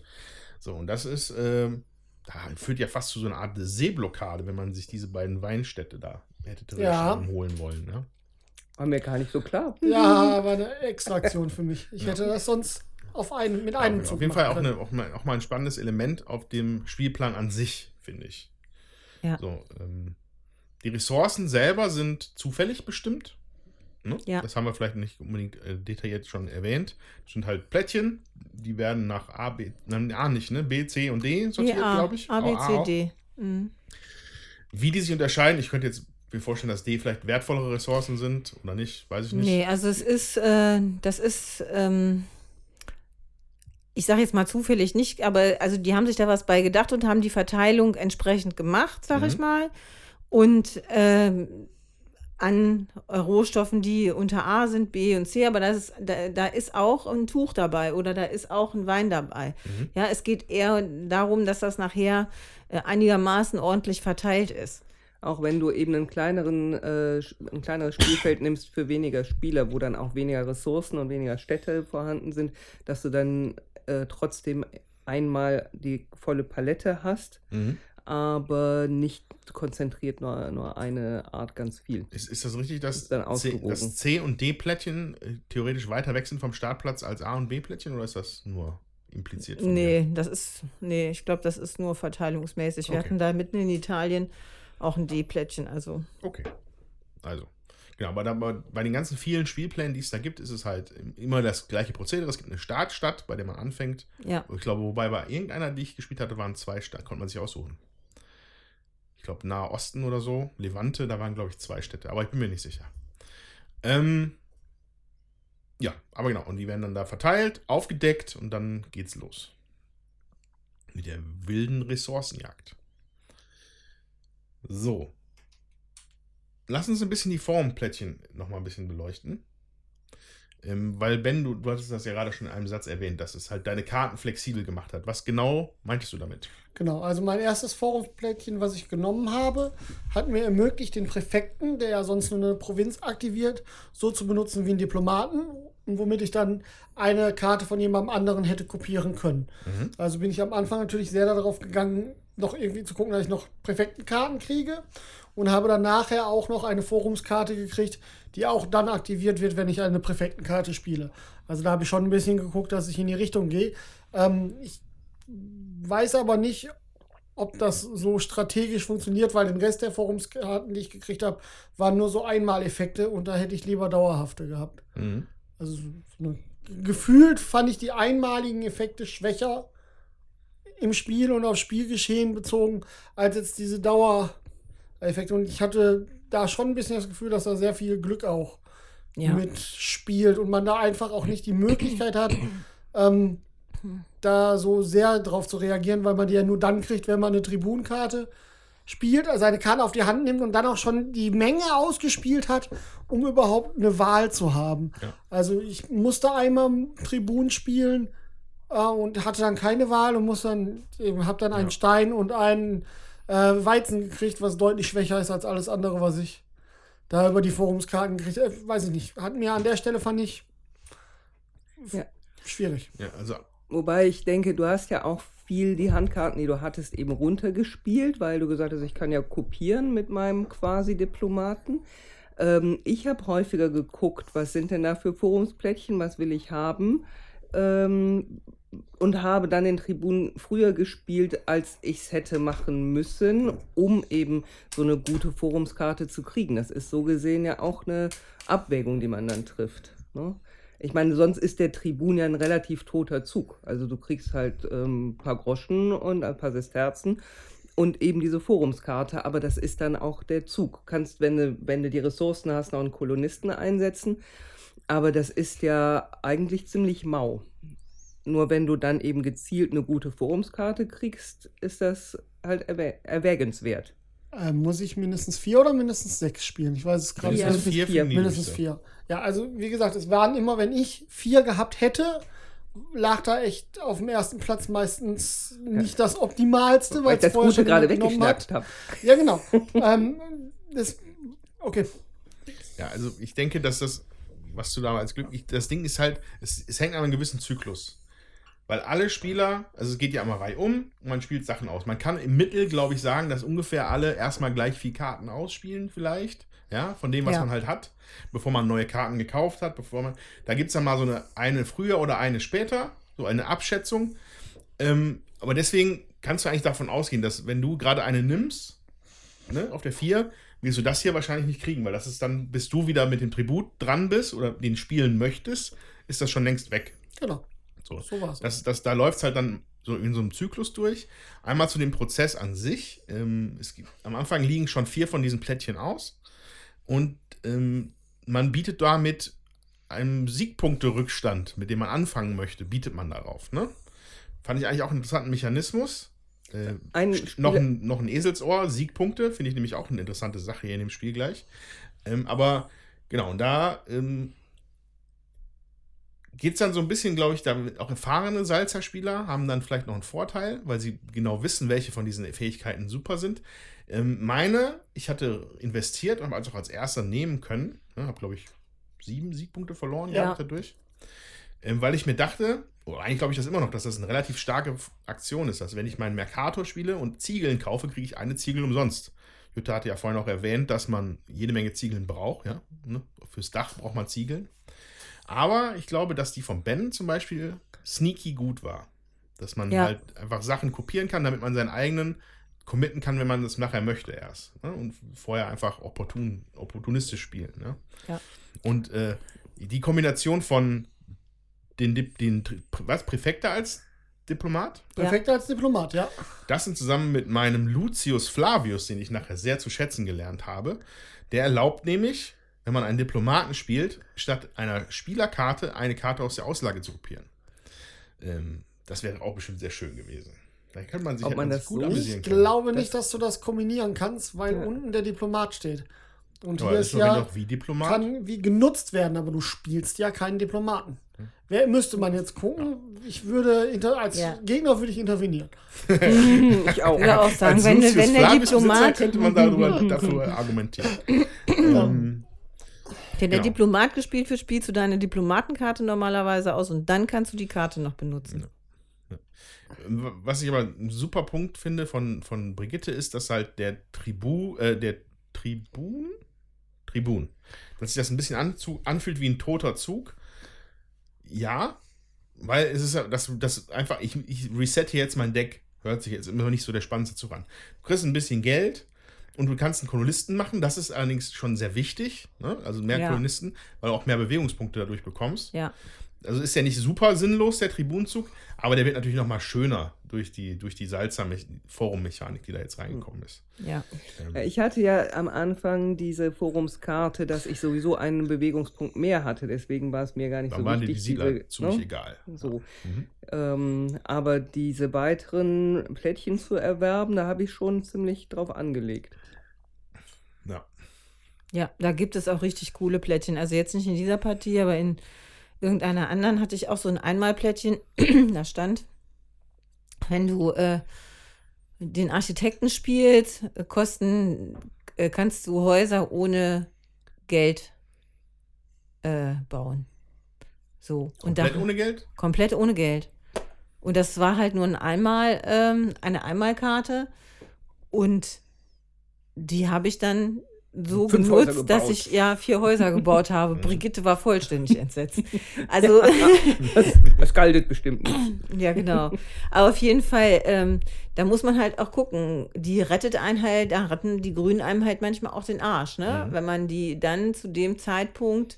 So, und das ist, ähm, da führt ja fast zu so einer Art Seeblockade, wenn man sich diese beiden Weinstädte da hätte Ja. holen wollen. Ne? War mir gar nicht so klar. Ja, aber eine Extraktion für mich. Ich Ja. hätte das sonst auf einen, mit einem auf, Zug auf jeden Fall auch, eine, auch, mal, auch mal ein spannendes Element auf dem Spielplan an sich, finde ich. Ja. So, ähm, die Ressourcen selber sind zufällig bestimmt. Ne? Ja. Das haben wir vielleicht nicht unbedingt äh, detailliert schon erwähnt. Das sind halt Plättchen, die werden nach A, B, nein, A nicht, ne? B, C und D sortiert, glaube ich. A, B, C. D. Mhm. Wie die sich unterscheiden, ich könnte jetzt mir vorstellen, dass D vielleicht wertvollere Ressourcen sind oder nicht, weiß ich nicht. Nee, also es ist, äh, das ist, ähm, ich sage jetzt mal zufällig nicht, aber also die haben sich da was bei gedacht und haben die Verteilung entsprechend gemacht, sag ich Mhm. mal. Und ähm, an Rohstoffen, die unter A sind, B und C, aber das ist, da, da ist auch ein Tuch dabei oder da ist auch ein Wein dabei. Mhm. Ja, es geht eher darum, dass das nachher äh, einigermaßen ordentlich verteilt ist. Auch wenn du eben einen kleineren, äh, ein kleineres Spielfeld nimmst für weniger Spieler, wo dann auch weniger Ressourcen und weniger Städte vorhanden sind, dass du dann äh, trotzdem einmal die volle Palette hast, Mhm. Aber nicht konzentriert nur, nur eine Art ganz viel. Ist, ist das richtig, dass Ist dann C, dass C und D-Plättchen äh, theoretisch weiter weg sind vom Startplatz als A und B-Plättchen oder ist das nur impliziert? von Nee, mir? das ist, nee, ich glaube, das ist nur verteilungsmäßig. Wir Okay. hatten da mitten in Italien auch ein D-Plättchen, also. Okay. Also. Genau, aber da, bei- bei den ganzen vielen Spielplänen, die es da gibt, ist es halt immer das gleiche Prozedere. Es gibt eine Startstadt, bei der man anfängt. Ja. Ich glaube, wobei bei irgendeiner, die ich gespielt hatte, waren zwei Stadt, konnte man sich aussuchen. Glaube, Nahe Osten oder so, Levante, da waren, glaube ich, zwei Städte, aber ich bin mir nicht sicher. Ähm, ja, aber genau, und die werden dann da verteilt, aufgedeckt und dann geht's los. Mit der wilden Ressourcenjagd. So. Lass uns ein bisschen die Formplättchen nochmal ein bisschen beleuchten. Ähm, weil Ben, du, du hattest das ja gerade schon in einem Satz erwähnt, dass es halt deine Karten flexibel gemacht hat. Was genau meintest du damit? Genau, also mein erstes Forumsplättchen, was ich genommen habe, hat mir ermöglicht, den Präfekten, der ja sonst nur eine Provinz aktiviert, so zu benutzen wie einen Diplomaten, womit ich dann eine Karte von jemandem anderen hätte kopieren können. Mhm. Also bin ich am Anfang natürlich sehr darauf gegangen, noch irgendwie zu gucken, dass ich noch Präfektenkarten kriege und habe dann nachher auch noch eine Forumskarte gekriegt, die auch dann aktiviert wird, wenn ich eine Präfektenkarte spiele. Also da habe ich schon ein bisschen geguckt, dass ich in die Richtung gehe. Ähm, ich weiß aber nicht, ob das so strategisch funktioniert, weil den Rest der Forumskarten, die ich gekriegt habe, waren nur so Einmaleffekte und da hätte ich lieber dauerhafte gehabt. Mhm. Also so eine, gefühlt fand ich die einmaligen Effekte schwächer im Spiel und aufs Spielgeschehen bezogen, als jetzt diese Dauereffekte. Und ich hatte da schon ein bisschen das Gefühl, dass da sehr viel Glück auch Ja. mitspielt und man da einfach auch nicht die Möglichkeit hat, ähm, da so sehr drauf zu reagieren, weil man die ja nur dann kriegt, wenn man eine Tribunkarte spielt, also eine Karte auf die Hand nimmt und dann auch schon die Menge ausgespielt hat, um überhaupt eine Wahl zu haben. Ja. Also ich musste einmal Tribun spielen äh, und hatte dann keine Wahl und muss dann eben habe dann einen Ja. Stein und einen äh, Weizen gekriegt, was deutlich schwächer ist als alles andere, was ich da über die Forumskarten gekriegt habe. Äh, weiß ich nicht. Hat mir an der Stelle fand ich Ja. schwierig. Ja, also Wobei ich denke, du hast ja auch viel die Handkarten, die du hattest, eben runtergespielt, weil du gesagt hast, ich kann ja kopieren mit meinem quasi Diplomaten. Ähm, ich habe häufiger geguckt, was sind denn da für Forumsplättchen, was will ich haben. Ähm, und habe dann den Tribun früher gespielt, als ich es hätte machen müssen, um eben so eine gute Forumskarte zu kriegen. Das ist so gesehen ja auch eine Abwägung, die man dann trifft. Ne? Ich meine, sonst ist der Tribun ja ein relativ toter Zug. Also du kriegst halt ähm, ein paar Groschen und ein paar Sesterzen und eben diese Forumskarte, aber das ist dann auch der Zug. Kannst, wenn du, wenn du die Ressourcen hast, noch einen Kolonisten einsetzen, aber das ist ja eigentlich ziemlich mau. Nur wenn du dann eben gezielt eine gute Forumskarte kriegst, ist das halt erwä erwägenswert. Äh, muss ich mindestens vier oder mindestens sechs spielen? Ich weiß es gerade nicht. mindestens vier, vier. Mindestens vier. Ja, also wie gesagt, es waren immer, wenn ich vier gehabt hätte, lag da echt auf dem ersten Platz meistens nicht das Optimalste, Weil weil ich das Gute gerade weggeschnappt habe. Ja, genau. ähm, das, okay. Ja, also ich denke, dass das, was du da als Glück, ich, das Ding ist halt, es, es hängt an einem gewissen Zyklus. Weil alle Spieler, also es geht ja immer reihum und man spielt Sachen aus. Man kann im Mittel, glaube ich, sagen, dass ungefähr alle erstmal gleich viel Karten ausspielen, vielleicht. Ja, von dem, was Ja. man halt hat, bevor man neue Karten gekauft hat, bevor man. Da gibt es dann mal so eine, eine früher oder eine später, so eine Abschätzung. Ähm, aber deswegen kannst du eigentlich davon ausgehen, dass wenn du gerade eine nimmst, ne, auf der 4, wirst du das hier wahrscheinlich nicht kriegen, weil das ist dann, bis du wieder mit dem Tribut dran bist oder den spielen möchtest, ist das schon längst weg. Genau. So. So war's. Das, das, da läuft es halt dann so in so einem Zyklus durch. Einmal zu dem Prozess an sich. Ähm, es gibt, am Anfang liegen schon vier von diesen Plättchen aus. Und ähm, man bietet damit einen Siegpunkte-Rückstand, mit dem man anfangen möchte, bietet man darauf. Ne? Fand ich eigentlich auch einen interessanten Mechanismus. Äh, Ein noch, ein, noch ein Eselsohr, Siegpunkte, finde ich nämlich auch eine interessante Sache hier in dem Spiel gleich. Ähm, aber genau, und da ähm, geht es dann so ein bisschen, glaube ich, da auch erfahrene Salzerspieler haben dann vielleicht noch einen Vorteil, weil sie genau wissen, welche von diesen Fähigkeiten super sind. Ähm, meine, ich hatte investiert und habe also auch als erster nehmen können. Ne, habe, glaube ich, sieben Siegpunkte verloren Ja. gehabt dadurch. Ähm, weil ich mir dachte, oder eigentlich glaube ich das immer noch, dass das eine relativ starke Aktion ist. Also wenn ich meinen Mercator spiele und Ziegeln kaufe, kriege ich eine Ziegel umsonst. Jutta hatte ja vorhin auch erwähnt, dass man jede Menge Ziegeln braucht. Ja? Ne? Fürs Dach braucht man Ziegeln. Aber ich glaube, dass die von Ben zum Beispiel sneaky gut war. Dass man Ja. halt einfach Sachen kopieren kann, damit man seinen eigenen committen kann, wenn man das nachher möchte erst. Ne? Und vorher einfach opportun, opportunistisch spielen. Ne? Ja. Und äh, die Kombination von den, Dip- den was, Präfekte als Diplomat. Perfekt als Diplomat, ja. Das sind zusammen mit meinem Lucius Flavius, den ich nachher sehr zu schätzen gelernt habe. Der erlaubt nämlich, wenn man einen Diplomaten spielt, statt einer Spielerkarte eine Karte aus der Auslage zu kopieren. Ähm, das wäre auch bestimmt sehr schön gewesen. Da könnte man sich Ob halt man das gut so- amüsieren Ich können. glaube nicht, dass du das kombinieren kannst, weil Ja. unten der Diplomat steht. Und Aber hier ist ist ja, noch wie Diplomat. kann wie genutzt werden, aber du spielst ja keinen Diplomaten. Hm. Wer müsste man jetzt gucken? Ich würde inter, als Ja. Gegner würde ich intervenieren. Ich auch. Würde auch sagen, Als wenn, wenn der Diplomat, könnte man darüber, dafür argumentieren. ähm, wenn der genau. Diplomat gespielt wird, spielst du deine Diplomatenkarte normalerweise aus und dann kannst du die Karte noch benutzen. Was ich aber ein super Punkt finde von, von Brigitte ist, dass halt der Tribu, äh, der Tribun, Tribun, dass sich das ein bisschen anzu, anfühlt wie ein toter Zug. Ja, weil es ist ja, das, das einfach, ich, ich resette jetzt mein Deck, hört sich jetzt immer nicht so der spannendste Zug an. Du kriegst ein bisschen Geld und du kannst einen Kolonisten machen, das ist allerdings schon sehr wichtig, ne? also mehr Ja. Kolonisten, weil du auch mehr Bewegungspunkte dadurch bekommst. Ja. Also ist ja nicht super sinnlos, der Tribunzug, aber der wird natürlich noch mal schöner durch die, durch die Salzer-Forum-Mechanik, die da jetzt reingekommen ist. Ja. Ähm, Ja, Ich hatte ja am Anfang diese Forumskarte, dass ich sowieso einen Bewegungspunkt mehr hatte, deswegen war es mir gar nicht dann so waren die wichtig. Siedler diese, ziemlich ne? egal. So. Mhm. Ähm, aber diese weiteren Plättchen zu erwerben, da habe ich schon ziemlich drauf angelegt. Ja. Ja, da gibt es auch richtig coole Plättchen. Also jetzt nicht in dieser Partie, aber in irgendeiner anderen hatte ich auch so ein Einmalplättchen. da stand, wenn du äh, den Architekten spielst, äh, kosten, äh, kannst du Häuser ohne Geld äh, bauen. So. Und da, Komplett ohne Geld? komplett ohne Geld. Und das war halt nur ein Einmal, ähm, eine Einmalkarte. Und die habe ich dann so Fünf genutzt, dass ich ja vier Häuser gebaut habe. Brigitte war vollständig entsetzt. Also, Das, das galtet bestimmt nicht. ja, genau. Aber auf jeden Fall, ähm, da muss man halt auch gucken. Die rettet einen halt, da retten die Grünen einem halt manchmal auch den Arsch, ne? Mhm. Wenn man die dann zu dem Zeitpunkt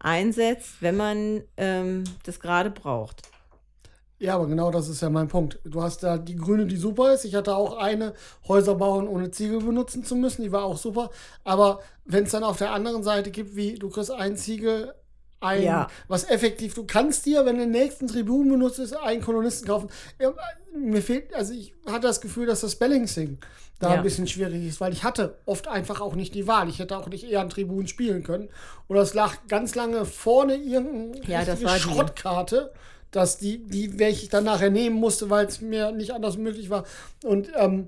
einsetzt, wenn man ähm, das gerade braucht. Ja, aber genau das ist ja mein Punkt. Du hast da die grüne, die super ist. Ich hatte auch eine, Häuser bauen, ohne Ziegel benutzen zu müssen. Die war auch super. Aber wenn es dann auf der anderen Seite gibt, wie du kriegst ein Ziegel, ein, Ja. was effektiv, du kannst dir, wenn du den nächsten Tribun benutzt, ist, einen Kolonisten kaufen. Mir fehlt, also ich hatte das Gefühl, dass das Balancing da Ja. ein bisschen schwierig ist, weil ich hatte oft einfach auch nicht die Wahl. Ich hätte auch nicht eher einen Tribun spielen können. Oder es lag ganz lange vorne irgendeine Ja, war die. Dass die, die, welche ich dann nachher nehmen musste, weil es mir nicht anders möglich war. Und ähm,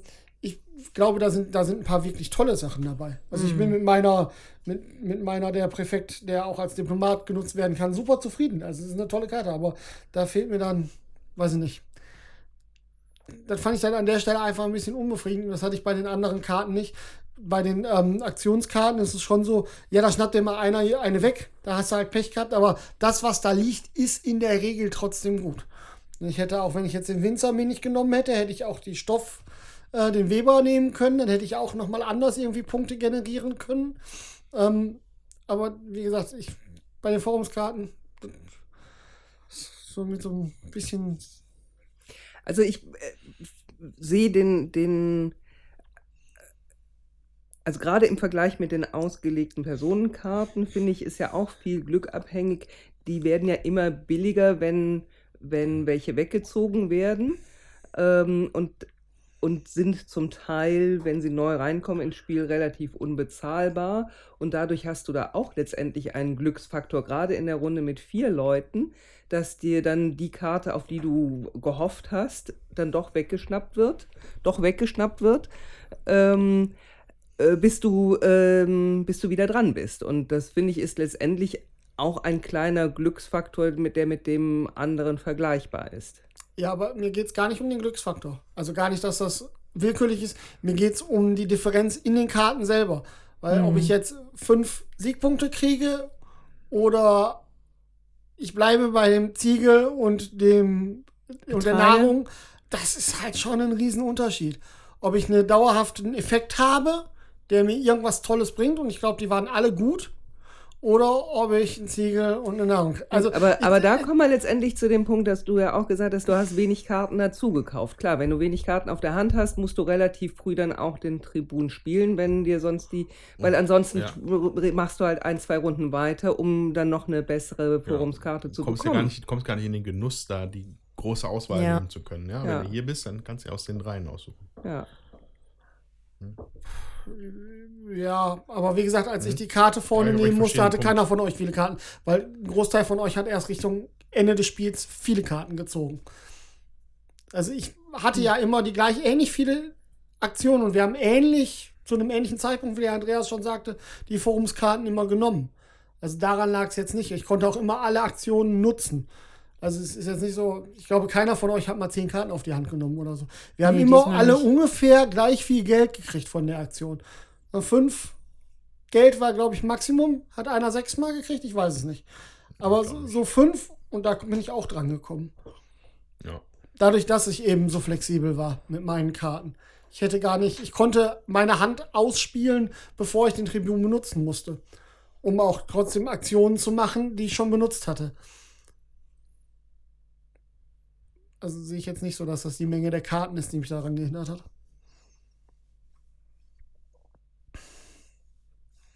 ich glaube, da sind, da sind ein paar wirklich tolle Sachen dabei. Also ich bin mit meiner, mit, mit meiner, der Präfekt, der auch als Diplomat genutzt werden kann, super zufrieden. Also es ist eine tolle Karte, aber da fehlt mir dann, weiß ich nicht. Das fand ich dann an der Stelle einfach ein bisschen unbefriedigend. Das hatte ich bei den anderen Karten nicht. Bei den ähm, Aktionskarten ist es schon so, ja, da schnappt dir mal einer eine weg. Da hast du halt Pech gehabt. Aber das, was da liegt, ist in der Regel trotzdem gut. Ich hätte auch, wenn ich jetzt den Winzer mir nicht genommen hätte, hätte ich auch die Stoff, äh, den Weber nehmen können. Dann hätte ich auch nochmal anders irgendwie Punkte generieren können. Ähm, aber wie gesagt, ich bei den Forumskarten so mit so ein bisschen Also ich äh, sehe den, den, also gerade im Vergleich mit den ausgelegten Personenkarten, finde ich, ist ja auch viel Glück abhängig. Die werden ja immer billiger, wenn, wenn welche weggezogen werden. Ähm, und, und sind zum Teil, wenn sie neu reinkommen ins Spiel, relativ unbezahlbar. Und dadurch hast du da auch letztendlich einen Glücksfaktor, gerade in der Runde mit vier Leuten, dass dir dann die Karte, auf die du gehofft hast, dann doch weggeschnappt wird, doch weggeschnappt wird, ähm, äh, bis, du, ähm, bis du wieder dran bist. Und das finde ich ist letztendlich auch ein kleiner Glücksfaktor, mit der mit dem anderen vergleichbar ist. Ja, aber mir geht es gar nicht um den Glücksfaktor. Also gar nicht, dass das willkürlich ist. Mir geht es um die Differenz in den Karten selber. Weil ob ich jetzt fünf Siegpunkte kriege oder ich bleibe bei dem Ziegel und dem und der. Nahrung, das ist halt schon ein Riesenunterschied. Ob ich einen dauerhaften Effekt habe, der mir irgendwas Tolles bringt, und ich glaube, die waren alle gut, oder ob ich einen Ziegel und eine Nahrung. Also, aber, aber da kommen wir letztendlich zu dem Punkt, dass du ja auch gesagt hast, du hast wenig Karten dazu gekauft. Klar, wenn du wenig Karten auf der Hand hast, musst du relativ früh dann auch den Tribun spielen, wenn dir sonst die, weil ansonsten Ja. machst du halt ein, zwei Runden weiter, um dann noch eine bessere Forumskarte zu Du kommst ja bekommen. gar nicht, kommst gar nicht in den Genuss, da die große Auswahl Ja. nehmen zu können. Ja, Ja. Wenn du hier bist, dann kannst du ja aus den dreien aussuchen. Ja. Ja, aber wie gesagt, als ich die Karte vorne nehmen musste, hatte den keiner von euch viele Karten, weil ein Großteil von euch hat erst Richtung Ende des Spiels viele Karten gezogen. Also ich hatte ja immer die gleich ähnlich viele Aktionen und wir haben ähnlich, zu einem ähnlichen Zeitpunkt, wie der Andreas schon sagte, die Forumskarten immer genommen. Also daran lag es jetzt nicht. Ich konnte auch immer alle Aktionen nutzen. Also es ist jetzt nicht so, ich glaube, keiner von euch hat mal zehn Karten auf die Hand genommen oder so. Wir haben Nee, immer alle nicht. ungefähr gleich viel Geld gekriegt von der Aktion. Und fünf Geld war, glaube ich, Maximum. Hat einer sechsmal gekriegt? Ich weiß es nicht. Aber so, so fünf und da bin ich auch dran gekommen. Ja. Dadurch, dass ich eben so flexibel war mit meinen Karten. Ich hätte gar nicht, ich konnte meine Hand ausspielen, bevor ich den Tribun benutzen musste. Um auch trotzdem Aktionen zu machen, die ich schon benutzt hatte. Also sehe ich jetzt nicht so, dass das die Menge der Karten ist, die mich daran gehindert hat.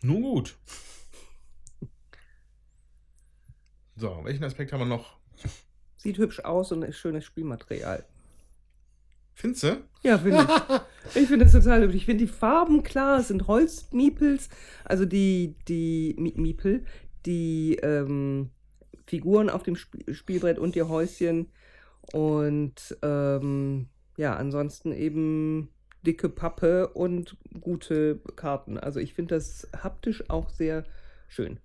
Nun gut. So, welchen Aspekt haben wir noch? Sieht hübsch aus und ist schönes Spielmaterial. Findest du? Ja, finde ich. Ich finde das total hübsch. Ich finde die Farben klar, es sind Holzmiepels, also die, die Mi- Miepel, die ähm, Figuren auf dem Sp Spielbrett und die Häuschen. Und ähm, ja, ansonsten eben dicke Pappe und gute Karten. Also ich finde das haptisch auch sehr schön.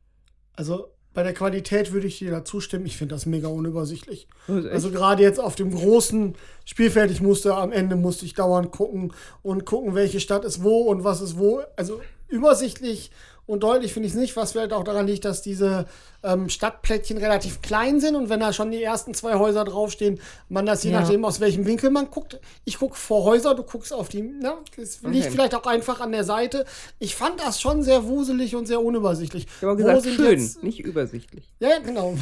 Also bei der Qualität würde ich dir da zustimmen. Ich finde das mega unübersichtlich. Echt- Also gerade jetzt auf dem großen Spielfeld, ich musste am Ende musste ich dauernd gucken und gucken, welche Stadt ist wo und was ist wo. Also übersichtlich und deutlich finde ich es nicht, was vielleicht auch daran liegt, dass diese ähm, Stadtplättchen relativ klein sind und wenn da schon die ersten zwei Häuser draufstehen, man das je Ja. nachdem, aus welchem Winkel man guckt. Ich gucke vor Häuser, du guckst auf die, ne? Das liegt Okay. vielleicht auch einfach an der Seite. Ich fand das schon sehr wuselig und sehr unübersichtlich. Ich habe gesagt, sind schön, jetzt- nicht übersichtlich. ja, genau.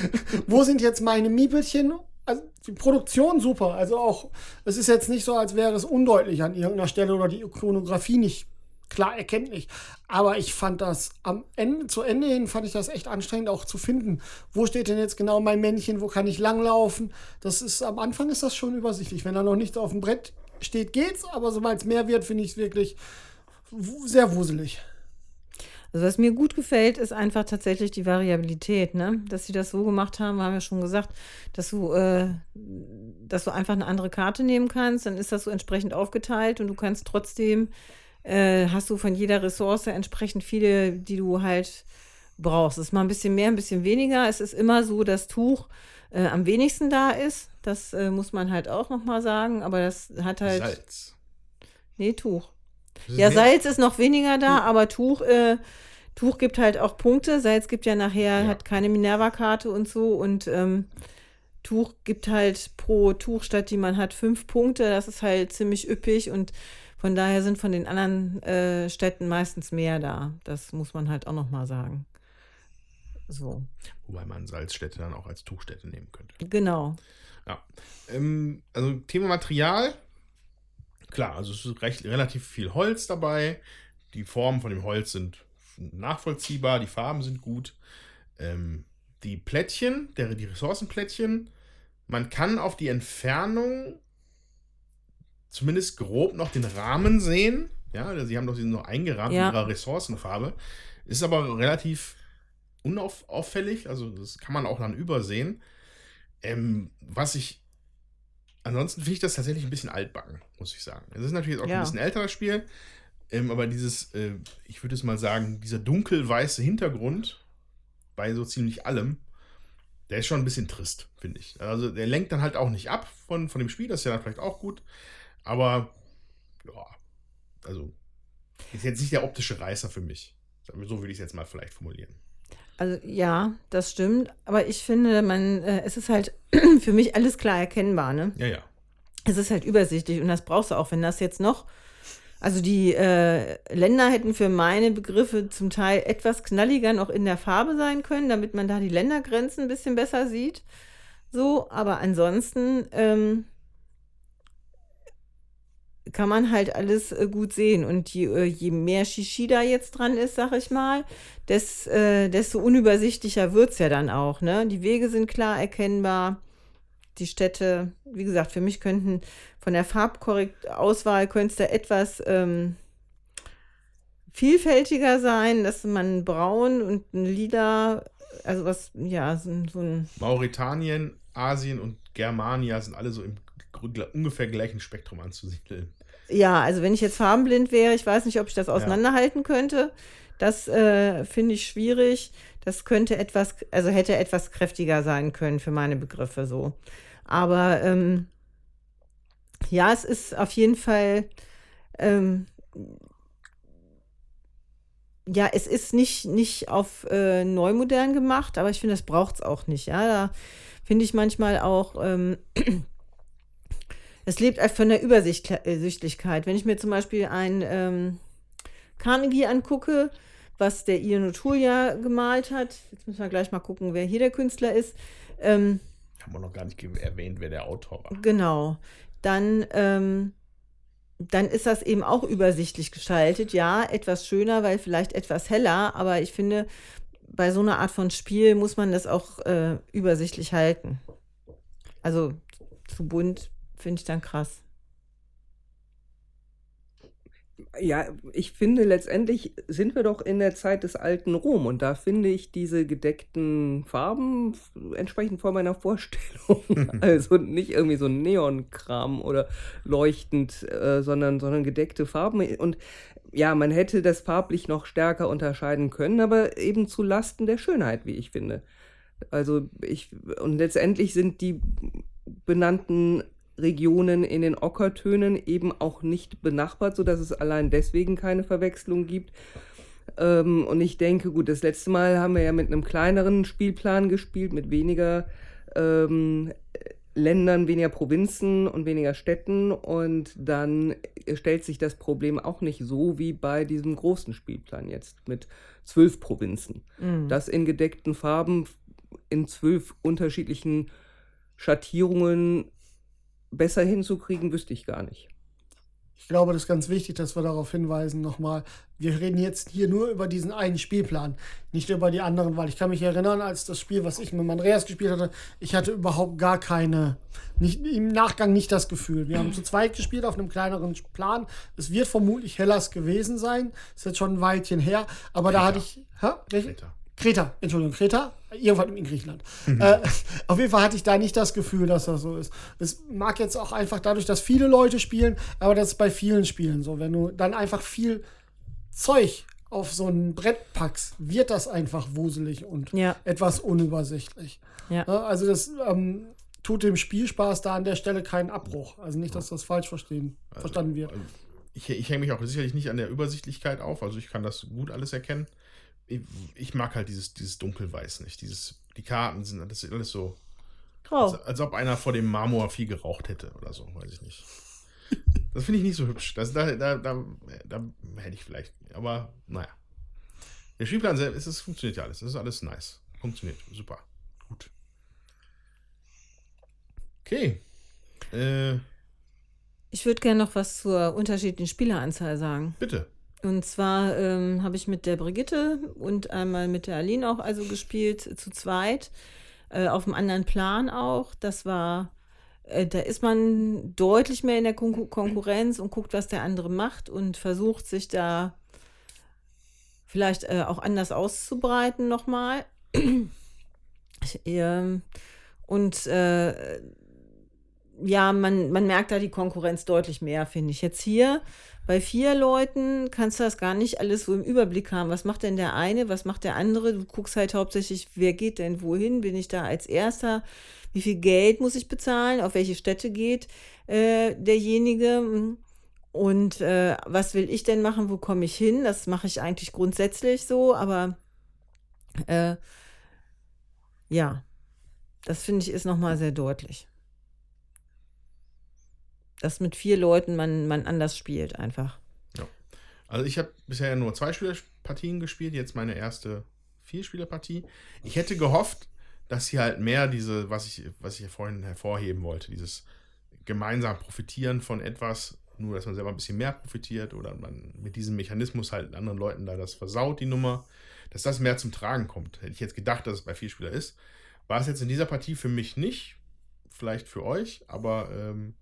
Wo sind jetzt meine Miepelchen? Also die Produktion super. Also auch, es ist jetzt nicht so, als wäre es undeutlich an irgendeiner Stelle oder die Ikonografie nicht klar erkenntlich. Aber ich fand das am Ende, zu Ende hin fand ich das echt anstrengend auch zu finden. Wo steht denn jetzt genau mein Männchen? Wo kann ich langlaufen? Das ist, am Anfang ist das schon übersichtlich. Wenn da noch nichts auf dem Brett steht, geht's. Aber sobald es mehr wird, finde ich es wirklich sehr wuselig. Also was mir gut gefällt, ist einfach tatsächlich die Variabilität, ne? Dass sie das so gemacht haben, haben wir schon gesagt, dass du, äh, dass du einfach eine andere Karte nehmen kannst, dann ist das so entsprechend aufgeteilt und du kannst trotzdem, äh, hast du von jeder Ressource entsprechend viele, die du halt brauchst. Es ist mal ein bisschen mehr, ein bisschen weniger. Es ist immer so, dass Tuch äh, am wenigsten da ist. Das äh, muss man halt auch nochmal sagen, aber das hat halt. Salz. Nee, Tuch. Ja, mehr- Salz ist noch weniger da, aber Tuch, äh, Tuch gibt halt auch Punkte. Salz gibt ja nachher, Ja. hat keine Minerva-Karte und so. Und ähm, Tuch gibt halt pro Tuchstadt, die man hat, fünf Punkte. Das ist halt ziemlich üppig und von daher sind von den anderen äh, Städten meistens mehr da. Das muss man halt auch noch mal sagen. So, Wobei man Salzstädte dann auch als Tuchstädte nehmen könnte. genau. Ja. Ähm, also Thema Material. Klar, also es ist recht, relativ viel Holz dabei. Die Formen von dem Holz sind nachvollziehbar, die Farben sind gut. Ähm, die Plättchen, der, die Ressourcenplättchen, man kann auf die Entfernung zumindest grob noch den Rahmen sehen. Ja, sie haben doch sie sind noch eingerahmt Ja. in ihrer Ressourcenfarbe. Ist aber relativ unauffällig, also das kann man auch dann übersehen. Ähm, was ich. Ansonsten finde ich das tatsächlich ein bisschen altbacken, muss ich sagen. Es ist natürlich auch Ja. ein bisschen älteres Spiel, ähm, aber dieses, äh, ich würde es mal sagen, dieser dunkelweiße Hintergrund bei so ziemlich allem, der ist schon ein bisschen trist, finde ich. Also der lenkt dann halt auch nicht ab von, von dem Spiel, das ist ja dann vielleicht auch gut, aber ja, also ist jetzt nicht der optische Reißer für mich. So würde ich es jetzt mal vielleicht formulieren. Also ja, das stimmt. Aber ich finde, man, äh, es ist halt für mich alles klar erkennbar, ne? Ja, ja. Es ist halt übersichtlich und das brauchst du auch. Wenn das jetzt noch Also die äh, Länder hätten für meine Begriffe zum Teil etwas knalliger noch in der Farbe sein können, damit man da die Ländergrenzen ein bisschen besser sieht. So, aber ansonsten ähm, kann man halt alles äh, gut sehen. Und je, äh, je mehr Shishi da jetzt dran ist, sag ich mal, des, äh, desto unübersichtlicher wird es ja dann auch. Ne? Die Wege sind klar erkennbar. Die Städte, wie gesagt, für mich könnten von der Farbkorrekt-Auswahl könnte etwas ähm, vielfältiger sein, dass man braun und ein lila, also was, ja, so, so ein. Mauretanien, Asien und Germania sind alle so im ungefähr gleichen Spektrum anzusiedeln. Ja, also wenn ich jetzt farbenblind wäre, ich weiß nicht, ob ich das auseinanderhalten könnte. Das äh, finde ich schwierig. Das könnte etwas, also hätte etwas kräftiger sein können für meine Begriffe so. Aber ähm, ja, es ist auf jeden Fall, ähm, ja, es ist nicht, nicht auf äh, neumodern gemacht, aber ich finde, das braucht es auch nicht. Ja, da finde ich manchmal auch, ähm, es lebt einfach von der Übersichtlichkeit. Wenn ich mir zum Beispiel ein ähm, Carnegie angucke, was der Ian O'Toole gemalt hat, jetzt müssen wir gleich mal gucken, wer hier der Künstler ist. Ähm, Haben wir noch gar nicht erwähnt, wer der Autor war. Genau. Dann, ähm, dann ist das eben auch übersichtlich gestaltet. Ja, etwas schöner, weil vielleicht etwas heller, aber ich finde, bei so einer Art von Spiel muss man das auch äh, übersichtlich halten. Also zu bunt finde ich dann krass. Ja, ich finde, letztendlich sind wir doch in der Zeit des alten Rom und da finde ich diese gedeckten Farben entsprechend vor meiner Vorstellung. also nicht irgendwie so ein Neonkram oder leuchtend, äh, sondern, sondern gedeckte Farben. Und ja, man hätte das farblich noch stärker unterscheiden können, aber eben zu Lasten der Schönheit, wie ich finde. Also ich, und letztendlich sind die benannten Regionen in den Ockertönen eben auch nicht benachbart, sodass es allein deswegen keine Verwechslung gibt. Ähm, und ich denke, gut, das letzte Mal haben wir ja mit einem kleineren Spielplan gespielt, mit weniger ähm, Ländern, weniger Provinzen und weniger Städten. Und dann stellt sich das Problem auch nicht so wie bei diesem großen Spielplan jetzt mit zwölf Provinzen. Das in gedeckten Farben in zwölf unterschiedlichen Schattierungen besser hinzukriegen, wüsste ich gar nicht. Ich glaube, das ist ganz wichtig, dass wir darauf hinweisen nochmal. Wir reden jetzt hier nur über diesen einen Spielplan, nicht über die anderen, weil ich kann mich erinnern, als das Spiel, was ich mit Andreas gespielt hatte, ich hatte überhaupt gar keine, nicht, im Nachgang nicht das Gefühl. Wir haben zu zweit gespielt auf einem kleineren Plan. Es wird vermutlich Hellas gewesen sein. Ist jetzt schon ein Weilchen her, aber da hatte ich. Hä? Welche? Kreta, Entschuldigung, Kreta, irgendwann in Griechenland. Äh, auf jeden Fall hatte ich da nicht das Gefühl, dass das so ist. Es mag jetzt auch einfach dadurch, dass viele Leute spielen, aber das ist bei vielen Spielen so. Wenn du dann einfach viel Zeug auf so ein Brett packst, wird das einfach wuselig und Ja. etwas unübersichtlich. Ja. Ja, also das ähm, tut dem Spielspaß da an der Stelle keinen Abbruch. Also nicht, dass das falsch verstehen, verstanden wird. Ich, ich hänge mich auch sicherlich nicht an der Übersichtlichkeit auf, also ich kann das gut alles erkennen. Ich, mag halt dieses, dieses Dunkelweiß nicht. Dieses, die Karten sind, das ist alles so, Grau. als, als ob einer vor dem Marmor viel geraucht hätte oder so, weiß ich nicht. Das finde ich nicht so hübsch. Das, da, da, da, da hätte ich vielleicht, aber naja. Der Spielplan selbst, es funktioniert ja alles. Das ist alles nice. Funktioniert. Super. Gut. Okay. Äh, Ich würde gerne noch was zur unterschiedlichen Spieleranzahl sagen. bitte. Und zwar ähm, habe ich mit der Brigitte und einmal mit der Aline auch also gespielt, zu zweit, äh, auf einem anderen Plan auch. Das war, äh, da ist man deutlich mehr in der Kon Konkurrenz und guckt, was der andere macht und versucht sich da vielleicht äh, auch anders auszubreiten nochmal. ähm, und äh, ja, man, man merkt da die Konkurrenz deutlich mehr, finde ich. Jetzt hier bei vier Leuten kannst du das gar nicht alles so im Überblick haben. Was macht denn der eine, was macht der andere? Du guckst halt hauptsächlich, wer geht denn wohin? Bin ich da als Erster? Wie viel Geld muss ich bezahlen? Auf welche Städte geht äh, derjenige? Und äh, was will ich denn machen? Wo komme ich hin? Das mache ich eigentlich grundsätzlich so, aber äh, ja, das finde ich ist nochmal sehr deutlich dass mit vier Leuten man, man anders spielt einfach. Also ich habe bisher nur zwei Spielerpartien gespielt, jetzt meine erste Vierspielerpartie. Ich hätte gehofft, dass hier halt mehr diese, was ich, was ich vorhin hervorheben wollte, dieses gemeinsam profitieren von etwas, nur dass man selber ein bisschen mehr profitiert oder man mit diesem Mechanismus halt anderen Leuten da das versaut, die Nummer, dass das mehr zum Tragen kommt. Hätte ich jetzt gedacht, dass es bei Vielspieler ist. War es jetzt in dieser Partie für mich nicht, vielleicht für euch, aber ähm,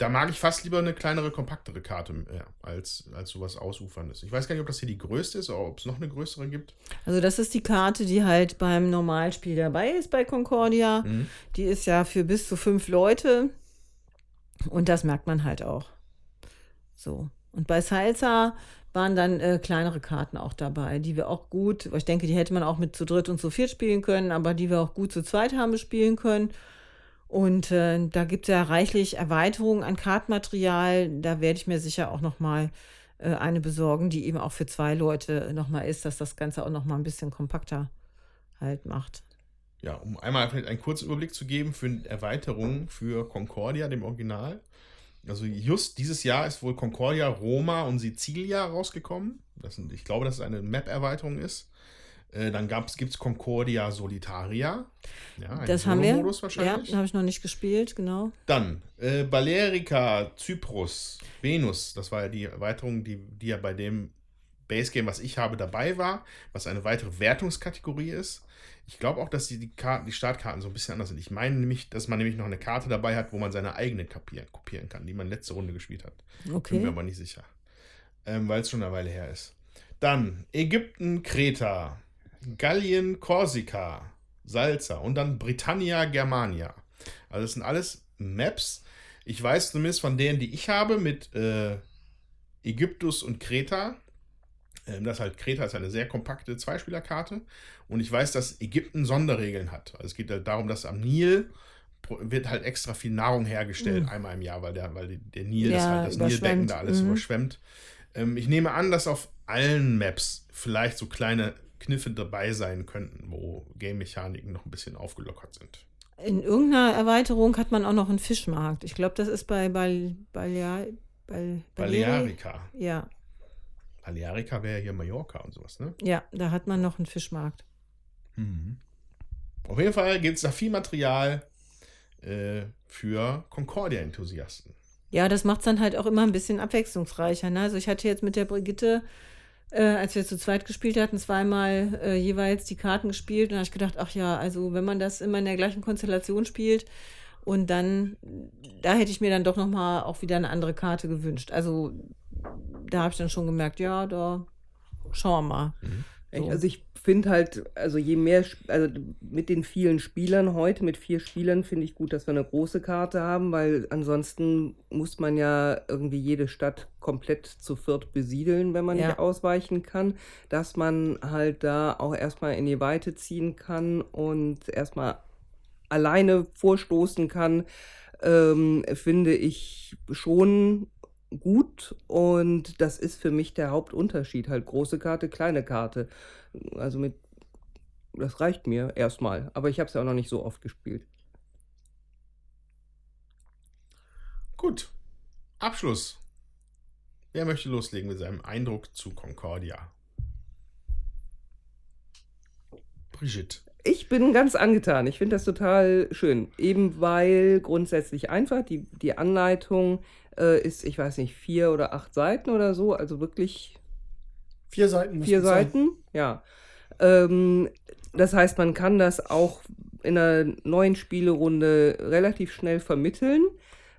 da mag ich fast lieber eine kleinere, kompaktere Karte ja, als, als sowas Ausuferndes. Ich weiß gar nicht, ob das hier die größte ist oder ob es noch eine größere gibt. Also das ist die Karte, die halt beim Normalspiel dabei ist bei Concordia. Mhm. Die ist ja für bis zu fünf Leute. Und das merkt man halt auch. So. Und bei Salsa waren dann äh, kleinere Karten auch dabei, die wir auch gut, ich denke, die hätte man auch mit zu dritt und zu viert spielen können, aber die wir auch gut zu zweit haben spielen können. Und äh, da gibt es ja reichlich Erweiterungen an Kartenmaterial. Da werde ich mir sicher auch noch mal äh, eine besorgen, die eben auch für zwei Leute noch mal ist, dass das Ganze auch noch mal ein bisschen kompakter halt macht. Ja, um einmal vielleicht einen kurzen Überblick zu geben für Erweiterungen für Concordia, dem Original. Also just dieses Jahr ist wohl Concordia, Roma und Sicilia rausgekommen. Das sind, ich glaube, dass es eine Map-Erweiterung ist. Äh, dann gibt es Concordia Solitaria. Ja, Das haben wir. Solo-Modus Ja, wahrscheinlich. habe ich noch nicht gespielt, genau. Dann äh, Balearica, Cyprus, Venus. Das war ja die Erweiterung, die, die ja bei dem Base Game, was ich habe, dabei war, was eine weitere Wertungskategorie ist. Ich glaube auch, dass die, die, Karten, die Startkarten so ein bisschen anders sind. Ich meine nämlich, dass man nämlich noch eine Karte dabei hat, wo man seine eigene kopieren, kopieren kann, die man letzte Runde gespielt hat. Bin mir Okay. aber nicht sicher. Ähm, Weil es schon eine Weile her ist. Dann Ägypten, Kreta, Gallien, Korsika, Salza und dann Britannia, Germania. Also das sind alles Maps. Ich weiß zumindest von denen, die ich habe, mit äh, Ägyptus und Kreta. Ähm, das halt Kreta ist eine sehr kompakte Zweispielerkarte. Und ich weiß, dass Ägypten Sonderregeln hat. Also es geht halt darum, dass am Nil wird halt extra viel Nahrung hergestellt, einmal im Jahr, weil der, weil der Nil, das, Ja, halt, das Nilbecken da alles Mhm. überschwemmt. Ähm, ich nehme an, dass auf allen Maps vielleicht so kleine Kniffe dabei sein könnten, wo Game-Mechaniken noch ein bisschen aufgelockert sind. In irgendeiner Erweiterung hat man auch noch einen Fischmarkt. Ich glaube, das ist bei Bal Balea Bal Balearica. Ja, Balearica wäre hier Mallorca und sowas, ne? ja, da hat man noch einen Fischmarkt. Auf jeden Fall gibt es da viel Material äh, für Concordia-Enthusiasten. Ja, das macht es dann halt auch immer ein bisschen abwechslungsreicher. Ne? Also ich hatte jetzt mit der Brigitte, äh, als wir zu zweit gespielt hatten, zweimal äh, jeweils die Karten gespielt. Und da habe ich gedacht, ach ja, also wenn man das immer in der gleichen Konstellation spielt und dann, da hätte ich mir dann doch nochmal auch wieder eine andere Karte gewünscht. Also da habe ich dann schon gemerkt, ja, da schauen wir mal. Ich, So. also ich finde halt, also je mehr, also mit den vielen Spielern heute, mit vier Spielern, finde ich gut, dass wir eine große Karte haben, weil ansonsten muss man ja irgendwie jede Stadt komplett zu viert besiedeln, wenn man Ja. nicht ausweichen kann, dass man halt da auch erstmal in die Weite ziehen kann und erstmal alleine vorstoßen kann, ähm, finde ich schon gut und das ist für mich der Hauptunterschied. Halt große Karte, kleine Karte. Also mit, das reicht mir erstmal, aber ich habe es ja auch noch nicht so oft gespielt. Gut. Abschluss. Wer möchte loslegen mit seinem Eindruck zu Concordia? Brigitte. Ich bin ganz angetan. Ich finde das total schön. Eben weil grundsätzlich einfach die, die Anleitung äh, ist, ich weiß nicht, vier oder acht Seiten oder so. Also wirklich Vier Seiten. müssen vier es sein. Seiten. Ja. Ähm, das heißt, man kann das auch in einer neuen Spielerunde relativ schnell vermitteln.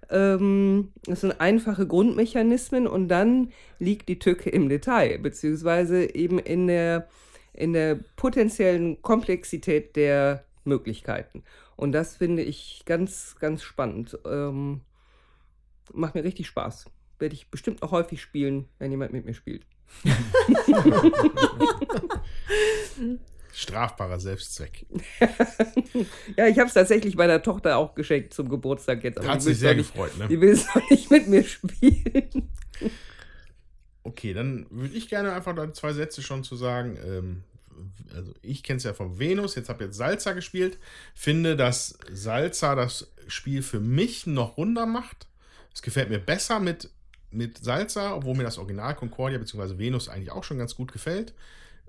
Ähm, das sind einfache Grundmechanismen und dann liegt die Tücke im Detail, beziehungsweise eben in der, in der potenziellen Komplexität der Möglichkeiten. Und das finde ich ganz, ganz spannend. Ähm, macht mir richtig Spaß. Werde ich bestimmt noch häufig spielen, wenn jemand mit mir spielt. Strafbarer Selbstzweck. Ja, ich habe es tatsächlich meiner Tochter auch geschenkt zum Geburtstag jetzt. aber Hat sich sehr doch nicht, gefreut, ne? Die will es noch nicht mit mir spielen. Okay, dann würde ich gerne einfach da zwei Sätze schon zu sagen. Ähm, also ich kenne es ja von Venus, jetzt habe ich jetzt Salza gespielt. Finde, dass Salza das Spiel für mich noch runder macht. Es gefällt mir besser mit mit Salza, obwohl mir das Original Concordia bzw. Venus eigentlich auch schon ganz gut gefällt.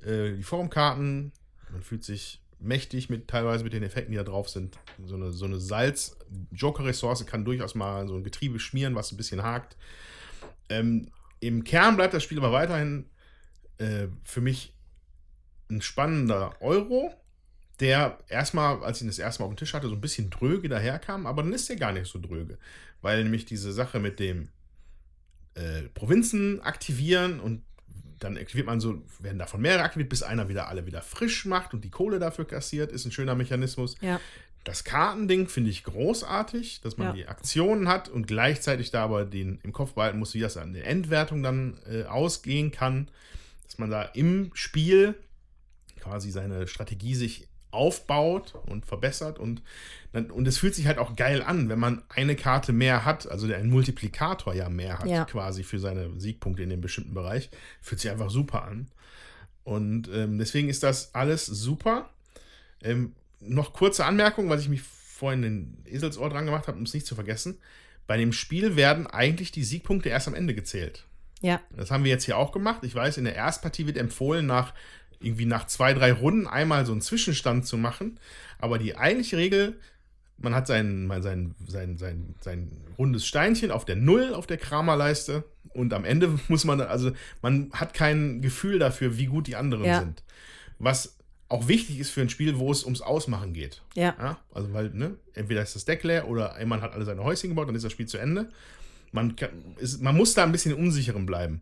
Äh, die Formkarten, man fühlt sich mächtig mit teilweise mit den Effekten, die da drauf sind. So eine, so eine Salz-Joker-Ressource kann durchaus mal so ein Getriebe schmieren, was ein bisschen hakt. Ähm, Im Kern bleibt das Spiel aber weiterhin äh, für mich ein spannender Euro, der erstmal, als ich ihn das erste Mal auf dem Tisch hatte, so ein bisschen dröge daherkam, aber dann ist der gar nicht so dröge. Weil nämlich diese Sache mit dem äh, Provinzen aktivieren und dann aktiviert man so, werden davon mehrere aktiviert, bis einer wieder alle wieder frisch macht und die Kohle dafür kassiert, ist ein schöner Mechanismus. Ja. Das Kartending finde ich großartig, dass man Ja. die Aktionen hat und gleichzeitig da aber den im Kopf behalten muss, wie das an der Endwertung dann äh, ausgehen kann. Dass man da im Spiel quasi seine Strategie sich aufbaut und verbessert und, dann, und es fühlt sich halt auch geil an, wenn man eine Karte mehr hat, also der einen Multiplikator ja mehr hat, Ja. quasi für seine Siegpunkte in dem bestimmten Bereich. Fühlt sich einfach super an. Und ähm, deswegen ist das alles super. Ähm, noch kurze Anmerkung, was ich mich vorhin den Eselsohr dran gemacht habe, um es nicht zu vergessen. Bei dem Spiel werden eigentlich die Siegpunkte erst am Ende gezählt. Ja. Das haben wir jetzt hier auch gemacht. Ich weiß, in der Erstpartie wird empfohlen, nach irgendwie nach zwei, drei Runden einmal so einen Zwischenstand zu machen. Aber die eigentliche Regel, man hat sein, sein, sein, sein, sein rundes Steinchen auf der Null auf der Kramerleiste und am Ende muss man, also man hat kein Gefühl dafür, wie gut die anderen Ja. sind. Was auch wichtig ist für ein Spiel, wo es ums Ausmachen geht. Ja. Ja, also weil, ne, entweder ist das Deck leer oder jemand hat alle seine Häuschen gebaut, dann ist das Spiel zu Ende. Man, kann, ist, man muss da ein bisschen unsicherem bleiben.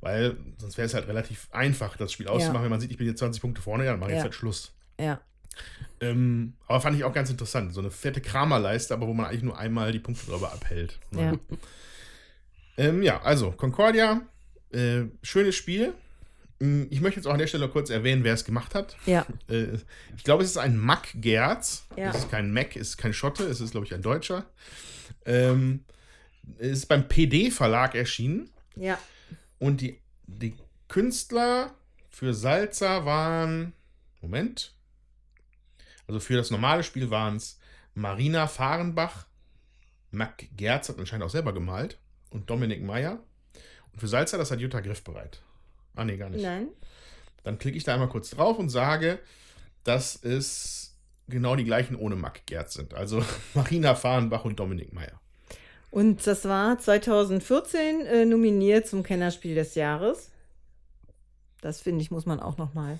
Weil sonst wäre es halt relativ einfach, das Spiel auszumachen, wenn man sieht, ich bin jetzt 20 Punkte vorne, ja, dann mache ich Ja. jetzt halt Schluss. Ja. Ähm, aber fand ich auch ganz interessant. So eine fette Kramerleiste, aber wo man eigentlich nur einmal die Punkte drüber abhält. Ja. Ähm, ja, also Concordia, äh, schönes Spiel. Ähm, Ich möchte jetzt auch an der Stelle kurz erwähnen, wer es gemacht hat. Ja. Äh, ich glaube, es ist ein Mac Gerz. Ja. Es ist kein Mac, es ist kein Schotte, es ist, glaube ich, ein Deutscher. Ähm, es ist beim PD-Verlag erschienen. Ja. Und die, die Künstler für Salza waren. Moment. Also für das normale Spiel waren es Marina Fahrenbach. Mac Gerz hat anscheinend auch selber gemalt. Und Dominik Meyer. Und für Salza, das hat Jutta Griffbereit. Ah, nee, gar nicht. Nein. Dann klicke ich da einmal kurz drauf und sage, dass es genau die gleichen ohne Mac Gerz sind. Also Marina Fahrenbach und Dominik Meyer. Und das war 2014 äh, nominiert zum Kennerspiel des Jahres. Das finde ich, muss man auch noch mal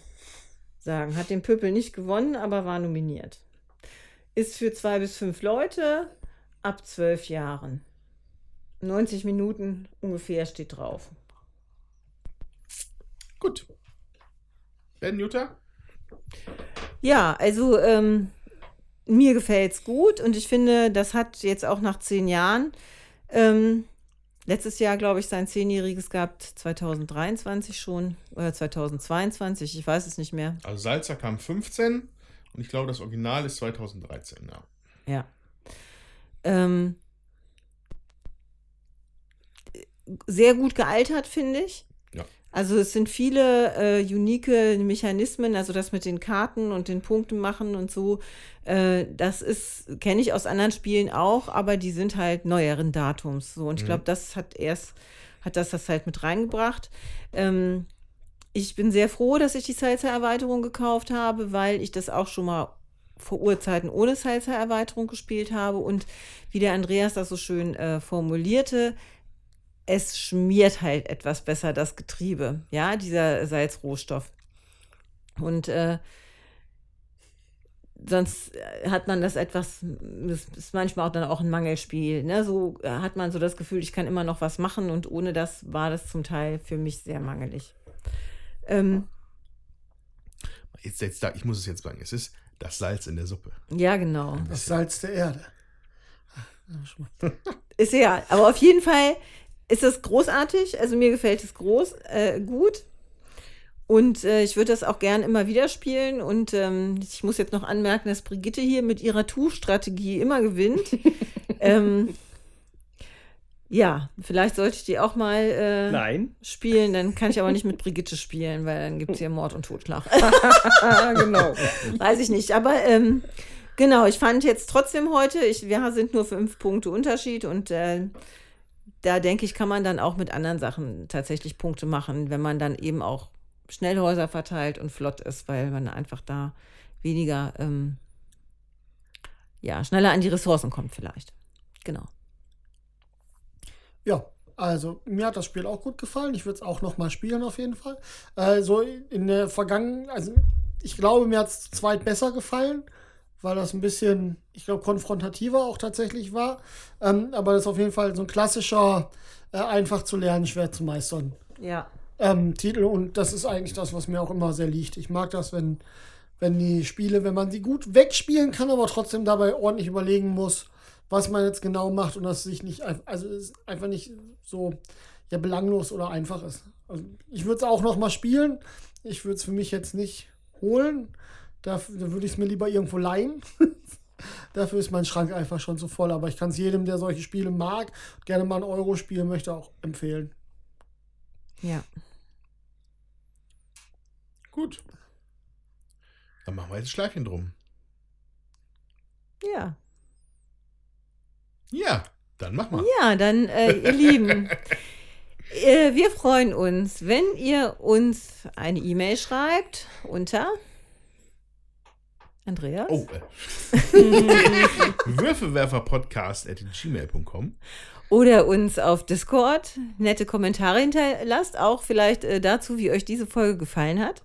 sagen. Hat den Pöppel nicht gewonnen, aber war nominiert. Ist für zwei bis fünf Leute ab zwölf Jahren. 90 Minuten ungefähr steht drauf. Gut. Ben Jutta? Ja, also ähm, mir gefällt es gut und ich finde, das hat jetzt auch nach zehn Jahren, ähm, letztes Jahr, glaube ich, sein Zehnjähriges gehabt, 2023 schon oder 2022, ich weiß es nicht mehr. Also Salzer kam 15 und ich glaube, das Original ist 2013, ja. Ja. Ähm, sehr gut gealtert, finde ich. Also es sind viele äh, unique Mechanismen, also das mit den Karten und den Punkten machen und so. Äh, das ist, kenne ich aus anderen Spielen auch, aber die sind halt neueren Datums. So. Und ich Mhm. glaube, das hat erst, hat das das halt mit reingebracht. Ähm, ich bin sehr froh, dass ich die Salsa-Erweiterung gekauft habe, weil ich das auch schon mal vor Urzeiten ohne Salsa-Erweiterung gespielt habe. Und wie der Andreas das so schön äh, formulierte, es schmiert halt etwas besser das Getriebe, ja, dieser Salzrohstoff. Und äh, sonst äh, hat man das etwas, das ist manchmal auch dann auch ein Mangelspiel. Ne? So äh, hat man so das Gefühl, ich kann immer noch was machen und ohne das war das zum Teil für mich sehr mangelig. Ähm, Jetzt, jetzt, da- ich muss es jetzt sagen, es ist das Salz in der Suppe. ja, genau. Das Salz der Erde. Ja. Ist egal. Aber auf jeden Fall ist es großartig. Also mir gefällt es groß, äh, gut. Und äh, ich würde das auch gern immer wieder spielen. Und ähm, ich muss jetzt noch anmerken, dass Brigitte hier mit ihrer Tu-Strategie immer gewinnt. ähm, ja, vielleicht sollte ich die auch mal äh, Nein. spielen. Dann kann ich aber nicht mit Brigitte spielen, weil dann gibt es hier Mord und Totschlag. Genau. Weiß ich nicht. Aber ähm, genau, ich fand jetzt trotzdem heute, ich, wir sind nur fünf Punkte Unterschied und äh, da denke ich, kann man dann auch mit anderen Sachen tatsächlich Punkte machen, wenn man dann eben auch Schnellhäuser verteilt und flott ist, weil man einfach da weniger, ähm, ja, schneller an die Ressourcen kommt vielleicht. Genau. Ja, also mir hat das Spiel auch gut gefallen. Ich würde es auch noch mal spielen auf jeden Fall. Also in der Vergangenheit, also ich glaube, mir hat es zweit besser gefallen, weil das ein bisschen, ich glaube, konfrontativer auch tatsächlich war. Ähm, aber das ist auf jeden Fall so ein klassischer, äh, einfach zu lernen, schwer zu meistern Ja. ähm, Titel. Und das ist eigentlich das, was mir auch immer sehr liegt. Ich mag das, wenn, wenn die Spiele, wenn man sie gut wegspielen kann, aber trotzdem dabei ordentlich überlegen muss, was man jetzt genau macht und dass sich nicht, also es einfach nicht so ja, belanglos oder einfach ist. Also ich würde es auch noch mal spielen. Ich würde es für mich jetzt nicht holen. Dafür, da würde ich es mir lieber irgendwo leihen. Dafür ist mein Schrank einfach schon zu voll. Aber ich kann es jedem, der solche Spiele mag, gerne mal ein Euro spielen möchte, auch empfehlen. Ja. Gut. Dann machen wir jetzt ein Schleifchen drum. Ja. Ja, dann mach mal. Ja, dann, äh, ihr Lieben, äh, wir freuen uns, wenn ihr uns eine E-Mail schreibt unter Andreas. Oh, äh. Würfelwerferpodcast at gmail.com. Oder uns auf Discord nette Kommentare hinterlasst, auch vielleicht äh, dazu, wie euch diese Folge gefallen hat.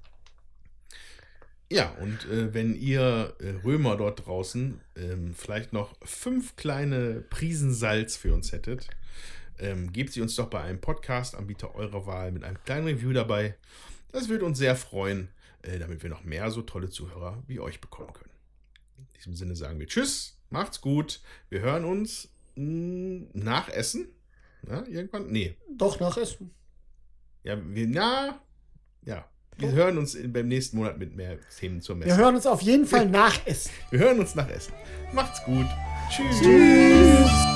Ja, und äh, wenn ihr äh, Römer dort draußen ähm, vielleicht noch fünf kleine Prisen Salz für uns hättet, ähm, gebt sie uns doch bei einem Podcast-Anbieter eurer Wahl mit einem kleinen Review dabei. Das würde uns sehr freuen, damit wir noch mehr so tolle Zuhörer wie euch bekommen können. In diesem Sinne sagen wir Tschüss, macht's gut. Wir hören uns mh, nach Essen. Na, irgendwann? Nee. Doch nach Essen. Ja, wir, na, ja. Wir hören uns in, beim nächsten Monat mit mehr Themen zur Messe. Wir hören uns auf jeden Fall nach Essen. Wir hören uns nach Essen. Macht's gut. Tschüss. Tschüss.